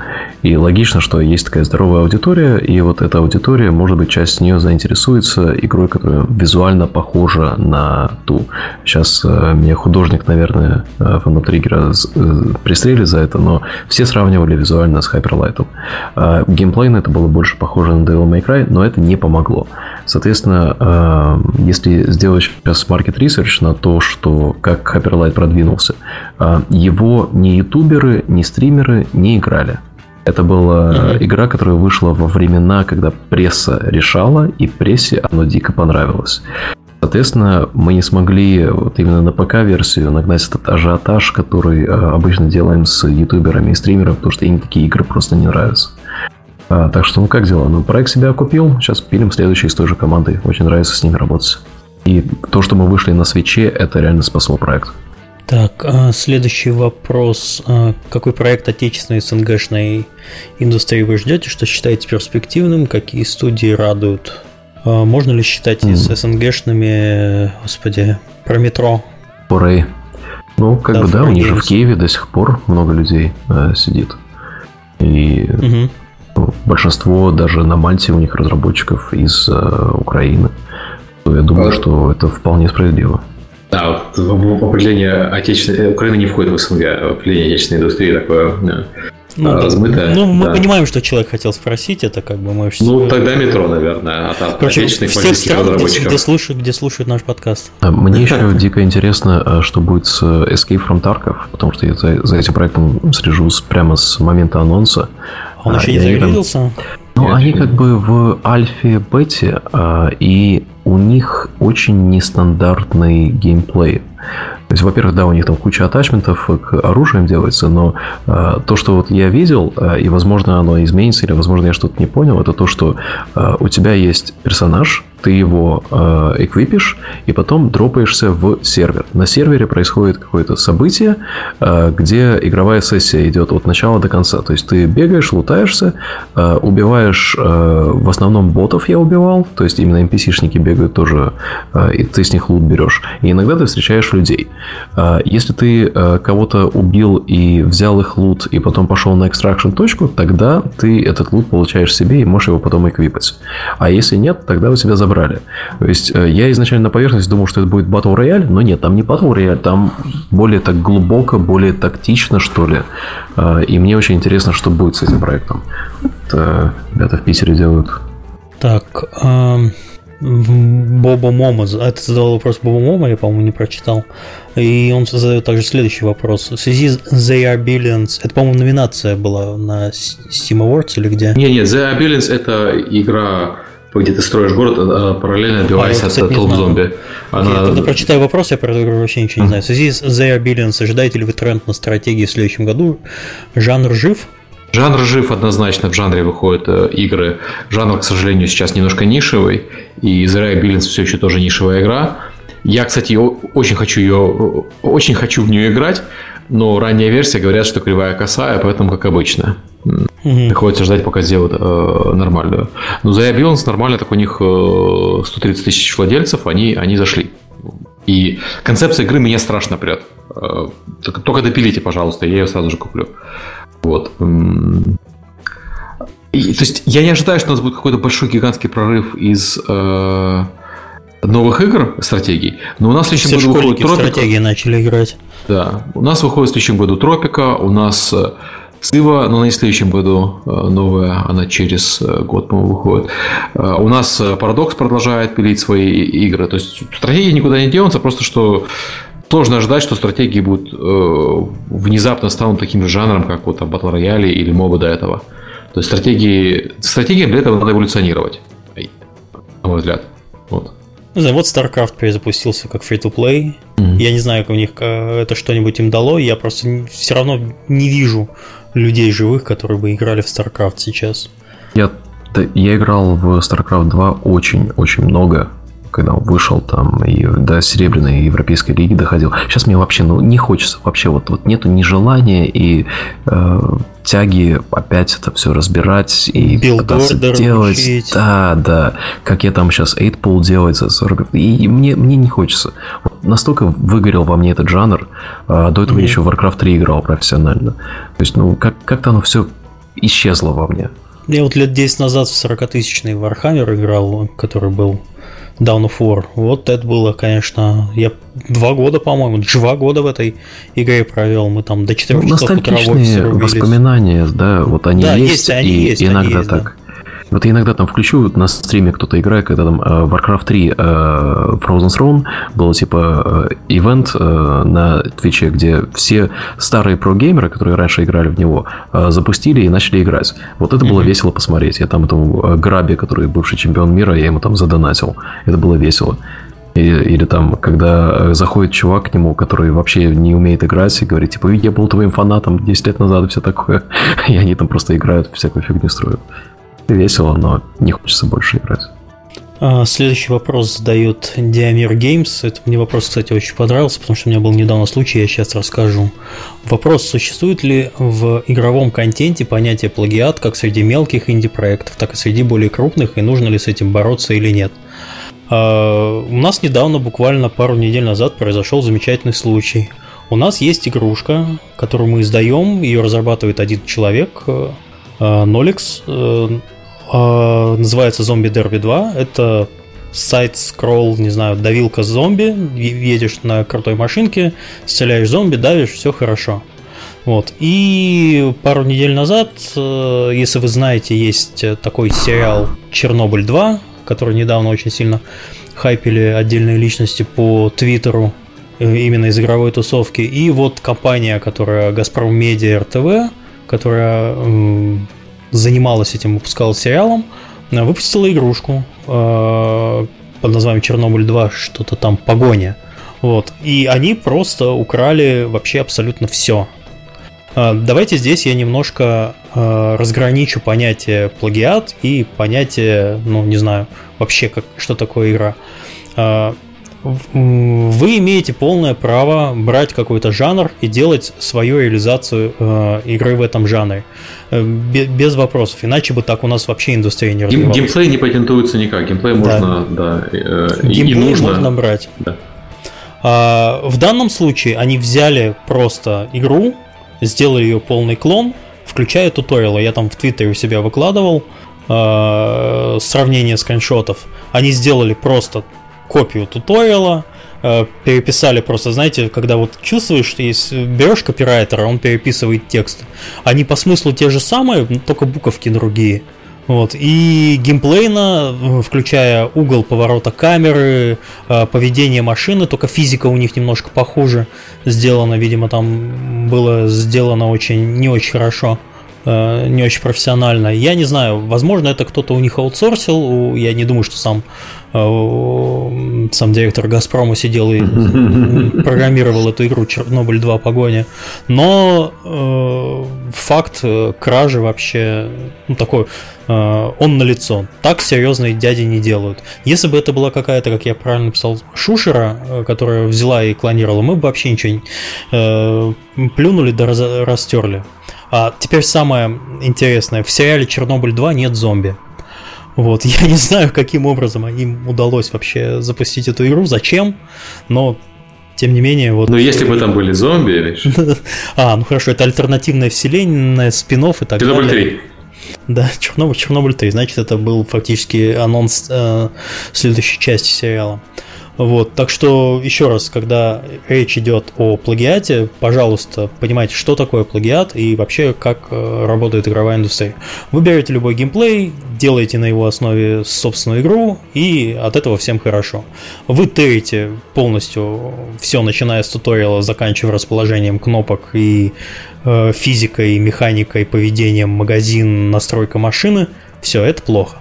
и логично, что есть такая здоровая аудитория, и вот эта аудитория, может быть, часть нее заинтересуется игрой, которая визуально похожа на ту. Сейчас меня художник, наверное, Phantom Trigger пристрелит за это, но все сравнивали визуально с Hyper Light. Геймплейно это было больше похоже на Devil May Cry, но это не помогло. Соответственно, э, если сделать сейчас market research на то, что как Hyper Light продвинулся, э, его ни ютуберы, ни стримеры не играли. Это была mm-hmm. игра, которая вышла во времена, когда пресса решала, и прессе оно дико понравилось. Соответственно, мы не смогли вот именно на ПК-версию нагнать этот ажиотаж, который э, обычно делаем с ютуберами и стримерами, потому что им такие игры просто не нравятся. А, так что, ну как дела? Ну, проект себя окупил. Сейчас пилим следующий с той же командой. Очень нравится с ними работать. И то, что мы вышли на свече, это реально спасло проект. Так, а следующий вопрос. А, какой проект отечественной СНГшной индустрии вы ждете? Что считаете перспективным? Какие студии радуют? Можно ли считать mm. с СНГшными, господи, про метро? Порей. Ну, как да, бы да, у них же в Киеве до сих пор много людей э, сидит. И угу большинство даже на Мальте у них разработчиков из э, Украины. Я думаю, а... что это вполне справедливо. Да, вот определение отечественной... Украина не входит в СНГ, определение отечественной индустрии такое да, ну, размытое. Ну, мы да. понимаем, что человек хотел спросить, это как бы мы... Ну, тогда метро, наверное, от Короче, отечественных всех стран, разработчиков. Где, слушают, где слушают наш подкаст. А мне еще дико интересно, а что будет с Escape from Tarkov, потому что я за, за этим проектом слежу прямо с момента анонса. Он а, еще не зарелизился? Ну, они как бы в альфе, бете, а, и у них очень нестандартный геймплей. То есть, во-первых, да, у них там куча атачментов к оружиям делается, но э, то, что вот я видел, э, и, возможно, оно изменится, или, возможно, я что-то не понял, это то, что э, у тебя есть персонаж, ты его э, эквипишь, и потом дропаешься в сервер. На сервере происходит какое-то событие, э, где игровая сессия идет от начала до конца. То есть ты бегаешь, лутаешься, э, убиваешь э, в основном ботов я убивал, то есть именно NPC-шники бегают тоже, э, и ты с них лут берешь. И иногда ты встречаешь людей. Э, если ты э, кого-то убил и взял их лут, и потом пошел на экстракшн точку, тогда ты этот лут получаешь себе и можешь его потом эквипать. А если нет, тогда у тебя забрали. То есть э, я изначально на поверхности думал, что это будет Battle Royale, но нет, там не Battle Royale, там более так глубоко, более тактично, что ли. Э, и мне очень интересно, что будет с этим проектом. Это ребята в Питере делают. Так, эм, Боба Мома. Это задал вопрос Боба Мома, я, по-моему, не прочитал. И он задает также следующий вопрос. В связи с They Are Billions, это, по-моему, номинация была на Steam Awards или где? Не, нет, The Are Billions это игра где ты строишь город, а параллельно отбиваясь а, от толп зомби. Она... Я тогда прочитаю вопрос, я про эту игру вообще ничего не знаю. В связи с The Are Billions, ожидаете ли вы тренд на стратегии в следующем году? Жанр жив? Жанр жив однозначно, в жанре выходят э, игры. Жанр, к сожалению, сейчас немножко нишевый, и The Billions все еще тоже нишевая игра. Я, кстати, очень хочу ее, очень хочу в нее играть, но ранняя версия говорят, что кривая косая, поэтому как обычно. Угу. Приходится ждать, пока сделают э, нормальную. Но The Billions нормально, так у них э, 130 тысяч владельцев, они, они зашли. И концепция игры меня страшно прет. Э, только допилите, пожалуйста, я ее сразу же куплю. Вот. И, то есть я не ожидаю, что у нас будет какой-то большой гигантский прорыв из э, новых игр, стратегий, но у нас в следующем Все году выходит Тропика. стратегии начали играть. Да, у нас выходит в следующем году Тропика, у нас э, Цива, но в следующем году э, новая, она через э, год, по-моему, выходит. У нас Парадокс продолжает пилить свои игры, то есть стратегии никуда не денутся, просто что сложно ожидать, что стратегии будут э, внезапно станут таким же жанром, как вот там Battle Royale или моба до этого. То есть стратегии, стратегии для этого надо эволюционировать, на мой взгляд. Вот. Не знаю, вот StarCraft перезапустился как free-to-play. Mm-hmm. Я не знаю, как у них э, это что-нибудь им дало. Я просто все равно не вижу людей живых, которые бы играли в StarCraft сейчас. Я, я играл в StarCraft 2 очень-очень много когда он вышел там и до серебряной европейской лиги доходил. Сейчас мне вообще ну, не хочется, вообще вот, вот нету ни желания и э, тяги опять это все разбирать и Build пытаться делать. Учить. Да, да. Как я там сейчас 8 делать за 40. И мне, мне не хочется. Вот настолько выгорел во мне этот жанр. А до этого mm-hmm. еще Warcraft 3 играл профессионально. То есть, ну, как- как-то оно все исчезло во мне. Я вот лет 10 назад в 40-тысячный Warhammer играл, который был Down of War. Вот это было, конечно, я два года, по-моему, два года в этой игре провел. Мы там до 4 ну, часов утра в воспоминания, да, вот они да, есть, есть они и есть, иногда они есть, так. Да. Вот я иногда там включу на стриме кто-то играет, когда там uh, Warcraft 3 uh, Frozen Throne был типа ивент uh, на Твиче, где все старые прогеймеры, которые раньше играли в него, запустили и начали играть. Вот это mm-hmm. было весело посмотреть. Я там этому Грабе, который бывший чемпион мира, я ему там задонатил. Это было весело. Или, или там, когда заходит чувак к нему, который вообще не умеет играть, и говорит, типа, я был твоим фанатом 10 лет назад и все такое. И они там просто играют, всякую фигню строят весело, но не хочется больше играть. А, следующий вопрос задает Диамир Геймс. Это мне вопрос, кстати, очень понравился, потому что у меня был недавно случай, я сейчас расскажу. Вопрос, существует ли в игровом контенте понятие плагиат как среди мелких инди-проектов, так и среди более крупных, и нужно ли с этим бороться или нет? А, у нас недавно, буквально пару недель назад, произошел замечательный случай. У нас есть игрушка, которую мы издаем, ее разрабатывает один человек, Ноликс, э, называется Зомби Дерби 2. Это сайт-скролл, не знаю, давилка зомби. Едешь на крутой машинке, стреляешь зомби, давишь, все хорошо. Вот. И пару недель назад, э, если вы знаете, есть такой сериал Чернобыль 2, который недавно очень сильно хайпили отдельные личности по Твиттеру э, именно из игровой тусовки. И вот компания, которая Газпром Медиа РТВ, которая занималась этим, выпускала сериалом, э, выпустила игрушку э, под названием Чернобыль 2, что-то там погоня. Вот. И они просто украли вообще абсолютно все. Э, давайте здесь я немножко разграничу понятие плагиат и понятие, ну, не знаю, вообще, как, что такое игра вы имеете полное право брать какой-то жанр и делать свою реализацию э, игры в этом жанре. Э, без вопросов. Иначе бы так у нас вообще индустрия не развивалась. Геймплей не патентуется никак. Геймплей можно, да, э, Геймплей и нужно. можно брать. Да. А, в данном случае они взяли просто игру, сделали ее полный клон, включая туториалы. Я там в Твиттере у себя выкладывал э, сравнение скриншотов. Они сделали просто копию туториала, э, переписали просто, знаете, когда вот чувствуешь, что есть берешь копирайтера, он переписывает текст. Они по смыслу те же самые, только буковки другие. Вот. И геймплейно, включая угол поворота камеры, э, поведение машины, только физика у них немножко похуже сделана. Видимо, там было сделано очень не очень хорошо э, не очень профессионально. Я не знаю, возможно, это кто-то у них аутсорсил. Я не думаю, что сам Э, сам директор Газпрома сидел и программировал эту игру Чернобыль 2 погоня. Но э, факт э, кражи вообще ну, такой, э, он на лицо. Так серьезные дяди не делают. Если бы это была какая-то, как я правильно писал, шушера, э, которая взяла и клонировала, мы бы вообще ничего не э, плюнули да раз, растерли. А теперь самое интересное. В сериале Чернобыль 2 нет зомби. Вот, я не знаю, каким образом им удалось вообще запустить эту игру, зачем, но тем не менее, вот... Но если бы там были зомби, видишь? А, ну хорошо, это альтернативная вселенная, спин и так Чернобыль далее. 3. Да, Чернобыль, Чернобыль 3, значит, это был фактически анонс э, следующей части сериала. Вот, так что еще раз, когда речь идет о плагиате, пожалуйста, понимайте, что такое плагиат и вообще как э, работает игровая индустрия. Вы берете любой геймплей, делаете на его основе собственную игру, и от этого всем хорошо. Вы терите полностью все, начиная с туториала, заканчивая расположением кнопок и э, физикой, механикой, поведением, магазин, настройка машины. Все, это плохо.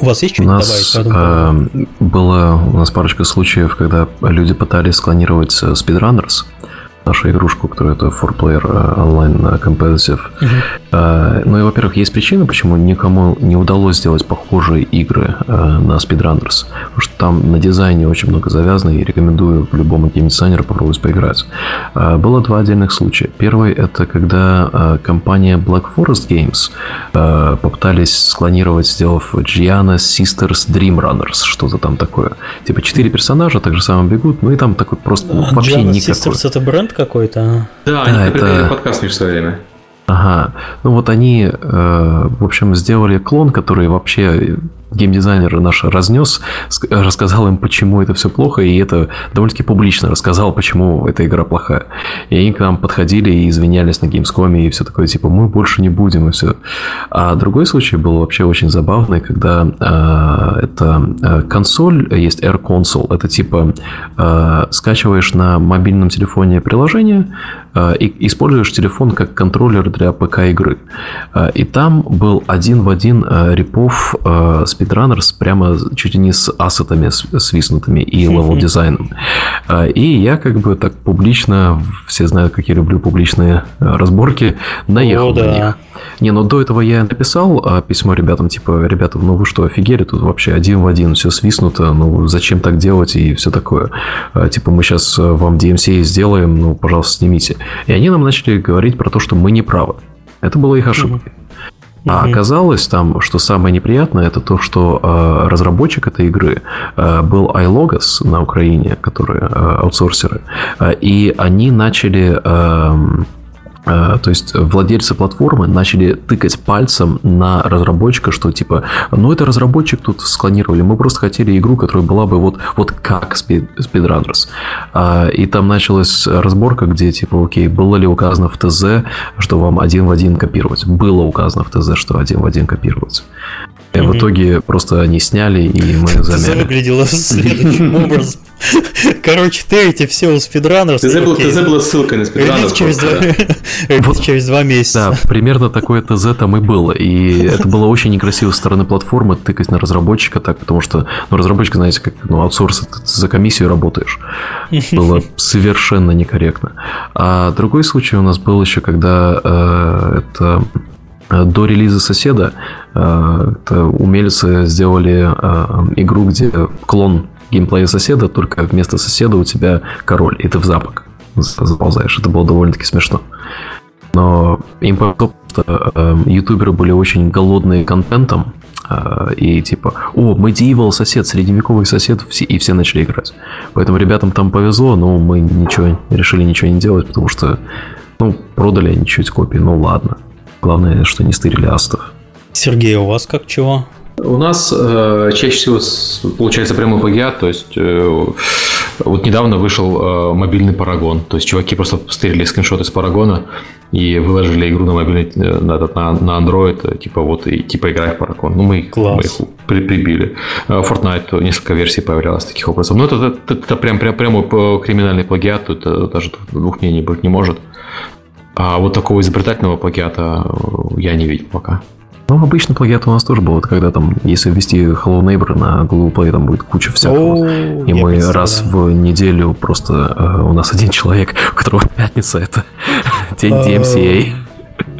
У вас есть что-нибудь добавить? Э, было у нас парочка случаев, когда люди пытались склонировать э, Speedrunners нашу игрушку, которая это 4-player э, онлайн competitive. Uh-huh. Ну и, во-первых, есть причина, почему никому не удалось сделать похожие игры э, на Speedrunners. Потому что там на дизайне очень много завязано, и рекомендую любому геймдизайнеру попробовать поиграть. Было два отдельных случая. Первый — это когда компания Black Forest Games попытались склонировать, сделав Gianna Sisters Dream Runners, что-то там такое. Типа четыре персонажа так же самое бегут, ну и там такой просто ну, вообще Gianna никакой. Sisters это бренд какой-то. Да, они это... подкаст в свое время. Ага. Ну вот они, э, в общем, сделали клон, который вообще геймдизайнер наш разнес, рассказал им, почему это все плохо, и это довольно-таки публично рассказал, почему эта игра плохая. И они к нам подходили и извинялись на Gamescom, и все такое, типа, мы больше не будем, и все. А другой случай был вообще очень забавный, когда э, это э, консоль, есть Air Console, это типа э, скачиваешь на мобильном телефоне приложение, и используешь телефон как контроллер для ПК-игры. И там был один в один э, rip-off э, Speedrunners прямо чуть ли не с ассетами свистнутыми и level-дизайном. А, и я как бы так публично, все знают, как я люблю публичные э, разборки, наехал О, да. на них. Не, ну до этого я написал а, письмо ребятам, типа, ребята, ну вы что, офигели, тут вообще один в один все свистнуто, ну зачем так делать и все такое. А, типа, мы сейчас э, вам DMCA сделаем, ну, пожалуйста, снимите. И они нам начали говорить про то, что мы не правы. Это была их ошибка. А оказалось там, что самое неприятное, это то, что э, разработчик этой игры э, был iLogos на Украине, которые э, аутсорсеры, э, и они начали э, то есть владельцы платформы начали тыкать пальцем на разработчика, что типа, ну это разработчик тут склонировали, мы просто хотели игру, которая была бы вот, вот как Speedrunners. А, и там началась разборка, где типа, окей, было ли указано в ТЗ, что вам один в один копировать? Было указано в ТЗ, что один в один копировать. И в итоге просто они сняли, и мы замяли. выглядело следующим образом. Короче, терите все у спидранеров. ТЗ, был, ТЗ была ссылка на спидранеров. через, два, через два месяца. Да, примерно такое ТЗ там и было. И это было очень некрасиво со стороны платформы тыкать на разработчика так, потому что ну, разработчик, знаете, как ну, аутсорс, ты за комиссию работаешь. Было совершенно некорректно. А другой случай у нас был еще, когда э, это до релиза соседа э, умельцы сделали э, игру, где клон геймплея соседа, только вместо соседа у тебя король, и ты в запах заползаешь. Это было довольно-таки смешно. Но им повезло, что ютуберы были очень голодные контентом, и типа, о, Medieval сосед, средневековый сосед, и все начали играть. Поэтому ребятам там повезло, но мы ничего, решили ничего не делать, потому что, ну, продали они чуть копии, ну ладно. Главное, что не стырили астов. Сергей, у вас как чего? У нас э, чаще всего получается прямой плагиат, то есть э, Вот недавно вышел э, мобильный Парагон. То есть чуваки просто стерили скриншоты с Парагона и выложили игру на мобильный э, на, на, на Android, типа вот и типа играй в Парагон. Ну, мы, мы их при, прибили. Э, Fortnite несколько версий появлялось таких образом. Но это, это, это прям, прям, прямо криминальный плагиат, тут даже двух мнений быть не может. А вот такого изобретательного плагиата я не видел пока. Ну, обычно плагиат у нас тоже был, когда там, если ввести Hello Neighbor на Google Play, там будет куча всякого. О, и мы раз в неделю просто... Э, у нас один человек, у которого пятница, это день DMCA.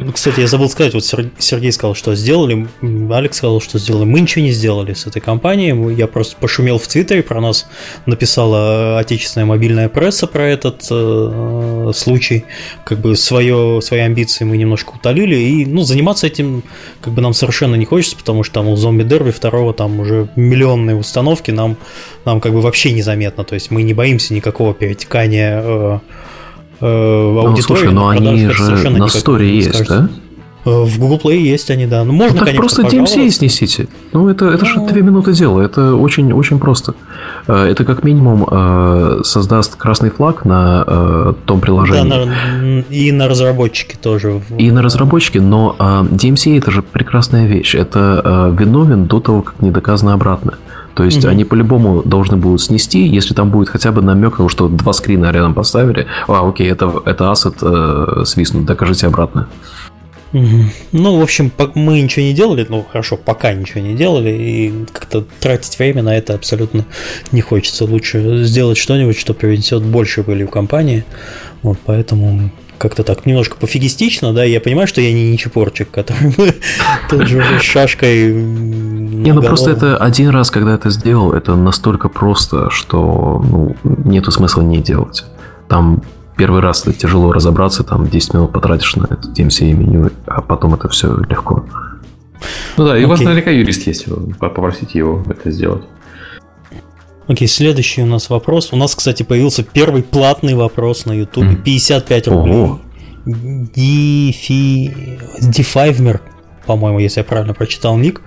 Ну, кстати, я забыл сказать, вот Сергей сказал, что сделали, Алекс сказал, что сделали. Мы ничего не сделали с этой компанией. Я просто пошумел в Твиттере, про нас написала отечественная мобильная пресса про этот э, случай. Как бы свое, свои амбиции мы немножко утолили. И ну, заниматься этим как бы нам совершенно не хочется, потому что там у зомби дерби второго там уже миллионные установки, нам, нам как бы вообще незаметно. То есть мы не боимся никакого перетекания э, э, аудитории. Ну, слушай, но они же на сторе есть, да? Э, в Google Play есть они, да. Ну, можно, ну, так конечно, просто DMCA снесите. Ну, это, это ну... же две минуты дела. Это очень, очень просто. Э, это как минимум э, создаст красный флаг на том приложении. Да, на, и на разработчике тоже. И на разработчике, но DMCA это же прекрасная вещь. Это виновен до того, как не доказано обратное. То есть угу. они по-любому должны будут снести, если там будет хотя бы намек, что два скрина рядом поставили. А, окей, это, это ассет э, свистнут, докажите обратно. Угу. Ну, в общем, мы ничего не делали, ну хорошо, пока ничего не делали, и как-то тратить время на это абсолютно не хочется. Лучше сделать что-нибудь, что принесет больше пыли в компании. Вот поэтому как-то так немножко пофигистично, да, я понимаю, что я не ничепорчик, который тут же шашкой... Не, ну просто это один раз, когда это сделал, это настолько просто, что ну, нету смысла не делать. Там первый раз это тяжело разобраться, там 10 минут потратишь на это DMCA меню, а потом это все легко. Ну да, и у вас наверняка юрист есть, попросите его это сделать. Окей, следующий у нас вопрос. У нас, кстати, появился первый платный вопрос на YouTube. Mm. 55 рублей. Дифи... Дифайвмер, по-моему, если я правильно прочитал ник.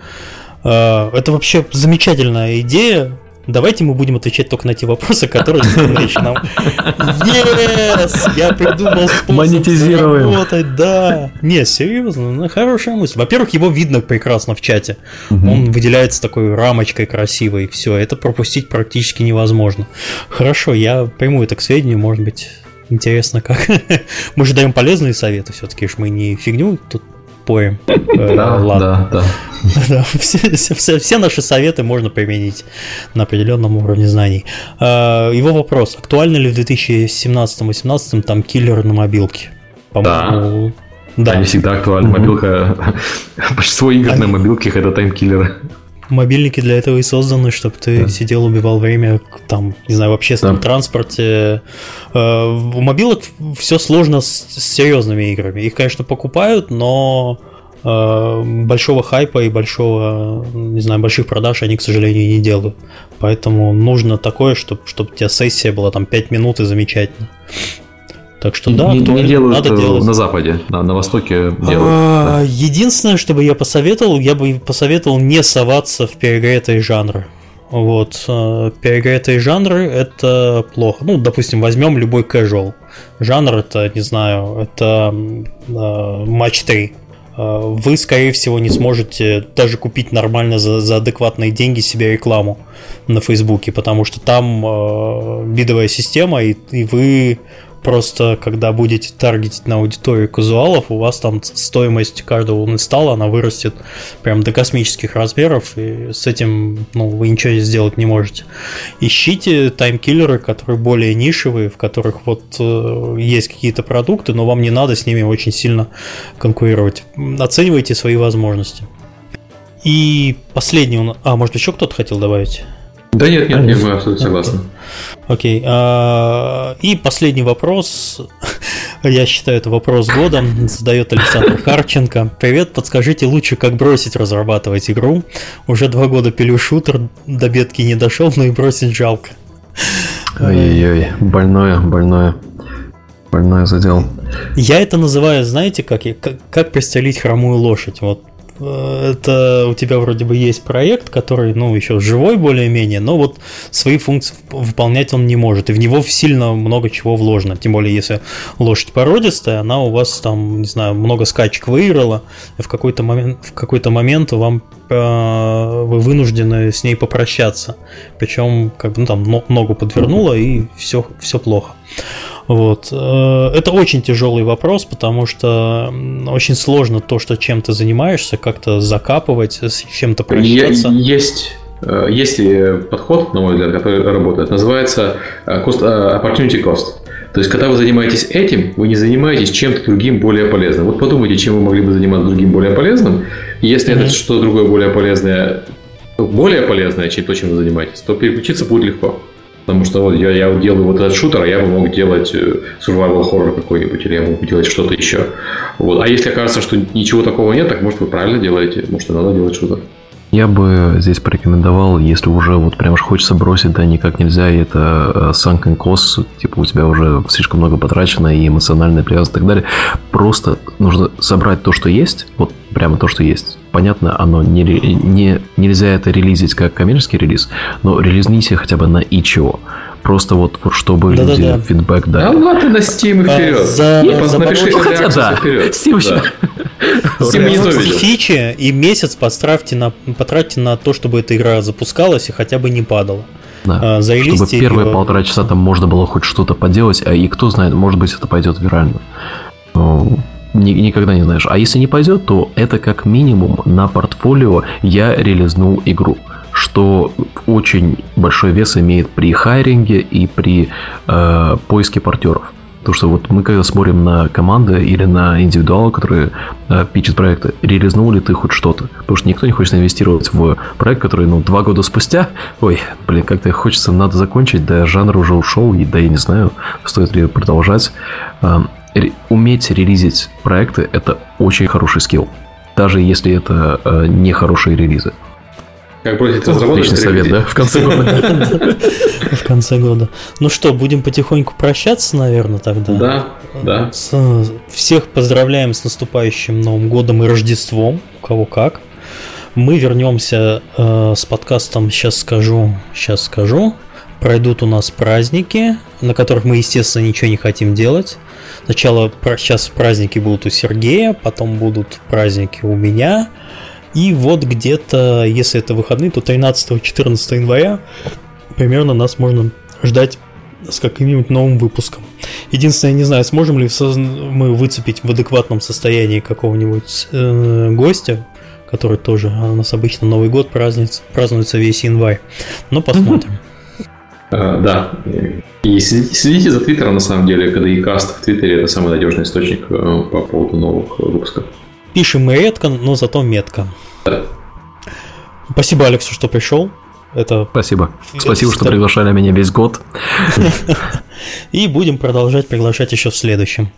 А, это вообще замечательная идея. Давайте мы будем отвечать только на те вопросы, которые Андреевич нам... Yes! Я придумал способ Монетизируем. работать, да. Не, серьезно, ну, хорошая мысль. Во-первых, его видно прекрасно в чате. Угу. Он выделяется такой рамочкой красивой, все. Это пропустить практически невозможно. Хорошо, я приму это к сведению, может быть, интересно как. мы же даем полезные советы все-таки, мы не фигню тут поем. Э, да, ладно. Да, да. все, все, все наши советы можно применить на определенном уровне знаний. Э, его вопрос. Актуально ли в 2017-2018 таймкиллер на мобилке? По-моему, да. Они всегда актуальны. Мобилка. Большинство игр на мобилках это таймкиллеры. Мобильники для этого и созданы, чтобы ты да. сидел, убивал время, там, не знаю, в общественном да. транспорте. Э, у мобилок все сложно с, с серьезными играми. Их, конечно, покупают, но э, большого хайпа и большого, не знаю, больших продаж они, к сожалению, не делают. Поэтому нужно такое, чтобы, чтобы у тебя сессия была там 5 минут и замечательно. Так что да, не, не делают надо делать. на Западе, на, на Востоке делают. А, да. Единственное, что бы я посоветовал, я бы посоветовал не соваться в перегретые жанры. Вот, э, перегретые жанры это плохо. Ну, допустим, возьмем любой casual. Жанр это, не знаю, это э, матч 3 э, вы, скорее всего, не сможете даже купить нормально за, за адекватные деньги себе рекламу на Фейсбуке, потому что там э, бидовая система, и, и вы Просто когда будете таргетить на аудиторию казуалов, у вас там стоимость каждого инсталла, она вырастет прям до космических размеров, и с этим ну, вы ничего сделать не можете. Ищите таймкиллеры, которые более нишевые, в которых вот э, есть какие-то продукты, но вам не надо с ними очень сильно конкурировать. Оценивайте свои возможности. И последний, а может еще кто-то хотел добавить? Да нет, нет, мы абсолютно согласны. Окей. А, и последний вопрос. Я считаю, это вопрос года. Задает Александр Харченко. Привет, подскажите лучше, как бросить разрабатывать игру. Уже два года пилю шутер, до бедки не дошел, но и бросить жалко. Ой-ой-ой, больное, больное. Больное задел. Я это называю, знаете, как, как, как пристрелить хромую лошадь. Вот это у тебя вроде бы есть проект, который, ну, еще живой более-менее, но вот свои функции выполнять он не может, и в него сильно много чего вложено, тем более если лошадь породистая, она у вас там, не знаю, много скачек выиграла, и в какой-то момент, в какой-то момент вам э, вы вынуждены с ней попрощаться, причем как бы ну, там ногу подвернула и все, все плохо. Вот. Э, это очень тяжелый вопрос, потому что очень сложно то, что чем ты занимаешься, как-то закапывать, с чем-то прощаться. Есть э, есть подход, на мой взгляд, который работает, называется э, cost, opportunity cost. То есть, когда вы занимаетесь этим, вы не занимаетесь чем-то другим более полезным. Вот подумайте, чем вы могли бы заниматься другим более полезным. Если mm-hmm. это что-то другое более полезное, более полезное, чем то, чем вы занимаетесь, то переключиться будет легко. Потому что вот я, я делаю вот этот шутер, а я бы мог делать э, survival horror какой-нибудь, или я мог бы делать что-то еще. Вот. А если окажется, что ничего такого нет, так может вы правильно делаете, может и надо делать шутер. Я бы здесь порекомендовал, если уже вот прям хочется бросить, да, никак нельзя, и это э, sunken cost, типа у тебя уже слишком много потрачено, и эмоциональная привязанность и так далее, просто нужно собрать то, что есть, вот прямо то, что есть. Понятно, оно не, не, нельзя это релизить как коммерческий релиз, но релизните хотя бы на ичо. Просто вот, вот чтобы да, люди да, да. фидбэк дали. Да ладно на Steam и вперед. А, за, ну, за напиши ну, хотя да. Steam еще. Steam не фичи и месяц потратьте на, потратьте на то, чтобы эта игра запускалась и хотя бы не падала. Да. А, чтобы первые полтора часа там можно было хоть что-то поделать, а и кто знает, может быть, это пойдет вирально. Ну, никогда не знаешь. А если не пойдет, то это как минимум на портфолио я релизнул игру что очень большой вес имеет при хайринге и при э, поиске партнеров. Потому что вот мы когда смотрим на команды или на индивидуалы, которые э, пичат проекты, реализнул ли ты хоть что-то? Потому что никто не хочет инвестировать в проект, который, ну, два года спустя, ой, блин, как-то хочется, надо закончить, да, жанр уже ушел, и да, я не знаю, стоит ли продолжать. Э, уметь релизить проекты – это очень хороший скилл, даже если это э, не хорошие релизы. Как бросить разработчик? Отличный совет, да? В конце года. В конце года. Ну что, будем потихоньку прощаться, наверное, тогда? Да, да. Всех поздравляем с наступающим Новым годом и Рождеством, у кого как. Мы вернемся э, с подкастом, сейчас скажу, сейчас скажу. Пройдут у нас праздники, на которых мы, естественно, ничего не хотим делать. Сначала сейчас праздники будут у Сергея, потом будут праздники у меня, и вот где-то, если это выходные, то 13-14 января примерно нас можно ждать с каким-нибудь новым выпуском. Единственное, я не знаю, сможем ли мы выцепить в адекватном состоянии какого-нибудь э, гостя, который тоже, а у нас обычно Новый год празднуется, празднуется весь январь. Но посмотрим. Uh, да. И следите за Твиттером, на самом деле, когда и каст в Твиттере это самый надежный источник э, по поводу новых выпусков. Пишем мы редко, но зато метко. Спасибо, Алексу, что пришел. Это... Спасибо. Спасибо, что приглашали меня весь год. И будем продолжать приглашать еще в следующем.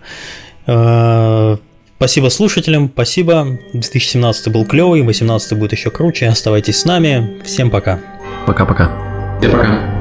Э, спасибо слушателям, спасибо. 2017 был клевый, 2018 будет еще круче. Оставайтесь с нами. Всем пока. Пока-пока. Всем пока.